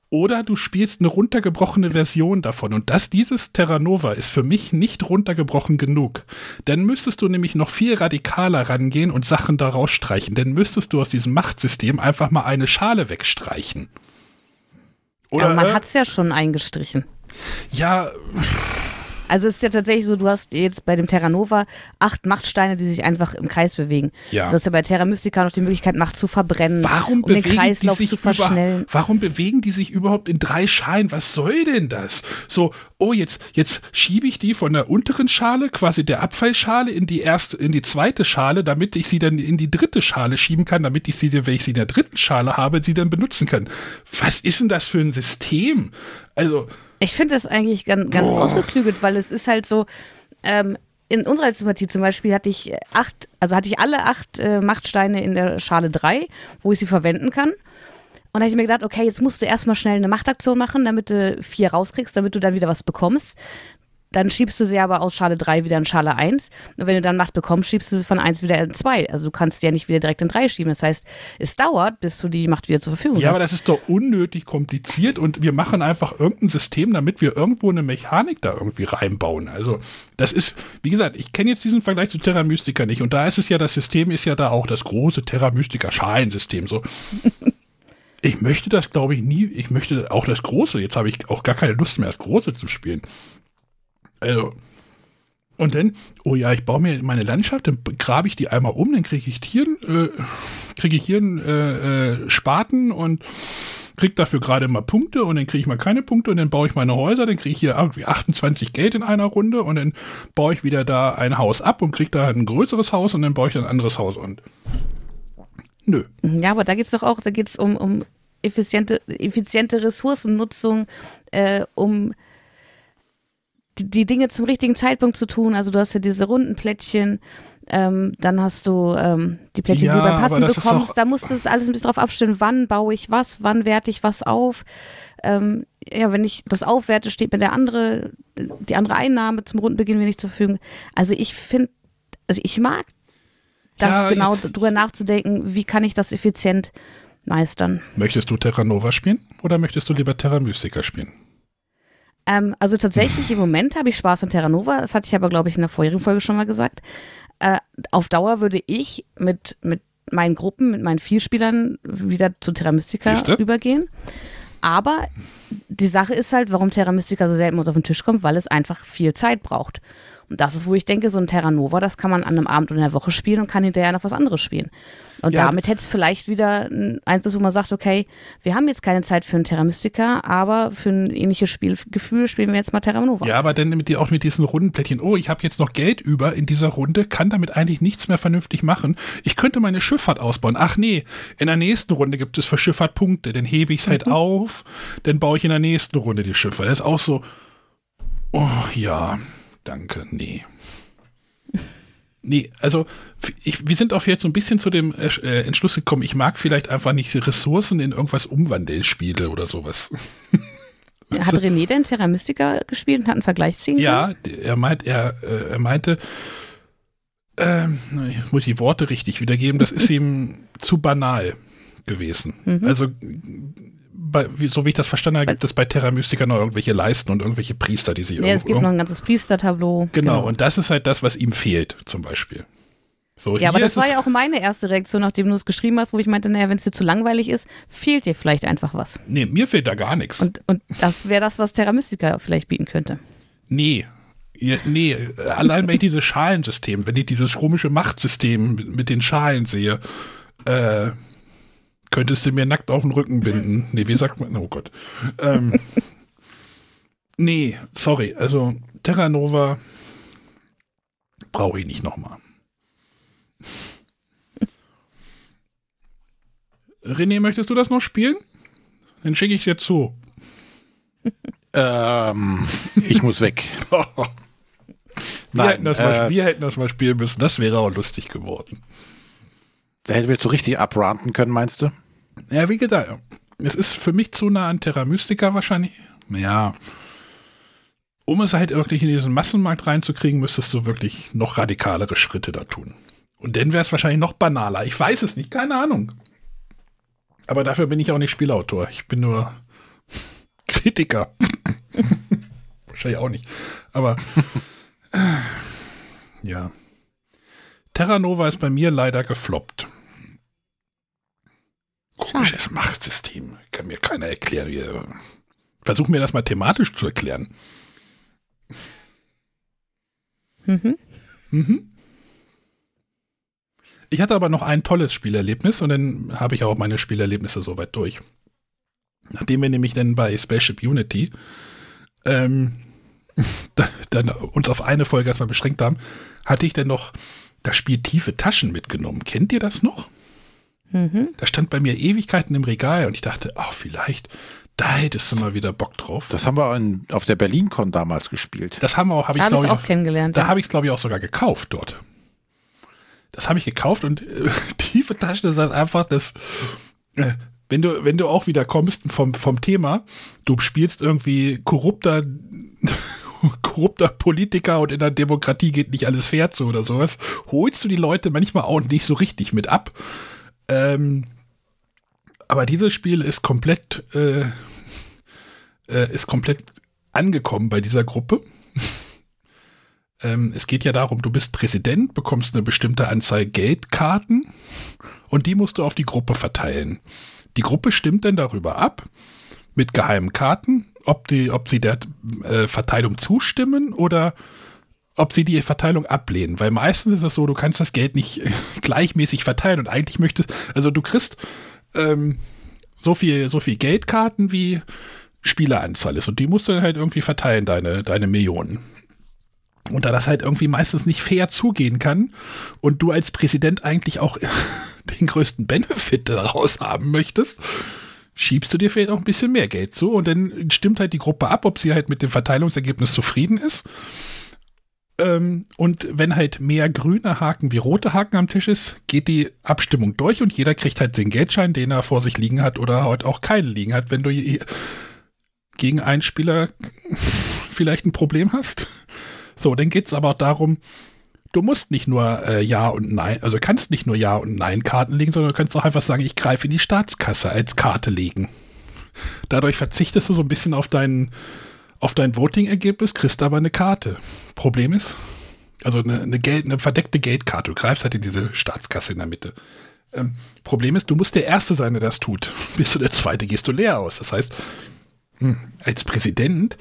oder du spielst eine runtergebrochene Version davon. Und das, dieses Terra Nova ist für mich nicht runtergebrochen genug. Dann müsstest du nämlich noch viel radikaler rangehen und Sachen da rausstreichen. Dann müsstest du aus diesem Machtsystem einfach mal eine Schale wegstreichen. Aber man äh, hat es ja schon eingestrichen. ja, Also es ist ja tatsächlich so, du hast jetzt bei dem Terra Nova acht Machtsteine, die sich einfach im Kreis bewegen. Ja. Du hast ja bei Terra Mystica noch die Möglichkeit, Macht zu verbrennen, Warum um den bewegen die Kreislauf sich zu verschnellen. Über, warum bewegen die sich überhaupt in drei Schalen? Was soll denn das? So, oh, jetzt, jetzt schiebe ich die von der unteren Schale, quasi der Abfallschale, in die erste, in die zweite Schale, damit ich sie dann in die dritte Schale schieben kann, damit ich sie, wenn ich sie in der dritten Schale habe, sie dann benutzen kann. Was ist denn das für ein System? Also, Ich finde das eigentlich ganz, ganz Boah. ausgeklügelt, weil es ist halt so, ähm, in unserer letzten Partie zum Beispiel hatte ich acht, also hatte ich alle acht äh, Machtsteine in der Schale 3, wo ich sie verwenden kann. Und da habe ich mir gedacht, okay, jetzt musst du erstmal schnell eine Machtaktion machen, damit du vier rauskriegst, damit du dann wieder was bekommst. Dann schiebst du sie aber aus Schale 3 wieder in Schale 1. Und wenn du dann Macht bekommst, schiebst du sie von 1 wieder in 2. Also du kannst sie ja nicht wieder direkt in 3 schieben. Das heißt, es dauert, bis du die Macht wieder zur Verfügung Ja, hast. aber das ist doch unnötig kompliziert und wir machen einfach irgendein System, damit wir irgendwo eine Mechanik da irgendwie reinbauen. Also das ist, wie gesagt, ich kenne jetzt diesen Vergleich zu Terra Mystica nicht und da ist es ja, das System ist ja da auch das große Terra Mystica Schalensystem. So. [LAUGHS] Ich möchte das, glaube ich, nie, ich möchte auch das Große, jetzt habe ich auch gar keine Lust mehr, das Große zu spielen. Also, und dann, oh ja, ich baue mir meine Landschaft, dann grabe ich die einmal um, dann kriege ich hier, äh, kriege ich hier einen äh, äh, Spaten und kriege dafür gerade mal Punkte und dann kriege ich mal keine Punkte und dann baue ich meine Häuser, dann kriege ich hier irgendwie 28 Geld in einer Runde und dann baue ich wieder da ein Haus ab und kriege da ein größeres Haus und dann baue ich dann ein anderes Haus und nö. Ja, aber da geht es doch auch, da geht es um, um effiziente, effiziente Ressourcennutzung, äh, um die, die Dinge zum richtigen Zeitpunkt zu tun. Also du hast ja diese runden Plättchen, ähm, dann hast du ähm, die Plättchen, Ja, die du beim Passen bekommst. Da musst du es alles ein bisschen drauf abstimmen, wann baue ich was, wann werte ich was auf. Ähm, ja, wenn ich das aufwerte, steht mir der andere, die andere Einnahme zum Rundenbeginn mir nicht zur Verfügung. Also ich finde, also ich mag das Ja, genau ja. drüber nachzudenken, wie kann ich das effizient meistern. Möchtest du Terra Nova spielen oder möchtest du lieber Terra Mystica spielen? Ähm, also tatsächlich im Moment habe ich Spaß an Terra Nova. Das hatte ich aber, glaube ich, in der vorherigen Folge schon mal gesagt. Äh, auf Dauer würde ich mit, mit meinen Gruppen, mit meinen Vielspielern wieder zu Terra Mystica Siehste? übergehen. Aber die Sache ist halt, warum Terra Mystica so selten uns auf den Tisch kommt, weil es einfach viel Zeit braucht. Und das ist, wo ich denke, so ein Terra Nova, das kann man an einem Abend oder in der Woche spielen und kann hinterher noch was anderes spielen. Und Ja, damit hätte es vielleicht wieder ein- eins, wo man sagt, okay, wir haben jetzt keine Zeit für ein Terra Mystica, aber für ein ähnliches Spielgefühl spielen wir jetzt mal Terra Nova. Ja, aber dann mit, die- auch mit diesen Rundenplättchen. Oh, ich habe jetzt noch Geld über in dieser Runde, kann damit eigentlich nichts mehr vernünftig machen. Ich könnte meine Schifffahrt ausbauen. Ach nee, in der nächsten Runde gibt es für Schifffahrt Punkte. Dann hebe ich es halt auf, dann baue ich in der nächsten Runde die Schiffe. Das ist auch so, oh ja, danke, nee. Nee, also ich, wir sind auch jetzt so ein bisschen zu dem äh, Entschluss gekommen, ich mag vielleicht einfach nicht Ressourcen in irgendwas umwandeln, Spiele oder sowas. [LAUGHS] Hat René denn Terra Mystica gespielt und hat einen Vergleich ziehen können? Ja, er meint, er, äh, er meinte, ähm, ich muss die Worte richtig wiedergeben, das ist [LAUGHS] ihm zu banal gewesen. Mhm. Also, bei, wie, so wie ich das verstanden habe, gibt es bei Terra Mystica noch irgendwelche Leisten und irgendwelche Priester, die sich Nee, es irgendwo. gibt noch ein ganzes Priestertableau. genau, und das ist halt das, was ihm fehlt, zum Beispiel. So, Ja, aber das war es- ja auch meine erste Reaktion, nachdem du es geschrieben hast, wo ich meinte, naja, wenn es dir zu langweilig ist, fehlt dir vielleicht einfach was. Nee, mir fehlt da gar nichts. Und, und das wäre das, was Terra Mystica vielleicht bieten könnte. Nee. Ja, nee, allein wenn ich dieses Schalensystem, wenn ich dieses komische Machtsystem mit, mit den Schalen sehe, äh, könntest du mir nackt auf den Rücken binden. Nee, wie sagt man? Oh Gott. Ähm, [LAUGHS] nee, sorry. Also Terra Nova brauche ich nicht nochmal. [LAUGHS] René, möchtest du das noch spielen? Dann schicke ich dir zu. [LAUGHS] Ähm, ich muss weg. Wir, hätten das mal, äh, wir hätten das mal spielen müssen. Das wäre auch lustig geworden. Da hätten wir so richtig abranten können, meinst du? Ja, wie gesagt, es ist für mich zu nah an Terra Mystica wahrscheinlich. Ja. Um es halt wirklich in diesen Massenmarkt reinzukriegen, müsstest du wirklich noch radikalere Schritte da tun. Und dann wäre es wahrscheinlich noch banaler. Ich weiß es nicht, keine Ahnung. Aber dafür bin ich auch nicht Spielautor. Ich bin nur [LAUGHS] Kritiker. [LAUGHS] wahrscheinlich auch nicht. Aber äh, ja. Terra Nova ist bei mir leider gefloppt. Komisches Machtsystem. Kann mir keiner erklären. Versuch mir das mal thematisch zu erklären. Mhm. Mhm. Ich hatte aber noch ein tolles Spielerlebnis und dann habe ich auch meine Spielerlebnisse soweit durch. Nachdem wir nämlich dann bei Spaceship Unity ähm, [LAUGHS] da- dann uns auf eine Folge erstmal beschränkt haben, hatte ich dann noch das Spiel Tiefe Taschen mitgenommen. Kennt ihr das noch? Mhm. Da stand bei mir Ewigkeiten im Regal und ich dachte, ach, vielleicht, da hättest du mal wieder Bock drauf. Das haben wir in, auf der BerlinCon damals gespielt. Das haben wir auch, habe Da ich habe ich glaube es ich, auch kennengelernt. da ja. habe ich es, glaube ich, auch sogar gekauft dort. Das habe ich gekauft und äh, [LAUGHS] tiefe Taschen, das heißt einfach, dass, äh, wenn du, wenn du auch wieder kommst vom, vom Thema, du spielst irgendwie korrupter [LAUGHS] korrupter Politiker und in der Demokratie geht nicht alles fair zu oder sowas, holst du die Leute manchmal auch nicht so richtig mit ab. Ähm, aber dieses Spiel ist komplett, äh, äh, ist komplett angekommen bei dieser Gruppe. [LAUGHS] ähm, es geht ja darum, du bist Präsident, bekommst eine bestimmte Anzahl Geldkarten und die musst du auf die Gruppe verteilen. Die Gruppe stimmt dann darüber ab, mit geheimen Karten, ob, die, ob sie der äh, Verteilung zustimmen oder ob sie die Verteilung ablehnen. Weil meistens ist es so, du kannst das Geld nicht [LAUGHS] gleichmäßig verteilen und eigentlich möchtest, also du kriegst ähm, so viel, so viel Geldkarten wie Spieleranzahl ist und die musst du dann halt irgendwie verteilen, deine, deine Millionen. Und da das halt irgendwie meistens nicht fair zugehen kann und du als Präsident eigentlich auch [LAUGHS] den größten Benefit daraus haben möchtest, schiebst du dir vielleicht auch ein bisschen mehr Geld zu und dann stimmt halt die Gruppe ab, ob sie halt mit dem Verteilungsergebnis zufrieden ist. Ähm, und wenn halt mehr grüne Haken wie rote Haken am Tisch ist, geht die Abstimmung durch und jeder kriegt halt den Geldschein, den er vor sich liegen hat oder halt auch keinen liegen hat, wenn du gegen einen Spieler [LAUGHS] vielleicht ein Problem hast. So, dann geht es aber auch darum, du musst nicht nur äh, Ja und Nein, also kannst nicht nur Ja und Nein Karten legen, sondern du kannst auch einfach sagen, ich greife in die Staatskasse als Karte legen. Dadurch verzichtest du so ein bisschen auf dein, auf dein Voting-Ergebnis, kriegst aber eine Karte. Problem ist, also eine, eine, Geld, eine verdeckte Geldkarte, du greifst halt in diese Staatskasse in der Mitte. Ähm, Problem ist, du musst der Erste sein, der das tut. [LAUGHS] Bist du der Zweite, gehst du leer aus. Das heißt, hm, als Präsident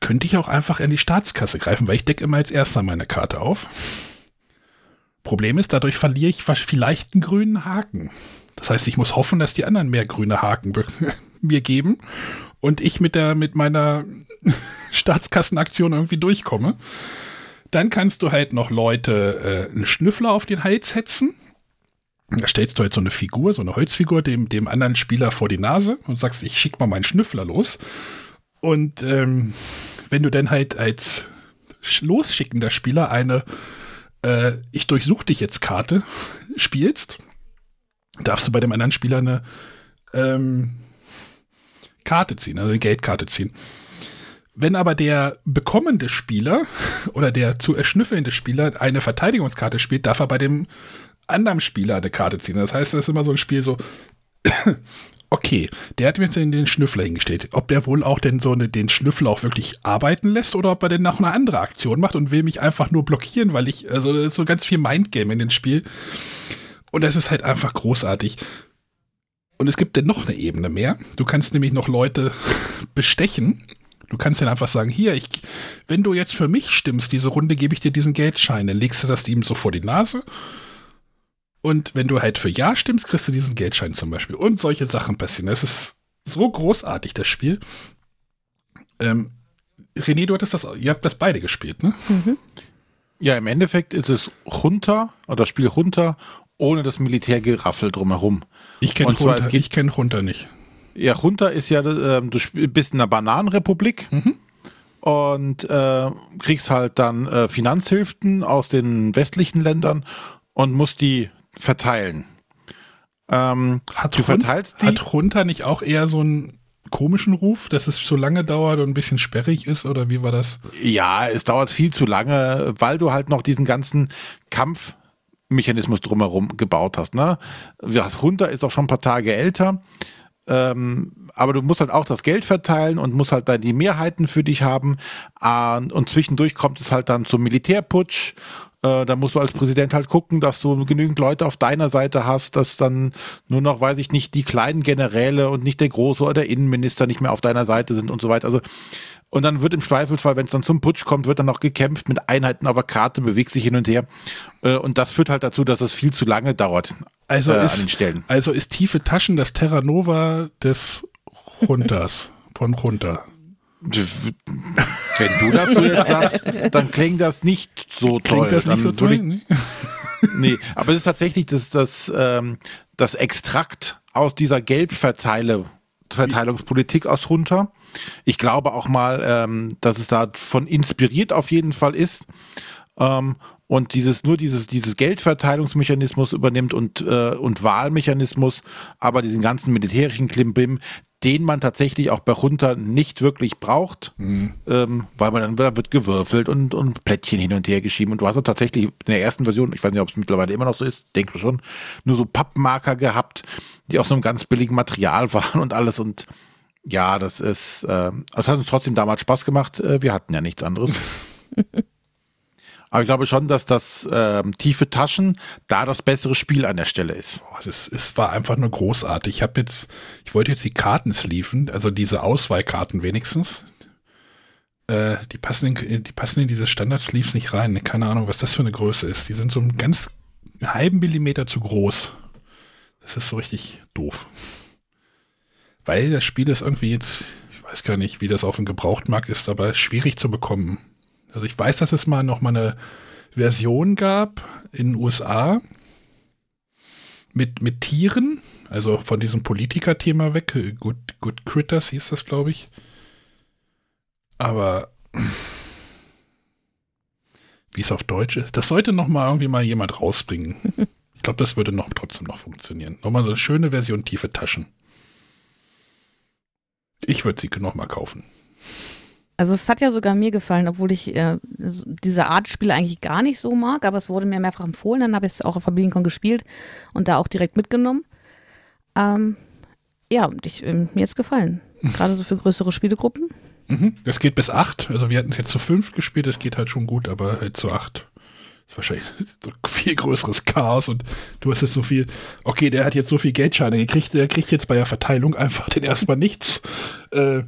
könnte ich auch einfach in die Staatskasse greifen, weil ich decke immer als erster meine Karte auf. Problem ist, dadurch verliere ich vielleicht einen grünen Haken. Das heißt, ich muss hoffen, dass die anderen mehr grüne Haken [LAUGHS] mir geben und ich mit der mit meiner [LAUGHS] Staatskassenaktion irgendwie durchkomme. Dann kannst du halt noch Leute äh, einen Schnüffler auf den Hals hetzen. Da stellst du halt so eine Figur, so eine Holzfigur dem, dem anderen Spieler vor die Nase und sagst, ich schick mal meinen Schnüffler los. Und ähm, wenn du dann halt als losschickender Spieler eine äh, Ich durchsuch dich jetzt Karte [LAUGHS] spielst, darfst du bei dem anderen Spieler eine ähm, Karte ziehen, also eine Geldkarte ziehen. Wenn aber der bekommende Spieler [LAUGHS] oder der zu erschnüffelnde Spieler eine Verteidigungskarte spielt, darf er bei dem anderen Spieler eine Karte ziehen. Das heißt, das ist immer so ein Spiel so, [CLEARS THROAT] okay, der hat mir jetzt den Schnüffler hingestellt. Ob der wohl auch denn so eine, den Schnüffler auch wirklich arbeiten lässt oder ob er denn noch eine andere Aktion macht und will mich einfach nur blockieren, weil ich, also das ist so ganz viel Mindgame in dem Spiel. Und das ist halt einfach großartig. Und es gibt dann noch eine Ebene mehr. Du kannst nämlich noch Leute [LAUGHS] bestechen. Du kannst dann einfach sagen, hier, ich, wenn du jetzt für mich stimmst, diese Runde gebe ich dir diesen Geldschein, dann legst du das ihm so vor die Nase und wenn du halt für Ja stimmst, kriegst du diesen Geldschein zum Beispiel. Und solche Sachen passieren. Das ist so großartig, das Spiel. Ähm, René, du hattest das, ihr habt das beide gespielt, ne? Mhm. Ja, im Endeffekt ist es runter, oder das Spiel runter, ohne das Militärgeraffel drumherum. Ich kenne runter, ich kenn runter nicht. Ja, runter ist ja, äh, du bist in einer Bananenrepublik. Mhm und äh, kriegst halt dann äh, Finanzhilfen aus den westlichen Ländern und musst die verteilen. Ähm, hat, du verteilst die? hat runter nicht auch eher so einen komischen Ruf, dass es zu lange dauert und ein bisschen sperrig ist oder wie war das? Ja, es dauert viel zu lange, weil du halt noch diesen ganzen Kampfmechanismus drumherum gebaut hast. Ne? Runter ist auch schon ein paar Tage älter. Ähm, aber du musst halt auch das Geld verteilen und musst halt dann die Mehrheiten für dich haben. Äh, und zwischendurch kommt es halt dann zum Militärputsch äh, da musst du als Präsident halt gucken, dass du genügend Leute auf deiner Seite hast, dass dann nur noch, weiß ich nicht, die kleinen Generäle und nicht der große oder der Innenminister nicht mehr auf deiner Seite sind und so weiter. Also und dann wird im Zweifelsfall, wenn es dann zum Putsch kommt, wird dann noch gekämpft mit Einheiten auf der Karte, bewegt sich hin und her. Äh, und das führt halt dazu, dass es viel zu lange dauert. Also, äh, ist, an den Stellen. also ist tiefe Taschen das Terra Nova des Runters, [LAUGHS] von runter. Wenn du das so jetzt [LAUGHS] sagst, dann klingt das nicht so toll. Klingt das nicht dann so toll? Ich, nee. [LAUGHS] nee, aber es ist tatsächlich das, das, ähm, das Extrakt aus dieser Gelbverteilungspolitik aus runter. Ich glaube auch mal, ähm, dass es davon inspiriert auf jeden Fall ist. Ähm, und dieses nur dieses dieses Geldverteilungsmechanismus übernimmt und äh, und Wahlmechanismus, aber diesen ganzen militärischen Klimbim, den man tatsächlich auch bei Junta nicht wirklich braucht, Mhm. ähm, weil man dann da wird gewürfelt und und Plättchen hin und her geschieben und du hast ja tatsächlich in der ersten Version, ich weiß nicht, ob es mittlerweile immer noch so ist, denke schon, nur so Pappmarker gehabt, die aus so einem ganz billigen Material [LAUGHS] waren und alles und ja, das ist, äh, es hat uns trotzdem damals Spaß gemacht. Äh, wir hatten ja nichts anderes. [LAUGHS] Aber ich glaube schon, dass das ähm, tiefe Taschen da das bessere Spiel an der Stelle ist. Boah, das, es war einfach nur großartig. Ich habe jetzt, ich wollte jetzt die Karten sleeven, also diese Auswahlkarten wenigstens. Äh, die passen in, die passen in diese Standard-Sleeves nicht rein. Keine Ahnung, was das für eine Größe ist. Die sind so einen ganz halben Millimeter zu groß. Das ist so richtig doof. Weil das Spiel ist irgendwie jetzt, ich weiß gar nicht, wie das auf dem Gebrauchtmarkt ist, aber schwierig zu bekommen. Also ich weiß, dass es mal noch mal eine Version gab in den USA mit, mit Tieren, also von diesem Politiker-Thema weg. Good, Good Critters hieß das, glaube ich. Aber wie es auf Deutsch ist, das sollte noch mal irgendwie mal jemand rausbringen. [LAUGHS] Ich glaube, das würde noch trotzdem noch funktionieren. Nochmal so eine schöne Version tiefe Taschen. Ich würde sie noch mal kaufen. Also es hat ja sogar mir gefallen, obwohl ich äh, diese Art Spiele eigentlich gar nicht so mag, aber es wurde mir mehrfach empfohlen, dann habe ich es auch auf Familienkon gespielt und da auch direkt mitgenommen. Ähm, ja, ich, ähm, mir jetzt gefallen. Gerade so für größere Spielegruppen. Mhm. Das geht bis acht. Also wir hatten es jetzt zu fünf gespielt, das geht halt schon gut, aber halt zu acht. Ist wahrscheinlich [LAUGHS] so viel größeres Chaos und du hast jetzt so viel, okay, der hat jetzt so viel Geldscheine gekriegt, der kriegt jetzt bei der Verteilung einfach den erstmal nichts. Äh,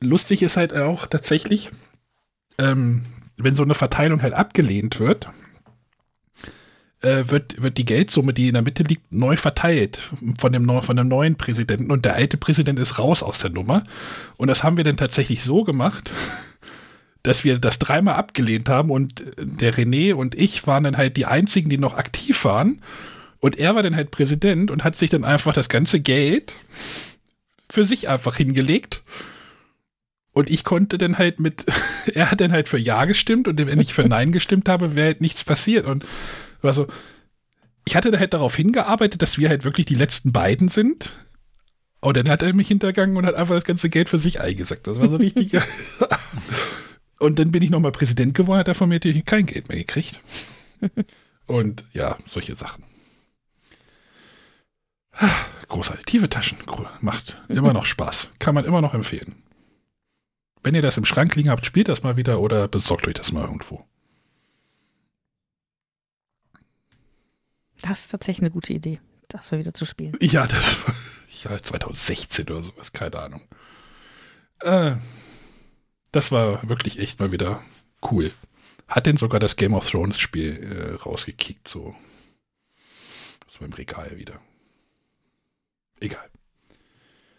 lustig ist halt auch tatsächlich, ähm, wenn so eine Verteilung halt abgelehnt wird, äh, wird, wird die Geldsumme, die in der Mitte liegt, neu verteilt von dem, von dem neuen Präsidenten und der alte Präsident ist raus aus der Nummer. Und das haben wir dann tatsächlich so gemacht, dass wir das dreimal abgelehnt haben und äh, der René und ich waren dann halt die einzigen, die noch aktiv waren. Und er war dann halt Präsident und hat sich dann einfach das ganze Geld für sich einfach hingelegt. Und ich konnte dann halt mit, [LAUGHS] er hat dann halt für Ja gestimmt und wenn ich für Nein gestimmt habe, wäre halt nichts passiert. Und war so, ich hatte da halt darauf hingearbeitet, dass wir halt wirklich die letzten beiden sind. Und dann hat er mich hintergangen und hat einfach das ganze Geld für sich eingesackt. Das war so [LAUGHS] richtig. [LAUGHS] und dann bin ich nochmal Präsident geworden, hat er von mir natürlich kein Geld mehr gekriegt. [LAUGHS] Und ja, solche Sachen. Großartig. Tiefe Taschen. Macht immer noch Spaß. Kann man immer noch empfehlen. Wenn ihr das im Schrank liegen habt, spielt das mal wieder oder besorgt euch das mal irgendwo. Das ist tatsächlich eine gute Idee, das mal wieder zu spielen. Ja, das war [LAUGHS] ja, 2016 oder sowas, keine Ahnung. Äh, das war wirklich echt mal wieder cool. Hat denn sogar das Game of Thrones Spiel äh, rausgekickt, so. Das war im Regal wieder. Egal.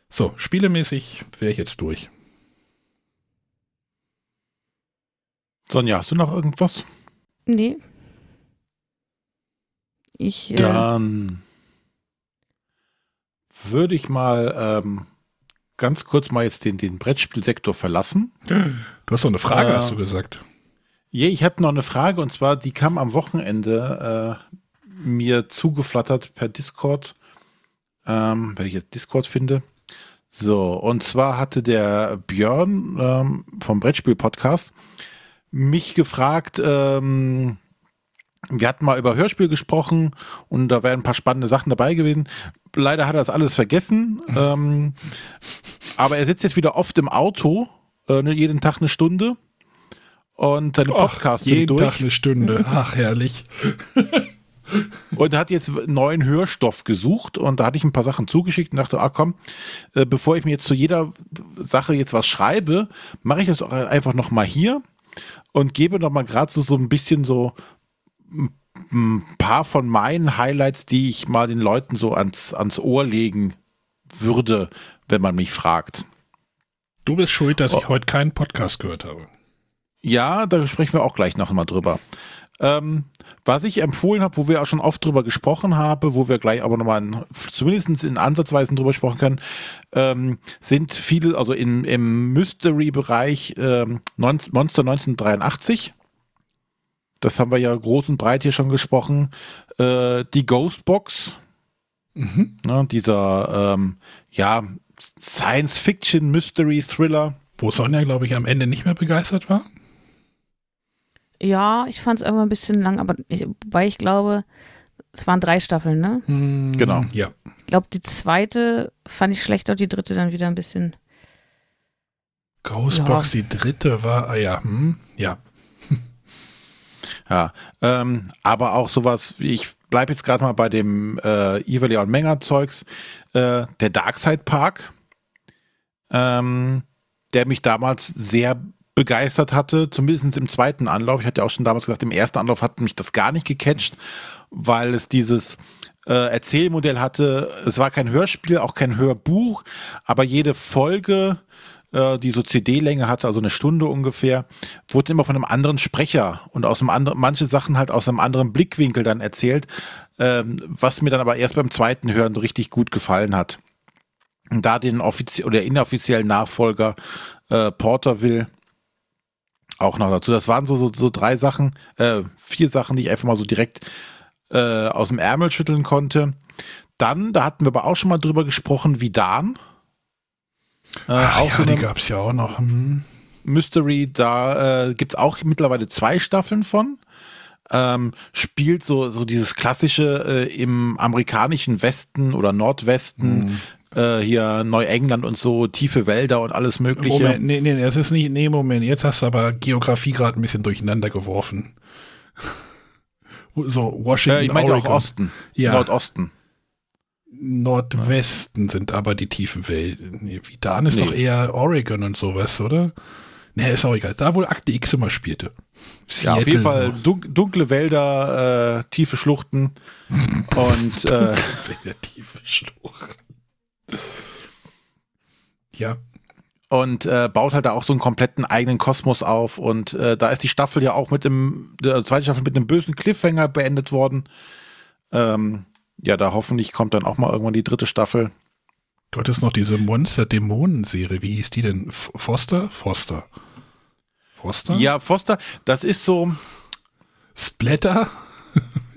So, spielemäßig wäre ich jetzt durch. Sonja, hast du noch irgendwas? Nee. Ich, äh, Dann würde ich mal ähm, ganz kurz mal jetzt den, den Brettspielsektor verlassen. Du hast doch eine Frage, Äh, hast du gesagt. Je, ich hatte noch eine Frage und zwar, die kam am Wochenende äh, mir zugeflattert per Discord, ähm, wenn ich jetzt Discord finde. So, und zwar hatte der Björn ähm, vom Brettspiel-Podcast mich gefragt, ähm, wir hatten mal über Hörspiel gesprochen und da wären ein paar spannende Sachen dabei gewesen. Leider hat er das alles vergessen, [LAUGHS] ähm, aber er sitzt jetzt wieder oft im Auto, äh, ne, jeden Tag eine Stunde und seine Podcasts jeden sind durch. Tag eine Stunde. Ach, herrlich. [LAUGHS] und hat jetzt neuen Hörstoff gesucht und da hatte ich ein paar Sachen zugeschickt und dachte, ah komm, äh, bevor ich mir jetzt zu jeder Sache jetzt was schreibe, mache ich das doch einfach noch mal hier und gebe noch mal gerade so, so ein bisschen so ein- ein paar von meinen Highlights, die ich mal den Leuten so ans, ans Ohr legen würde, wenn man mich fragt. Du bist schuld, dass Oh. ich heute keinen Podcast gehört habe. Ja, da sprechen wir auch gleich noch mal drüber. Ähm, was ich empfohlen habe, wo wir auch schon oft drüber gesprochen haben, wo wir gleich aber nochmal in, zumindest in Ansatzweisen drüber sprechen können, ähm, sind viele, also in, im Mystery-Bereich ähm, Monster 1983. das haben wir ja groß und breit hier schon gesprochen, äh, die Ghostbox. Mhm. Ne, dieser, ähm, ja, Science-Fiction-Mystery-Thriller. Wo Sonja, glaube ich, am Ende nicht mehr begeistert war. Ja, ich fand es irgendwann ein bisschen lang, aber ich, weil ich glaube, es waren drei Staffeln, ne? Hm, Genau. Ja. Ich glaube, die zweite fand ich schlechter, die dritte dann wieder ein bisschen. Ghostbox, die dritte war, ah ja, hm, ja. Ja, ähm, aber auch sowas, wie ich bleibe jetzt gerade mal bei dem äh, Evil und Menger Zeugs, äh, der Darkside Park, ähm, der mich damals sehr begeistert hatte, zumindest im zweiten Anlauf. Ich hatte auch schon damals gesagt, im ersten Anlauf hat mich das gar nicht gecatcht, weil es dieses äh, Erzählmodell hatte. Es war kein Hörspiel, auch kein Hörbuch, aber jede Folge die so CD-Länge hatte, also eine Stunde ungefähr, wurde immer von einem anderen Sprecher und aus einem anderen, manche Sachen halt aus einem anderen Blickwinkel dann erzählt, ähm, was mir dann aber erst beim zweiten Hören richtig gut gefallen hat. Und da den offiziellen oder inoffiziellen Nachfolger äh, Porterville auch noch dazu. Das waren so, so, so drei Sachen, äh, vier Sachen, die ich einfach mal so direkt äh, aus dem Ärmel schütteln konnte. Dann, da hatten wir aber auch schon mal drüber gesprochen, wie Dan. Äh, Ach, auch ja, so die gab es ja auch noch. Hm. Mystery, da äh, gibt es auch mittlerweile zwei Staffeln von. Ähm, spielt so, so dieses klassische äh, im amerikanischen Westen oder Nordwesten, äh, hier Neuengland und so, tiefe Wälder und alles Mögliche. Moment, nee, nee, es ist nicht, nee, Moment, jetzt hast du aber Geografie gerade ein bisschen durcheinander geworfen. [LAUGHS] So, Washington, äh, ich meine auch Oregon. Osten, Ja. Nordosten. Nordwesten sind aber die tiefen Wälder. Nee, wie Dan ist Nee. doch eher Oregon und sowas, oder? Nee, ist auch egal. Da wohl Akte X immer spielte. Ja, auf jeden Seattle, Fall dun dunkle Wälder, äh, tiefe Schluchten [LAUGHS] und äh, So. Der tiefe Schlucht. Ja. und äh, baut halt da auch so einen kompletten eigenen Kosmos auf. Und äh, da ist die Staffel ja auch mit dem, der zweite Staffel mit einem bösen Cliffhanger beendet worden. Ähm, ja, da hoffentlich kommt dann auch mal irgendwann die dritte Staffel. Du hattest noch diese Monster-Dämonen-Serie. Wie hieß die denn? F Foster? Foster. Foster? Ja, Foster, das ist so, Splatter?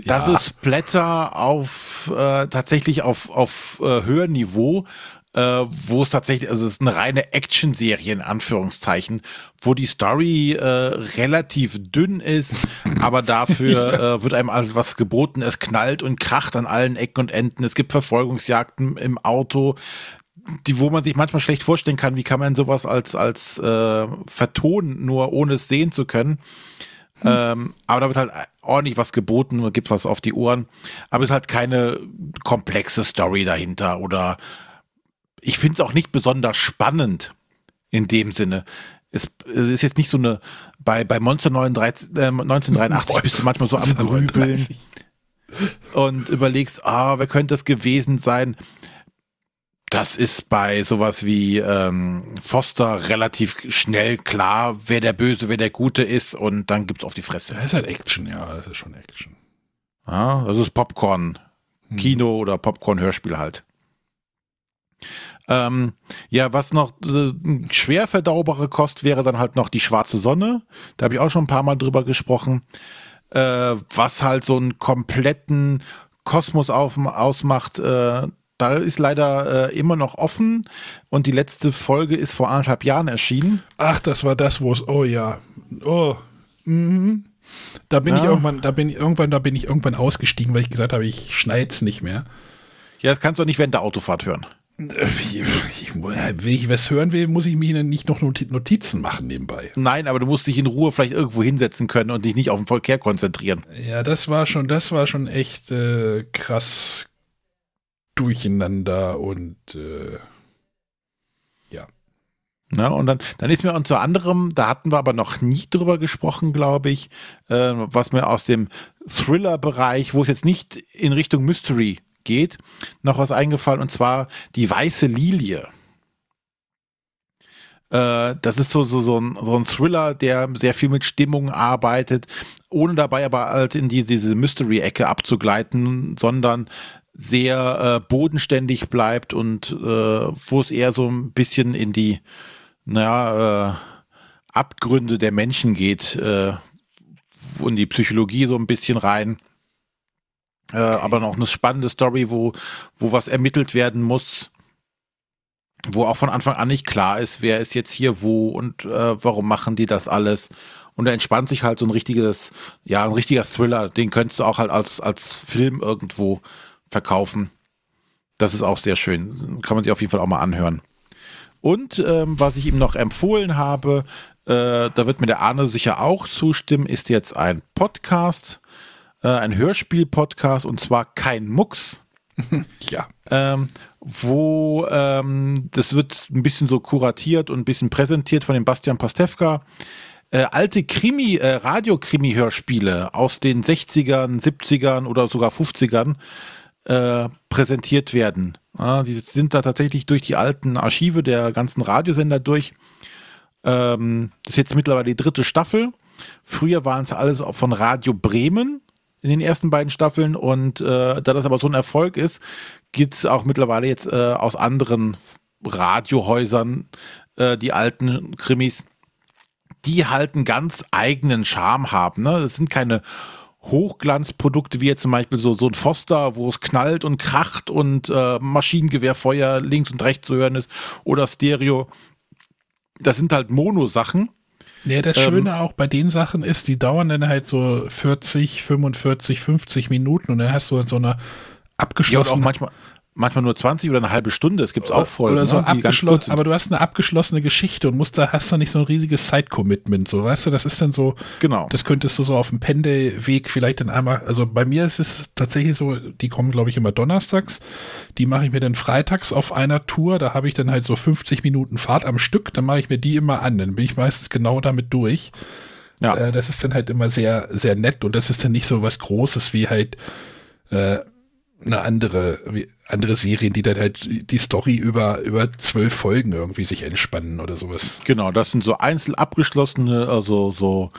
das Ja. ist Splatter auf äh, tatsächlich auf, auf äh, Hörniveau, äh, wo es tatsächlich, also es ist eine reine Action-Serie in Anführungszeichen, wo die Story äh, relativ dünn ist, aber dafür [LAUGHS] äh, wird einem halt was geboten. Es knallt und kracht an allen Ecken und Enden. Es gibt Verfolgungsjagden im Auto, die, wo man sich manchmal schlecht vorstellen kann, wie kann man sowas als, als äh, vertonen, nur ohne es sehen zu können. Ähm, aber da wird halt ordentlich was geboten und gibt was auf die Ohren. Aber es ist halt keine komplexe Story dahinter oder ich finde es auch nicht besonders spannend in dem Sinne. Es, es ist jetzt nicht so eine, bei, bei Monster 39, äh, 1983 bist du manchmal so am Grübeln 39. und überlegst, ah, wer könnte das gewesen sein? Das ist bei sowas wie ähm, Foster relativ schnell klar, wer der Böse, wer der Gute ist und dann gibt's auf die Fresse. Das ist halt Action, ja. Das ist schon Action. Ja, das ist Popcorn, Hm. Kino oder Popcorn-Hörspiel halt. Ähm, ja, was noch äh, schwer verdaubare Kost wäre dann halt noch die schwarze Sonne. Da habe ich auch schon ein paar Mal drüber gesprochen. Äh, was halt so einen kompletten Kosmos auf, ausmacht. Äh, da ist leider äh, immer noch offen und die letzte Folge ist vor anderthalb Jahren erschienen. Ach, das war das, wo es, oh ja. Oh. Mhm. Da bin ich Ja. irgendwann, da bin ich irgendwann, da bin ich irgendwann ausgestiegen, weil ich gesagt habe, ich schneid's nicht mehr. Ja, das kannst du auch nicht während der Autofahrt hören. Ich, wenn ich was hören will, muss ich mir nicht noch Noti- Notizen machen nebenbei. Nein, aber du musst dich in Ruhe vielleicht irgendwo hinsetzen können und dich nicht auf den Verkehr konzentrieren. Ja, das war schon, das war schon echt äh, krass durcheinander und äh, Ne, und dann, dann ist mir unter anderem, da hatten wir aber noch nie drüber gesprochen, glaube ich, äh, was mir aus dem Thriller-Bereich, wo es jetzt nicht in Richtung Mystery geht, noch was eingefallen, und zwar die weiße Lilie. Äh, das ist so, so, so, ein, so ein Thriller, der sehr viel mit Stimmung arbeitet, ohne dabei aber halt in die, diese Mystery-Ecke abzugleiten, sondern sehr äh, bodenständig bleibt und äh, wo es eher so ein bisschen in die naja, äh, Abgründe der Menschen geht, äh, in die Psychologie so ein bisschen rein. Äh, aber noch eine spannende Story, wo, wo was ermittelt werden muss, wo auch von Anfang an nicht klar ist, wer ist jetzt hier wo und äh, warum machen die das alles. Und da entspannt sich halt so ein richtiges, ja, ein richtiger Thriller, den könntest du auch halt als, als Film irgendwo verkaufen. Das ist auch sehr schön. Kann man sich auf jeden Fall auch mal anhören. Und ähm, was ich ihm noch empfohlen habe, äh, da wird mir der Arne sicher auch zustimmen, ist jetzt ein Podcast, äh, ein Hörspiel-Podcast und zwar kein Mucks. [LAUGHS] ja. Ähm, wo ähm, das wird ein bisschen so kuratiert und ein bisschen präsentiert von dem Bastian Pastewka. Äh, alte Krimi, äh, Radio-Krimi-Hörspiele aus den 60ern, 70ern oder sogar 50ern äh, präsentiert werden. Ja, die sind da tatsächlich durch die alten Archive der ganzen Radiosender durch. Ähm, das ist jetzt mittlerweile die dritte Staffel. Früher waren es alles auch von Radio Bremen in den ersten beiden Staffeln und äh, da das aber so ein Erfolg ist, gibt es auch mittlerweile jetzt äh, aus anderen Radiohäusern äh, die alten Krimis, die halt einen ganz eigenen Charme haben. Ne? Das sind keine Hochglanzprodukte wie jetzt zum Beispiel so, so ein Foster, wo es knallt und kracht und äh, Maschinengewehrfeuer links und rechts zu hören ist oder Stereo. Das sind halt Mono-Sachen. Ja, das ähm, Schöne auch bei den Sachen ist, die dauern dann halt so 40, 45, 50 Minuten und dann hast du so eine abgeschlossene. Ja, auch manchmal, manchmal nur 20 oder eine halbe Stunde. Es gibt auch Folgen. Oder so ne, abgeschlossen, aber du hast eine abgeschlossene Geschichte und musst da, hast da nicht so ein riesiges Side-Commitment. So, weißt du, das ist dann so, genau. das könntest du so auf dem Pendelweg vielleicht dann einmal, also bei mir ist es tatsächlich so, die kommen, glaube ich, immer donnerstags. Die mache ich mir dann freitags auf einer Tour. Da habe ich dann halt so 50 Minuten Fahrt am Stück. Dann mache ich mir die immer an. Dann bin ich meistens genau damit durch. Ja. Äh, das ist dann halt immer sehr, sehr nett und das ist dann nicht so was Großes wie halt, äh, eine andere, andere Serien, die dann halt die Story über, über zwölf Folgen irgendwie sich entspannen oder sowas. Genau, das sind so einzeln abgeschlossene, also so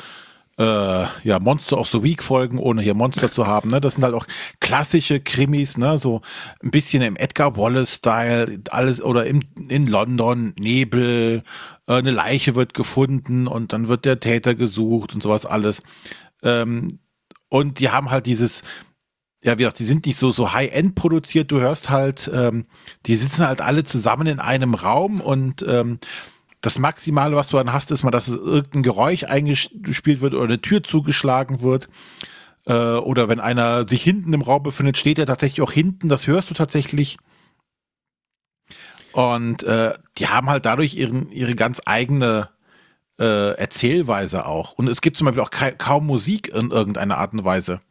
äh, ja, Monster of the Week Folgen, ohne hier Monster zu haben. Ne? Das sind halt auch klassische Krimis, ne? so ein bisschen im Edgar Wallace-Style, alles oder im, in London, Nebel, äh, eine Leiche wird gefunden und dann wird der Täter gesucht und sowas alles. Ähm, und die haben halt dieses, ja, wie gesagt, die sind nicht so, so High-End produziert. Du hörst halt, ähm, die sitzen halt alle zusammen in einem Raum und ähm, das Maximale, was du dann hast, ist mal, dass irgendein Geräusch eingespielt wird oder eine Tür zugeschlagen wird. Äh, oder wenn einer sich hinten im Raum befindet, steht er tatsächlich auch hinten. Das hörst du tatsächlich. Und äh, die haben halt dadurch ihren, ihre ganz eigene äh, Erzählweise auch. Und es gibt zum Beispiel auch kaum Musik in irgendeiner Art und Weise.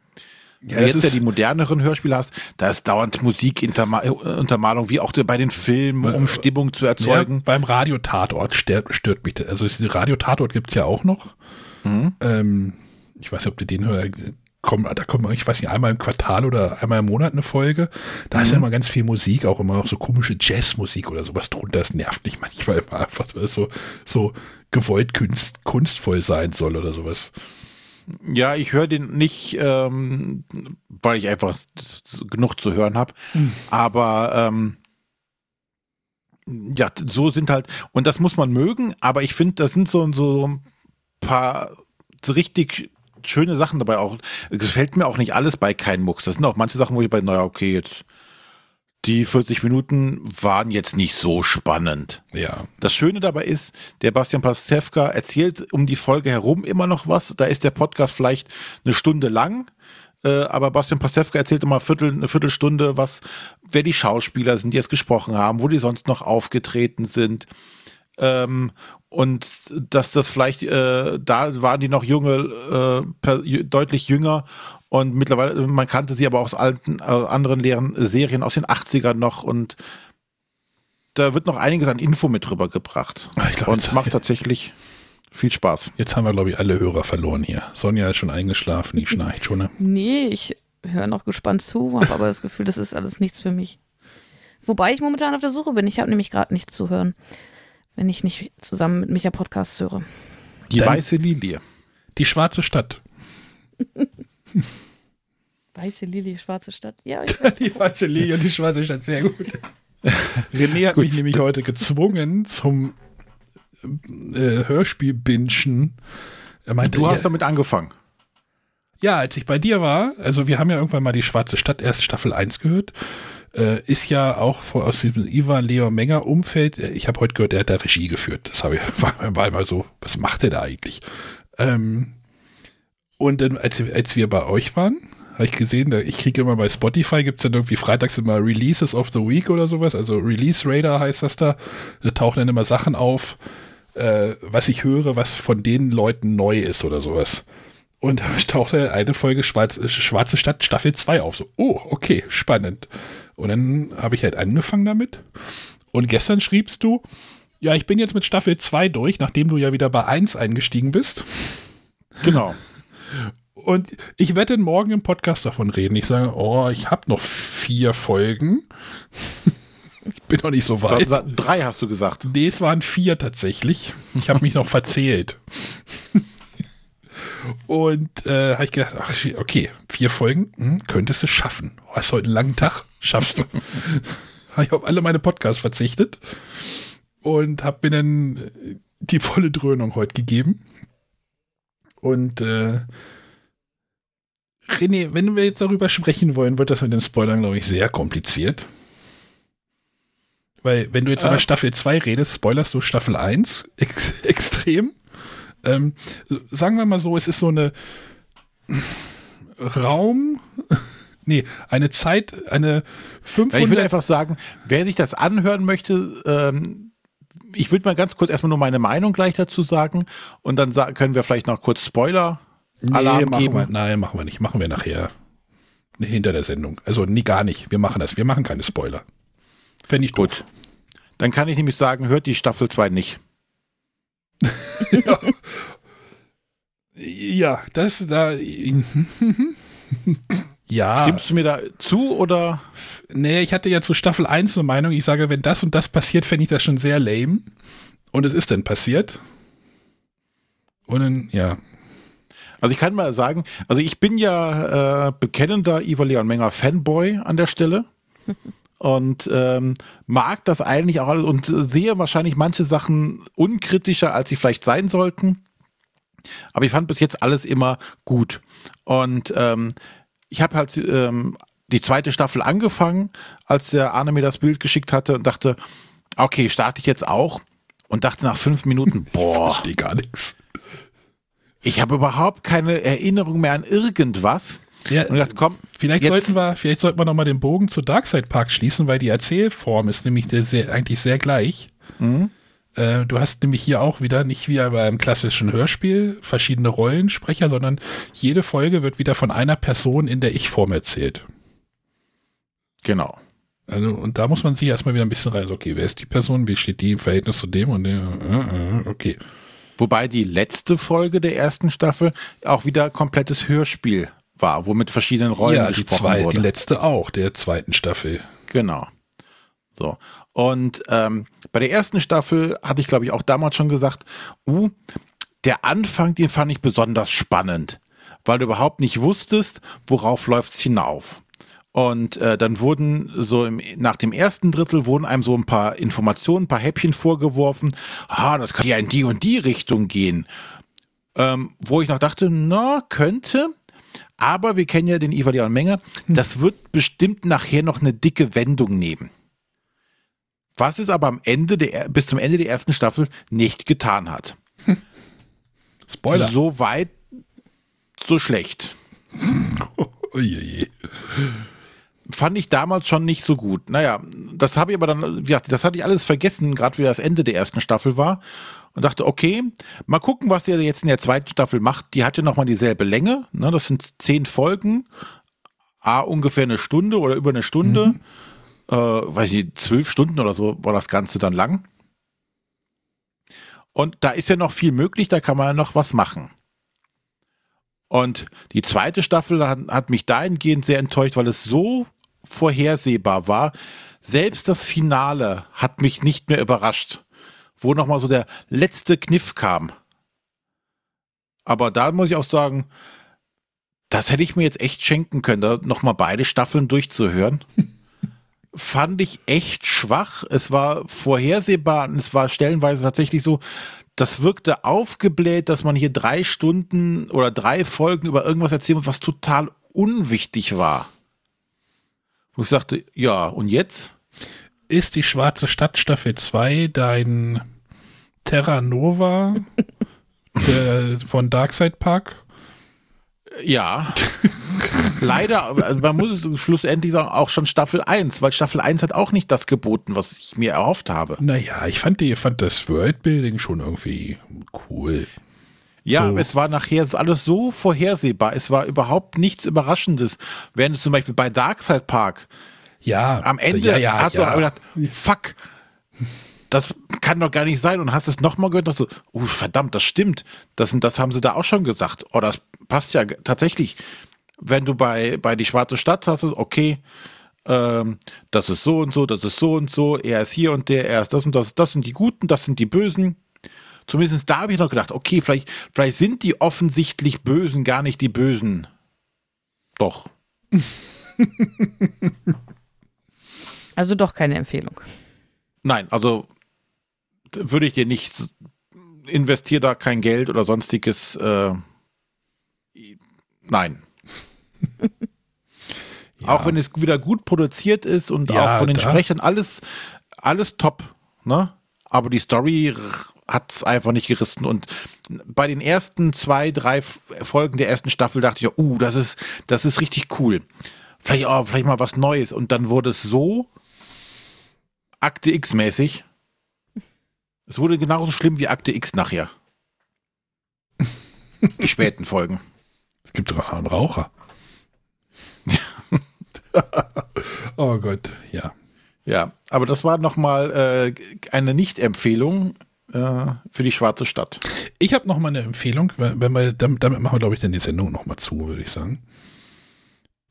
Ja, Wenn du jetzt ja die moderneren Hörspiele hast, da ist dauernd Musikuntermalung, wie auch bei den Filmen, um Stimmung zu erzeugen. Ja, beim Radiotatort stört, stört mich. Also den Radiotatort gibt es ja auch noch. Mhm. Ähm, ich weiß nicht, ob du den hörst. Komm, da kommt, ich weiß nicht, einmal im Quartal oder einmal im Monat eine Folge. Da mhm. ist ja immer ganz viel Musik, auch immer auch so komische Jazzmusik oder sowas drunter. Das nervt mich manchmal [LAUGHS] immer einfach, weil es so, so gewollt kunst, kunstvoll sein soll oder sowas. Ja, ich höre den nicht, ähm, weil ich einfach genug zu hören habe. Hm. Aber ähm, ja, so sind halt, und das muss man mögen, aber ich finde, das sind so, so ein paar so richtig schöne Sachen dabei auch. Es gefällt mir auch nicht alles bei kein Mucks. Das sind auch manche Sachen, wo ich bei, naja, okay, jetzt die 40 Minuten waren jetzt nicht so spannend. Ja. Das Schöne dabei ist, der Bastian Pastewka erzählt um die Folge herum immer noch was. Da ist der Podcast vielleicht eine Stunde lang, äh, aber Bastian Pastewka erzählt immer Viertel, eine Viertelstunde, was, wer die Schauspieler sind, die jetzt gesprochen haben, wo die sonst noch aufgetreten sind. Ähm, und dass das vielleicht, äh, da waren die noch junge, äh, per, deutlich jünger und mittlerweile, man kannte sie aber auch aus alten, äh, anderen leeren Serien aus den 80ern noch und da wird noch einiges an Info mit rübergebracht. Ah, glaub, und es macht tatsächlich viel Spaß. Jetzt haben wir, glaube ich, alle Hörer verloren hier. Sonja ist schon eingeschlafen, die schnarcht schon. Ne? Nee, ich höre noch gespannt zu, habe aber das Gefühl, das ist alles nichts für mich. Wobei ich momentan auf der Suche bin. Ich habe nämlich gerade nichts zu hören, wenn ich nicht zusammen mit Micha Podcasts höre. Die Dann weiße Lilie. Die schwarze Stadt. [LAUGHS] Weiße Lilie, schwarze Stadt. Ja, [LAUGHS] die weiße Lilie und die schwarze Stadt, sehr gut. [LAUGHS] René hat gut. mich nämlich heute gezwungen zum äh, Hörspiel-Bingen. Er meinte, du hast ja, damit angefangen. Ja, als ich bei dir war, also wir haben ja irgendwann mal die Schwarze Stadt erst Staffel 1 gehört, äh, ist ja auch vor, aus diesem Ivan Leo Menger Umfeld, äh, ich habe heute gehört, er hat da Regie geführt. Das habe ich, [LAUGHS] war, war immer so, was macht er da eigentlich? Ähm, und dann, als, als wir bei euch waren, habe ich gesehen, ich kriege immer bei Spotify, gibt es dann irgendwie freitags immer Releases of the Week oder sowas, also Release Radar heißt das da. Da tauchen dann immer Sachen auf, äh, was ich höre, was von den Leuten neu ist oder sowas. Und [LAUGHS] da tauchte eine Folge Schwarz, Schwarze Stadt Staffel 2 auf. So, oh, okay, spannend. Und dann habe ich halt angefangen damit. Und gestern schriebst du, ja, ich bin jetzt mit Staffel 2 durch, nachdem du ja wieder bei 1 eingestiegen bist. Genau. [LAUGHS] Und ich werde morgen im Podcast davon reden. Ich sage, oh, ich habe noch vier Folgen. [LAUGHS] ich bin noch nicht so weit. Drei hast du gesagt. Nee, es waren vier tatsächlich. Ich habe mich noch verzählt. [LAUGHS] Und äh, habe ich gedacht, ach, okay, vier Folgen, hm, könntest du schaffen. Du hast heute einen langen Tag, schaffst du. [LAUGHS] habe ich auf alle meine Podcasts verzichtet und habe mir dann die volle Dröhnung heute gegeben. Und äh, René, wenn wir jetzt darüber sprechen wollen, wird das mit den Spoilern, glaube ich, sehr kompliziert. Weil, wenn du jetzt äh. über Staffel 2 redest, spoilerst du Staffel 1 [LAUGHS] ex extrem. Ähm, sagen wir mal so, es ist so eine Raum, [LAUGHS] nee, eine Zeit, eine 500. Ja, ich würde einfach sagen, wer sich das anhören möchte, ähm, ich würde mal ganz kurz erstmal nur meine Meinung gleich dazu sagen und dann können wir vielleicht noch kurz Spoiler Alarm nee, geben. Wir, nein, machen wir nicht. Machen wir nachher hinter der Sendung. Also nie gar nicht. Wir machen das. Wir machen keine Spoiler. Fände ich gut. Doof. Dann kann ich nämlich sagen, hört die Staffel 2 nicht. ja. [LAUGHS] ja, das da. [LAUGHS] ja. Stimmst du mir da zu oder? Nee, ich hatte ja zu Staffel 1 eine Meinung. Ich sage, wenn das und das passiert, fände ich das schon sehr lame. Und es ist dann passiert. Und dann, ja. Also ich kann mal sagen, also ich bin ja äh, bekennender Iva Leon Menger Fanboy an der Stelle. [LAUGHS] und ähm, mag das eigentlich auch alles und sehe wahrscheinlich manche Sachen unkritischer, als sie vielleicht sein sollten. Aber ich fand bis jetzt alles immer gut. Und ähm, ich habe halt ähm, die zweite Staffel angefangen, als der Arne mir das Bild geschickt hatte und dachte, okay, starte ich jetzt auch. Und dachte nach fünf Minuten, boah. [LAUGHS] Ich verstehe gar nichts. Ich habe überhaupt keine Erinnerung mehr an irgendwas. Ja, und gedacht, komm, vielleicht sollten wir, vielleicht sollten wir nochmal den Bogen zu Darkside Park schließen, weil die Erzählform ist nämlich sehr, eigentlich sehr gleich. Mhm. Äh, du hast nämlich hier auch wieder nicht wie beim klassischen Hörspiel verschiedene Rollensprecher, sondern jede Folge wird wieder von einer Person in der Ich-Form erzählt. Genau. Also, und da muss man sich erstmal wieder ein bisschen rein, okay, wer ist die Person, wie steht die im Verhältnis zu dem und der, äh, äh, okay. Wobei die letzte Folge der ersten Staffel auch wieder komplettes Hörspiel war, wo mit verschiedenen Rollen ja, gesprochen die zwei, wurde. Die letzte auch, der zweiten Staffel. Genau. So. Und ähm, bei der ersten Staffel hatte ich, glaube ich, auch damals schon gesagt, uh, der Anfang, den fand ich besonders spannend, weil du überhaupt nicht wusstest, worauf läuft es hinauf. Und äh, dann wurden so im, nach dem ersten Drittel wurden einem so ein paar Informationen, ein paar Häppchen vorgeworfen. Ah, das könnte ja in die und die Richtung gehen. Ähm, wo ich noch dachte, na, könnte. Aber wir kennen ja den Iva Leon Menger. Hm. Das wird bestimmt nachher noch eine dicke Wendung nehmen. Was es aber am Ende der, bis zum Ende der ersten Staffel nicht getan hat. Spoiler. So weit, so schlecht. [LAUGHS] oh je fand ich damals schon nicht so gut. Naja, das habe ich aber dann, ja, das hatte ich alles vergessen, gerade wie das Ende der ersten Staffel war. Und dachte, okay, mal gucken, was er jetzt in der zweiten Staffel macht. Die hat ja nochmal dieselbe Länge. Ne? Das sind zehn Folgen. A, ungefähr eine Stunde oder über eine Stunde. Mhm. Äh, weiß ich, zwölf Stunden oder so war das Ganze dann lang. Und da ist ja noch viel möglich, da kann man ja noch was machen. Und die zweite Staffel hat, hat mich dahingehend sehr enttäuscht, weil es so vorhersehbar war. Selbst das Finale hat mich nicht mehr überrascht, wo nochmal so der letzte Kniff kam. Aber da muss ich auch sagen, das hätte ich mir jetzt echt schenken können, da nochmal beide Staffeln durchzuhören. [LAUGHS] Fand ich echt schwach. Es war vorhersehbar und es war stellenweise tatsächlich so, das wirkte aufgebläht, dass man hier drei Stunden oder drei Folgen über irgendwas erzählen muss, was total unwichtig war. Wo ich sagte, ja, und jetzt? Ist die Schwarze Stadt Staffel 2 dein Terra Nova [LAUGHS] der, von Darkside Park? Ja. [LAUGHS] Leider, also man muss es schlussendlich sagen, auch schon Staffel 1, weil Staffel 1 hat auch nicht das geboten, was ich mir erhofft habe. Naja, ich fand, die, fand das Worldbuilding schon irgendwie cool. Ja, So. es war nachher alles so vorhersehbar. Es war überhaupt nichts Überraschendes. Während du zum Beispiel bei Darkside Park Ja, am Ende ja, ja, hast du ja. auch gedacht, fuck, das kann doch gar nicht sein. Und hast es nochmal gehört und dachte, oh, verdammt, das stimmt. Das, das haben sie da auch schon gesagt. Oh, das passt ja tatsächlich. Wenn du bei, bei die Schwarze Stadt hast, okay, ähm, das ist so und so, das ist so und so, er ist hier und der, er ist das und das, das sind die Guten, das sind die Bösen. Zumindest da habe ich noch gedacht, okay, vielleicht, vielleicht sind die offensichtlich Bösen gar nicht die Bösen. Doch. [LAUGHS] Also doch keine Empfehlung. Nein, also würde ich dir nicht investiere da kein Geld oder sonstiges. Äh, nein. [LAUGHS] Ja. Auch wenn es wieder gut produziert ist und Ja, auch von den da- Sprechern alles, alles top, ne? Aber die Story hat es einfach nicht gerissen. Und bei den ersten zwei, drei Folgen der ersten Staffel dachte ich, uh, das ist, das ist richtig cool. Vielleicht, oh, vielleicht mal was Neues. Und dann wurde es so Akte X-mäßig. Es wurde genauso schlimm wie Akte X nachher. Die späten Folgen. [LAUGHS] Es gibt doch einen Raucher. [LAUGHS] oh Gott, ja. Ja, aber das war nochmal äh, eine Nicht-Empfehlung für die Schwarze Stadt. Ich habe noch mal eine Empfehlung, wenn wir, damit, damit machen wir, glaube ich, dann die Sendung noch mal zu, würde ich sagen.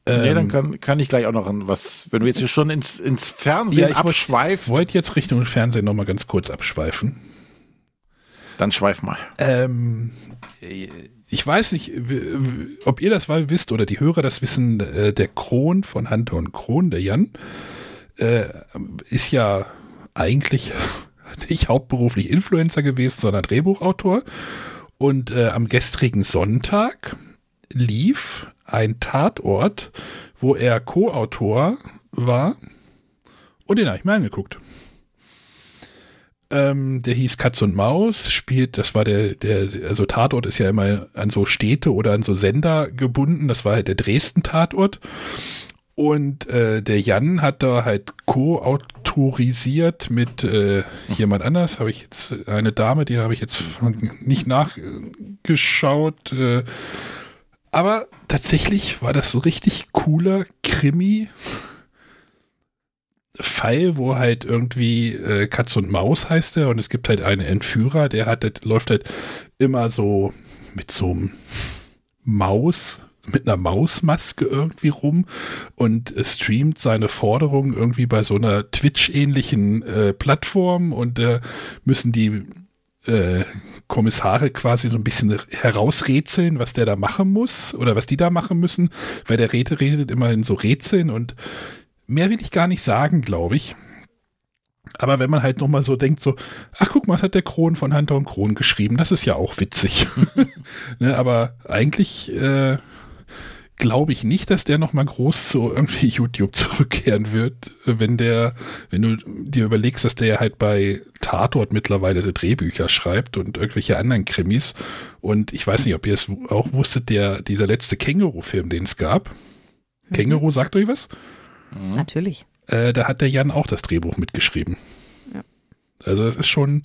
nee, dann Ähm, kann, kann ich gleich auch noch was, wenn du jetzt hier schon ins, ins Ja, Fernsehen ich abschweifst, wollte jetzt Richtung Fernsehen noch mal ganz kurz abschweifen. dann schweif mal. Ähm, ich weiß nicht, ob ihr das mal wisst oder die Hörer das wissen, äh, der Kron von Hunter und Kron, der Jan, äh, ist ja eigentlich [LAUGHS] nicht hauptberuflich Influencer gewesen, sondern Drehbuchautor. Und äh, am gestrigen Sonntag lief ein Tatort, wo er Co-Autor war. Und den habe ich mir angeguckt. Ähm, der hieß Katz und Maus, spielt, das war der, der, also Tatort ist ja immer an so Städte oder an so Sender gebunden, das war halt der Dresden-Tatort. Und äh, der Jan hat da halt co-autorisiert mit äh, jemand anders, habe ich jetzt, eine Dame, die habe ich jetzt nicht nachgeschaut. Äh, aber tatsächlich war das so richtig cooler Krimi. Fall, wo halt irgendwie äh, Katz und Maus heißt er und es gibt halt einen Entführer, der hat läuft halt immer so mit so einem Maus, mit einer Mausmaske irgendwie rum und äh, streamt seine Forderungen irgendwie bei so einer Twitch-ähnlichen äh, Plattform und äh, müssen die äh, Kommissare quasi so ein bisschen herausrätseln, was der da machen muss oder was die da machen müssen, weil der Räte redet immer in so Rätseln und mehr will ich gar nicht sagen, glaube ich. Aber wenn man halt nochmal so denkt, so, ach guck mal, was hat der Kron von Hunter und Kron geschrieben? Das ist ja auch witzig. [LAUGHS] ne, aber eigentlich äh, glaube ich nicht, dass der nochmal groß zu irgendwie YouTube [LAUGHS] zurückkehren wird, wenn der, wenn du dir überlegst, dass der ja halt bei Tatort mittlerweile Drehbücher schreibt und irgendwelche anderen Krimis. Und ich weiß nicht, ob ihr es auch wusstet, der, dieser letzte Känguru-Film, den es gab. Känguru, sagt euch was? Natürlich. Äh, da hat der Jan auch das Drehbuch mitgeschrieben. Ja. Also es ist schon,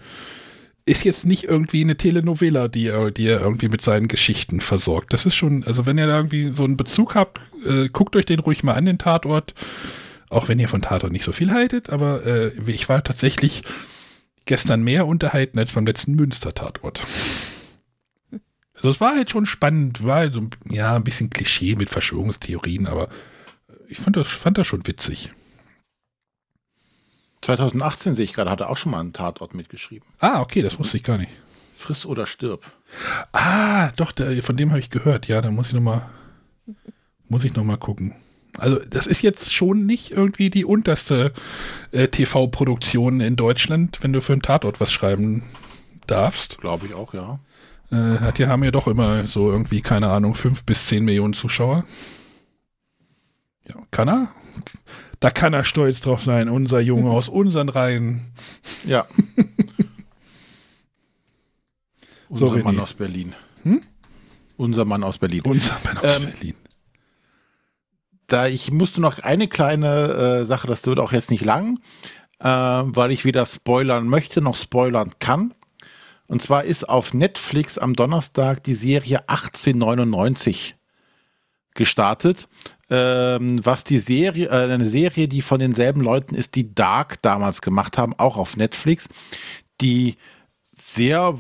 ist jetzt nicht irgendwie eine Telenovela, die er, die er irgendwie mit seinen Geschichten versorgt. Das ist schon, also wenn ihr da irgendwie so einen Bezug habt, äh, guckt euch den ruhig mal an, den Tatort. Auch wenn ihr von Tatort nicht so viel haltet, aber äh, ich war tatsächlich gestern mehr unterhalten als beim letzten Münster-Tatort. Also es war halt schon spannend, war halt so, ja, ein bisschen Klischee mit Verschwörungstheorien, aber ich fand das, fand das schon witzig. 2018 sehe ich gerade, hat er auch schon mal einen Tatort mitgeschrieben. Ah, okay, das wusste ich gar nicht. Friss oder stirb. Ah, doch, der, von dem habe ich gehört. Ja, da muss ich noch mal, muss ich noch mal gucken. Also das ist jetzt schon nicht irgendwie die unterste äh, TV-Produktion in Deutschland, wenn du für einen Tatort was schreiben darfst. Glaube ich auch, ja. Äh, hat die haben ja doch immer so irgendwie, keine Ahnung, fünf bis zehn Millionen Zuschauer. Ja, kann er? Da kann er stolz drauf sein, unser Junge aus unseren Reihen. Ja. [LAUGHS] Unser René. Mann aus Berlin. Hm? Unser Mann aus Berlin. Unser Mann aus Ähm, Berlin. da ich musste noch eine kleine äh, Sache, das wird auch jetzt nicht lang, äh, weil ich weder spoilern möchte noch spoilern kann. Und zwar ist auf Netflix am Donnerstag die Serie 1899 gestartet. Ähm, was die Serie, äh, eine Serie, die von denselben Leuten ist, die Dark damals gemacht haben, auch auf Netflix, die sehr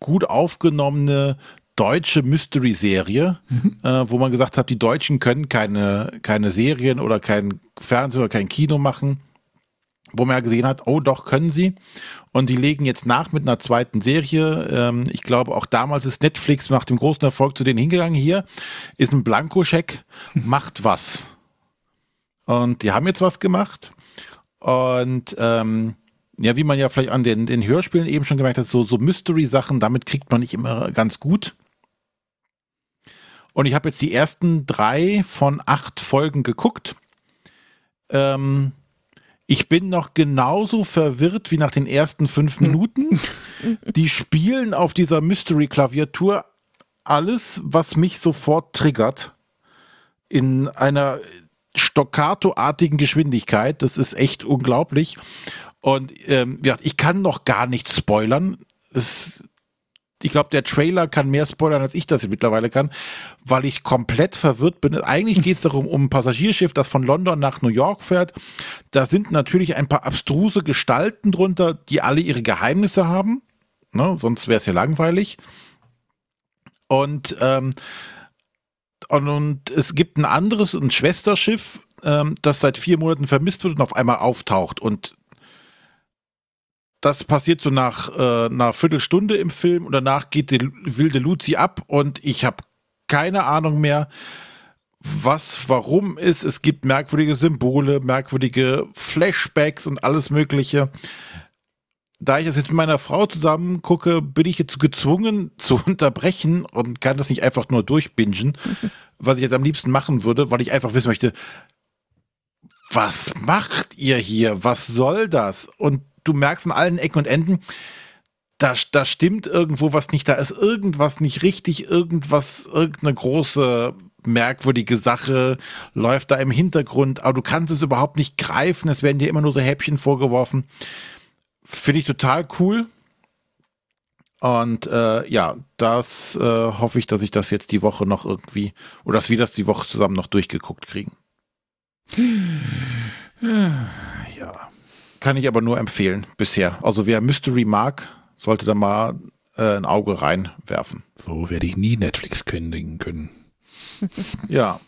gut aufgenommene deutsche Mystery-Serie, äh, wo man gesagt hat, die Deutschen können keine, keine Serien oder kein Fernsehen oder kein Kino machen, wo man ja gesehen hat, oh doch, können sie. Und die legen jetzt nach mit einer zweiten Serie. Ähm, ich glaube, auch damals ist Netflix nach dem großen Erfolg zu denen hingegangen. Hier ist ein Blankoscheck, macht was. Und die haben jetzt was gemacht. Und ähm, ja, wie man ja vielleicht an den, den Hörspielen eben schon gemerkt hat, so, so Mystery-Sachen, damit kriegt man nicht immer ganz gut. Und ich habe jetzt die ersten drei von acht Folgen geguckt. Ähm, ich bin noch genauso verwirrt wie nach den ersten fünf Minuten. Die spielen auf dieser Mystery-Klaviatur alles, was mich sofort triggert. In einer stoccato-artigen Geschwindigkeit. Das ist echt unglaublich. Und ähm, ja, ich kann noch gar nicht spoilern. Es, ich glaube, der Trailer kann mehr spoilern, als ich das mittlerweile kann, weil ich komplett verwirrt bin. Eigentlich geht es darum, um ein Passagierschiff, das von London nach New York fährt. Da sind natürlich ein paar abstruse Gestalten drunter, die alle ihre Geheimnisse haben. Ne? Sonst wäre es ja langweilig. Und, ähm, und, und es gibt ein anderes, ein Schwesterschiff, ähm, das seit vier Monaten vermisst wird und auf einmal auftaucht. Und das passiert so nach äh, einer Viertelstunde im Film und danach geht die wilde Luzi ab und ich habe keine Ahnung mehr, was, warum ist. Es gibt merkwürdige Symbole, merkwürdige Flashbacks und alles Mögliche. Da ich das jetzt mit meiner Frau zusammen gucke, bin ich jetzt gezwungen zu [LAUGHS] unterbrechen und kann das nicht einfach nur durchbingen, [LAUGHS] was ich jetzt am liebsten machen würde, weil ich einfach wissen möchte, was macht ihr hier? Was soll das? Und du merkst an allen Ecken und Enden, da, da stimmt irgendwo was nicht, da ist irgendwas nicht richtig, irgendwas, irgendeine große merkwürdige Sache läuft da im Hintergrund, aber du kannst es überhaupt nicht greifen, es werden dir immer nur so Häppchen vorgeworfen. Finde ich total cool. Und äh, ja, das äh, hoffe ich, dass ich das jetzt die Woche noch irgendwie, oder dass wir das die Woche zusammen noch durchgeguckt kriegen. Ja. Kann ich aber nur empfehlen bisher. Also wer Mystery mag, sollte da mal äh, ein Auge reinwerfen. So werde ich nie Netflix kündigen können. [LAUGHS] Ja.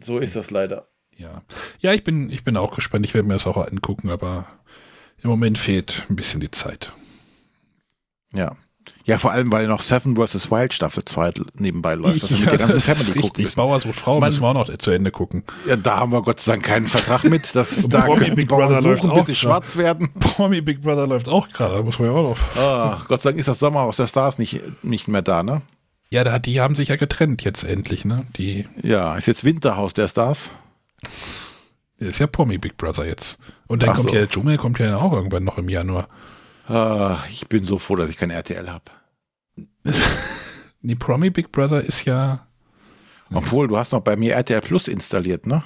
So ist das leider. Ja. Ja, ich bin, ich bin auch gespannt. Ich werde mir das auch angucken, aber im Moment fehlt ein bisschen die Zeit. Ja. Ja, vor allem, weil noch Seven vs. Wild Staffel 2 nebenbei läuft. was wir mit der ganzen das Family ist gucken richtig. müssen. Bauer sucht Frau Man- müssen wir auch noch zu Ende gucken. Ja, da haben wir Gott sei Dank keinen Vertrag mit. Das, [LAUGHS] da können Big Brother läuft bis sie schwarz werden. [LAUGHS] Promi Big Brother läuft auch gerade, muss man ja auch noch. Ah, Gott sei Dank ist das Sommerhaus der Stars nicht, nicht mehr da, ne? Ja, da, die haben sich ja getrennt jetzt endlich, ne? Die, Ja, ist jetzt Winterhaus der Stars. der ist ja Promi Big Brother jetzt. Und dann Ach kommt so. ja der Dschungel, kommt ja auch irgendwann noch im Januar. Ah, ich bin so froh, dass ich kein RTL habe. [LAUGHS] Die Promi Big Brother ist ja. Obwohl, du hast noch bei mir RTL Plus installiert, ne?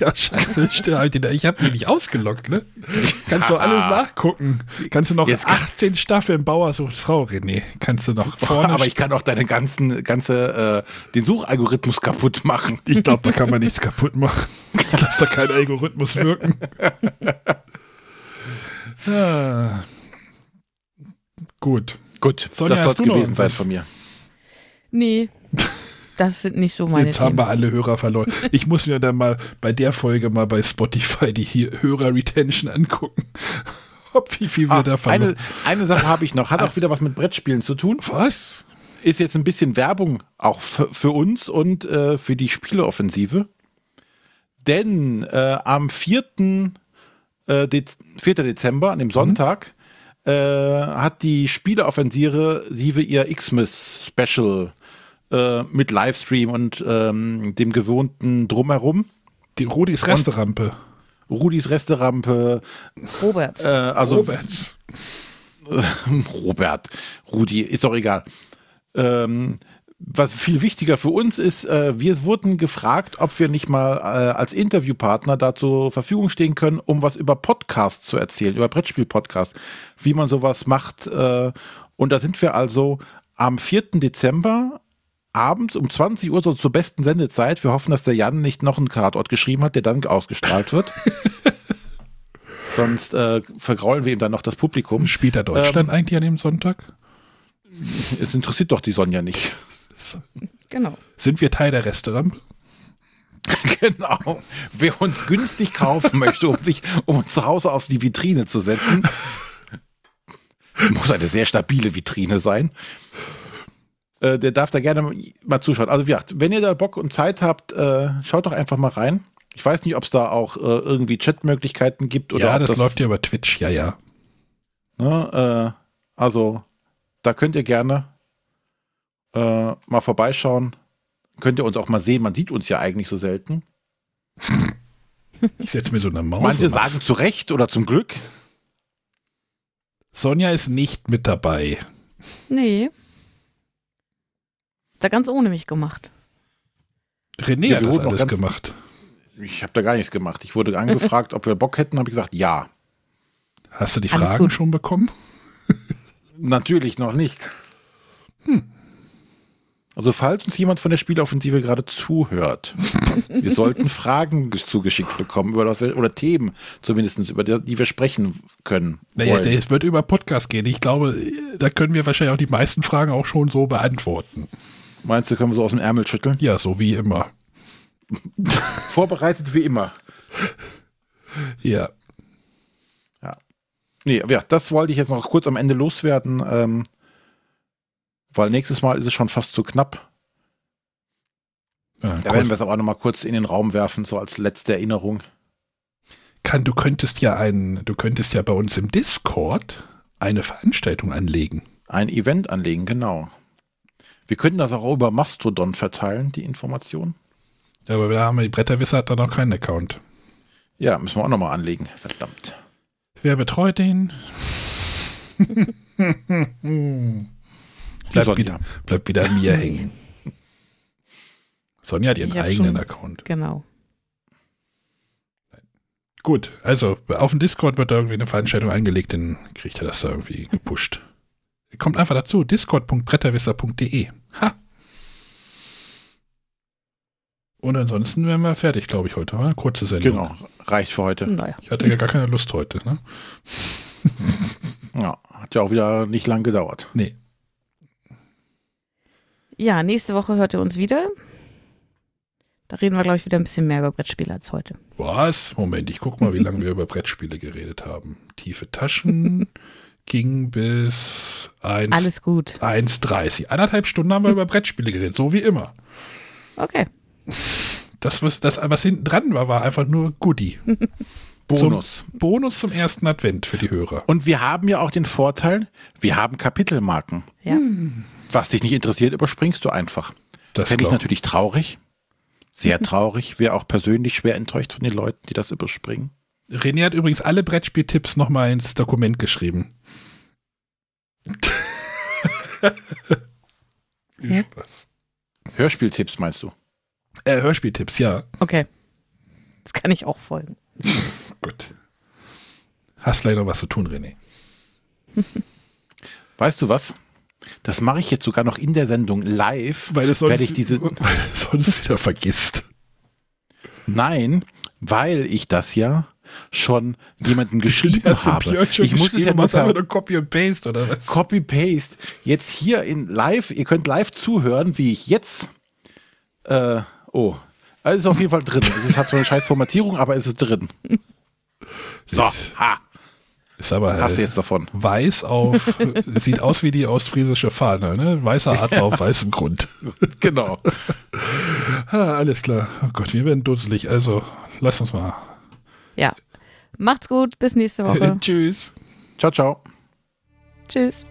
Ja, scheiße, stimmt. Ich habe mich nicht ausgelockt, ne? Kannst du alles nachgucken. Kannst du noch Jetzt kann- 18 Staffeln Bauer sucht Frau, René. Kannst du noch vorne. Aber ich kann auch deine ganzen, ganze, äh, den Suchalgorithmus kaputt machen. ich glaube, da kann man nichts kaputt machen. [LAUGHS] Lass da kein Algorithmus wirken. [LAUGHS] ah. Gut. Gut, Sonja, das soll noch gewesen sein von mir. Nee, das sind nicht so meine Jetzt haben Themen. wir alle Hörer verloren. Ich muss mir dann mal bei der Folge mal bei Spotify die hier Hörer-Retention angucken. [LAUGHS] Ob wie viel wir Ah, da verloren eine, eine Sache habe ich noch, hat auch wieder was mit Brettspielen zu tun. Was? Ist jetzt ein bisschen Werbung auch für, für uns und äh, für die Spieleoffensive. Denn äh, am 4. Äh, Dez 4. Dezember, an dem Sonntag, äh, hat die Spieleoffensive ihr Xmas Special äh, mit Livestream und ähm, dem gewohnten Drumherum. Die Rudis Resterampe. Rudis Resterampe, Robert. äh, also Roberts. [LAUGHS] Robert, Rudi, ist doch egal. Ähm, was viel wichtiger für uns ist, äh, wir wurden gefragt, ob wir nicht mal äh, als Interviewpartner da zur Verfügung stehen können, um was über Podcasts zu erzählen, über Brettspiel-Podcasts, wie man sowas macht. Äh, und da sind wir also am 4. Dezember abends um 20 Uhr, so zur besten Sendezeit. Wir hoffen, dass der Jan nicht noch einen Kartort geschrieben hat, der dann ausgestrahlt wird. [LAUGHS] Sonst äh, vergraulen wir ihm dann noch das Publikum. Spielt da Deutschland eigentlich an dem Sonntag? Es interessiert doch die Sonja nicht. Genau. Sind wir Teil der Resterampe? [LAUGHS] Genau. Wer uns günstig kaufen [LAUGHS] möchte, um sich, um uns zu Hause auf die Vitrine zu setzen, [LAUGHS] muss eine sehr stabile Vitrine sein. Äh, der darf da gerne mal zuschauen. Also, wie gesagt, wenn ihr da Bock und Zeit habt, äh, schaut doch einfach mal rein. Ich weiß nicht, ob es da auch äh, irgendwie Chatmöglichkeiten gibt oder ja, ob das, läuft ja über Twitch, ja, ja. Ne, äh, also, da könnt ihr gerne äh, mal vorbeischauen. Könnt ihr uns auch mal sehen. Man sieht uns ja eigentlich so selten. Ich setze mir so eine Maus. Manche sagen zu Recht oder zum Glück. Sonja ist nicht mit dabei. Nee. Da ganz ohne mich gemacht. René Ja, hat das alles ganz- gemacht. Ich habe da gar nichts gemacht. Ich wurde angefragt, ob wir Bock hätten, habe ich gesagt, ja. Hast du die Alles Fragen gut. schon bekommen? Natürlich noch nicht. Also falls uns jemand von der Spieleoffensive gerade zuhört, wir sollten Fragen zugeschickt bekommen über das, oder Themen zumindest, über die, die wir sprechen können. Naja, es wird über Podcast gehen. Ich glaube, da können wir wahrscheinlich auch die meisten Fragen auch schon so beantworten. Meinst du, können wir so aus dem Ärmel schütteln? Ja, so wie immer. [LAUGHS] Vorbereitet wie immer. Ja. Nee, ja, das wollte ich jetzt noch kurz am Ende loswerden, ähm, weil nächstes Mal ist es schon fast zu knapp. ja Da werden wir es aber auch noch mal kurz in den Raum werfen, so als letzte Erinnerung. Kann, du könntest ja ein, du könntest ja bei uns im Discord eine Veranstaltung anlegen. Ein Event anlegen, genau. Wir könnten das auch über Mastodon verteilen, die Information. Aber da haben wir die Bretterwisser hat da noch keinen Account. Ja, müssen wir auch nochmal anlegen. Verdammt. Wer betreut den? [LAUGHS] Bleibt, wieder, bleibt wieder an mir hängen. [LAUGHS] Sonja hat ihren eigenen schon- Account. Genau. Gut, also auf dem Discord wird da irgendwie eine Veranstaltung angelegt, dann kriegt er das da irgendwie gepusht. Kommt einfach dazu, discord.bretterwisser.de. Ha! Und ansonsten wären wir fertig, glaube ich, heute. Oder? Kurze Sendung. Genau, reicht für heute. Naja. Ich hatte ja gar keine Lust heute, ne? [LAUGHS] Ja, hat ja auch wieder nicht lang gedauert. Nee. Ja, nächste Woche hört ihr uns wieder. Da reden wir, glaube ich, wieder ein bisschen mehr über Brettspiele als heute. Was? Moment, ich guck mal, wie lange wir über Brettspiele geredet haben. Tiefe Taschen [LAUGHS] ging bis 1 Alles gut. 1,30. Anderthalb Stunden haben wir über Brettspiele geredet, so wie immer. Okay. Das, was, das, was hinten dran war, war einfach nur Goodie. [LAUGHS] Bonus. Zum Bonus zum ersten Advent für die Hörer. Und wir haben ja auch den Vorteil, wir haben Kapitelmarken. Ja. Was dich nicht interessiert, überspringst du einfach. Das Fände ich natürlich traurig. Sehr traurig. Wäre auch persönlich schwer enttäuscht von den Leuten, die das überspringen. René hat übrigens alle Brettspieltipps nochmal ins Dokument geschrieben. [LAUGHS] Viel Hm? Spaß. Hörspieltipps meinst du? Äh, Hörspieltipps, ja. Okay. Das kann ich auch folgen. [LAUGHS] Gut. Hast leider was zu tun, René. Weißt du was? Das mache ich jetzt sogar noch in der Sendung live. Weil es sonst, ich diese- [LAUGHS] weil es sonst wieder vergisst. Nein, weil ich das ja schon jemandem geschrieben habe. Ich muss es ja nur nur Copy und Paste oder was? Copy-Paste. Jetzt hier in live, ihr könnt live zuhören, wie ich jetzt. Äh, oh. Also ist auf jeden Fall drin. Es hat so eine scheiß Formatierung, aber es ist drin. So, ha, Ist aber hast du äh, jetzt davon. weiß auf, [LAUGHS] sieht aus wie die ostfriesische Fahne, ne? Weißer Adler auf weißem Grund. [LAUGHS] Genau. [LAUGHS] Ah, alles klar. Oh Gott, wir werden dusselig. Also, lass uns mal. Ja. Macht's gut. Bis nächste Woche. Tschüss. Ciao, ciao. Tschüss.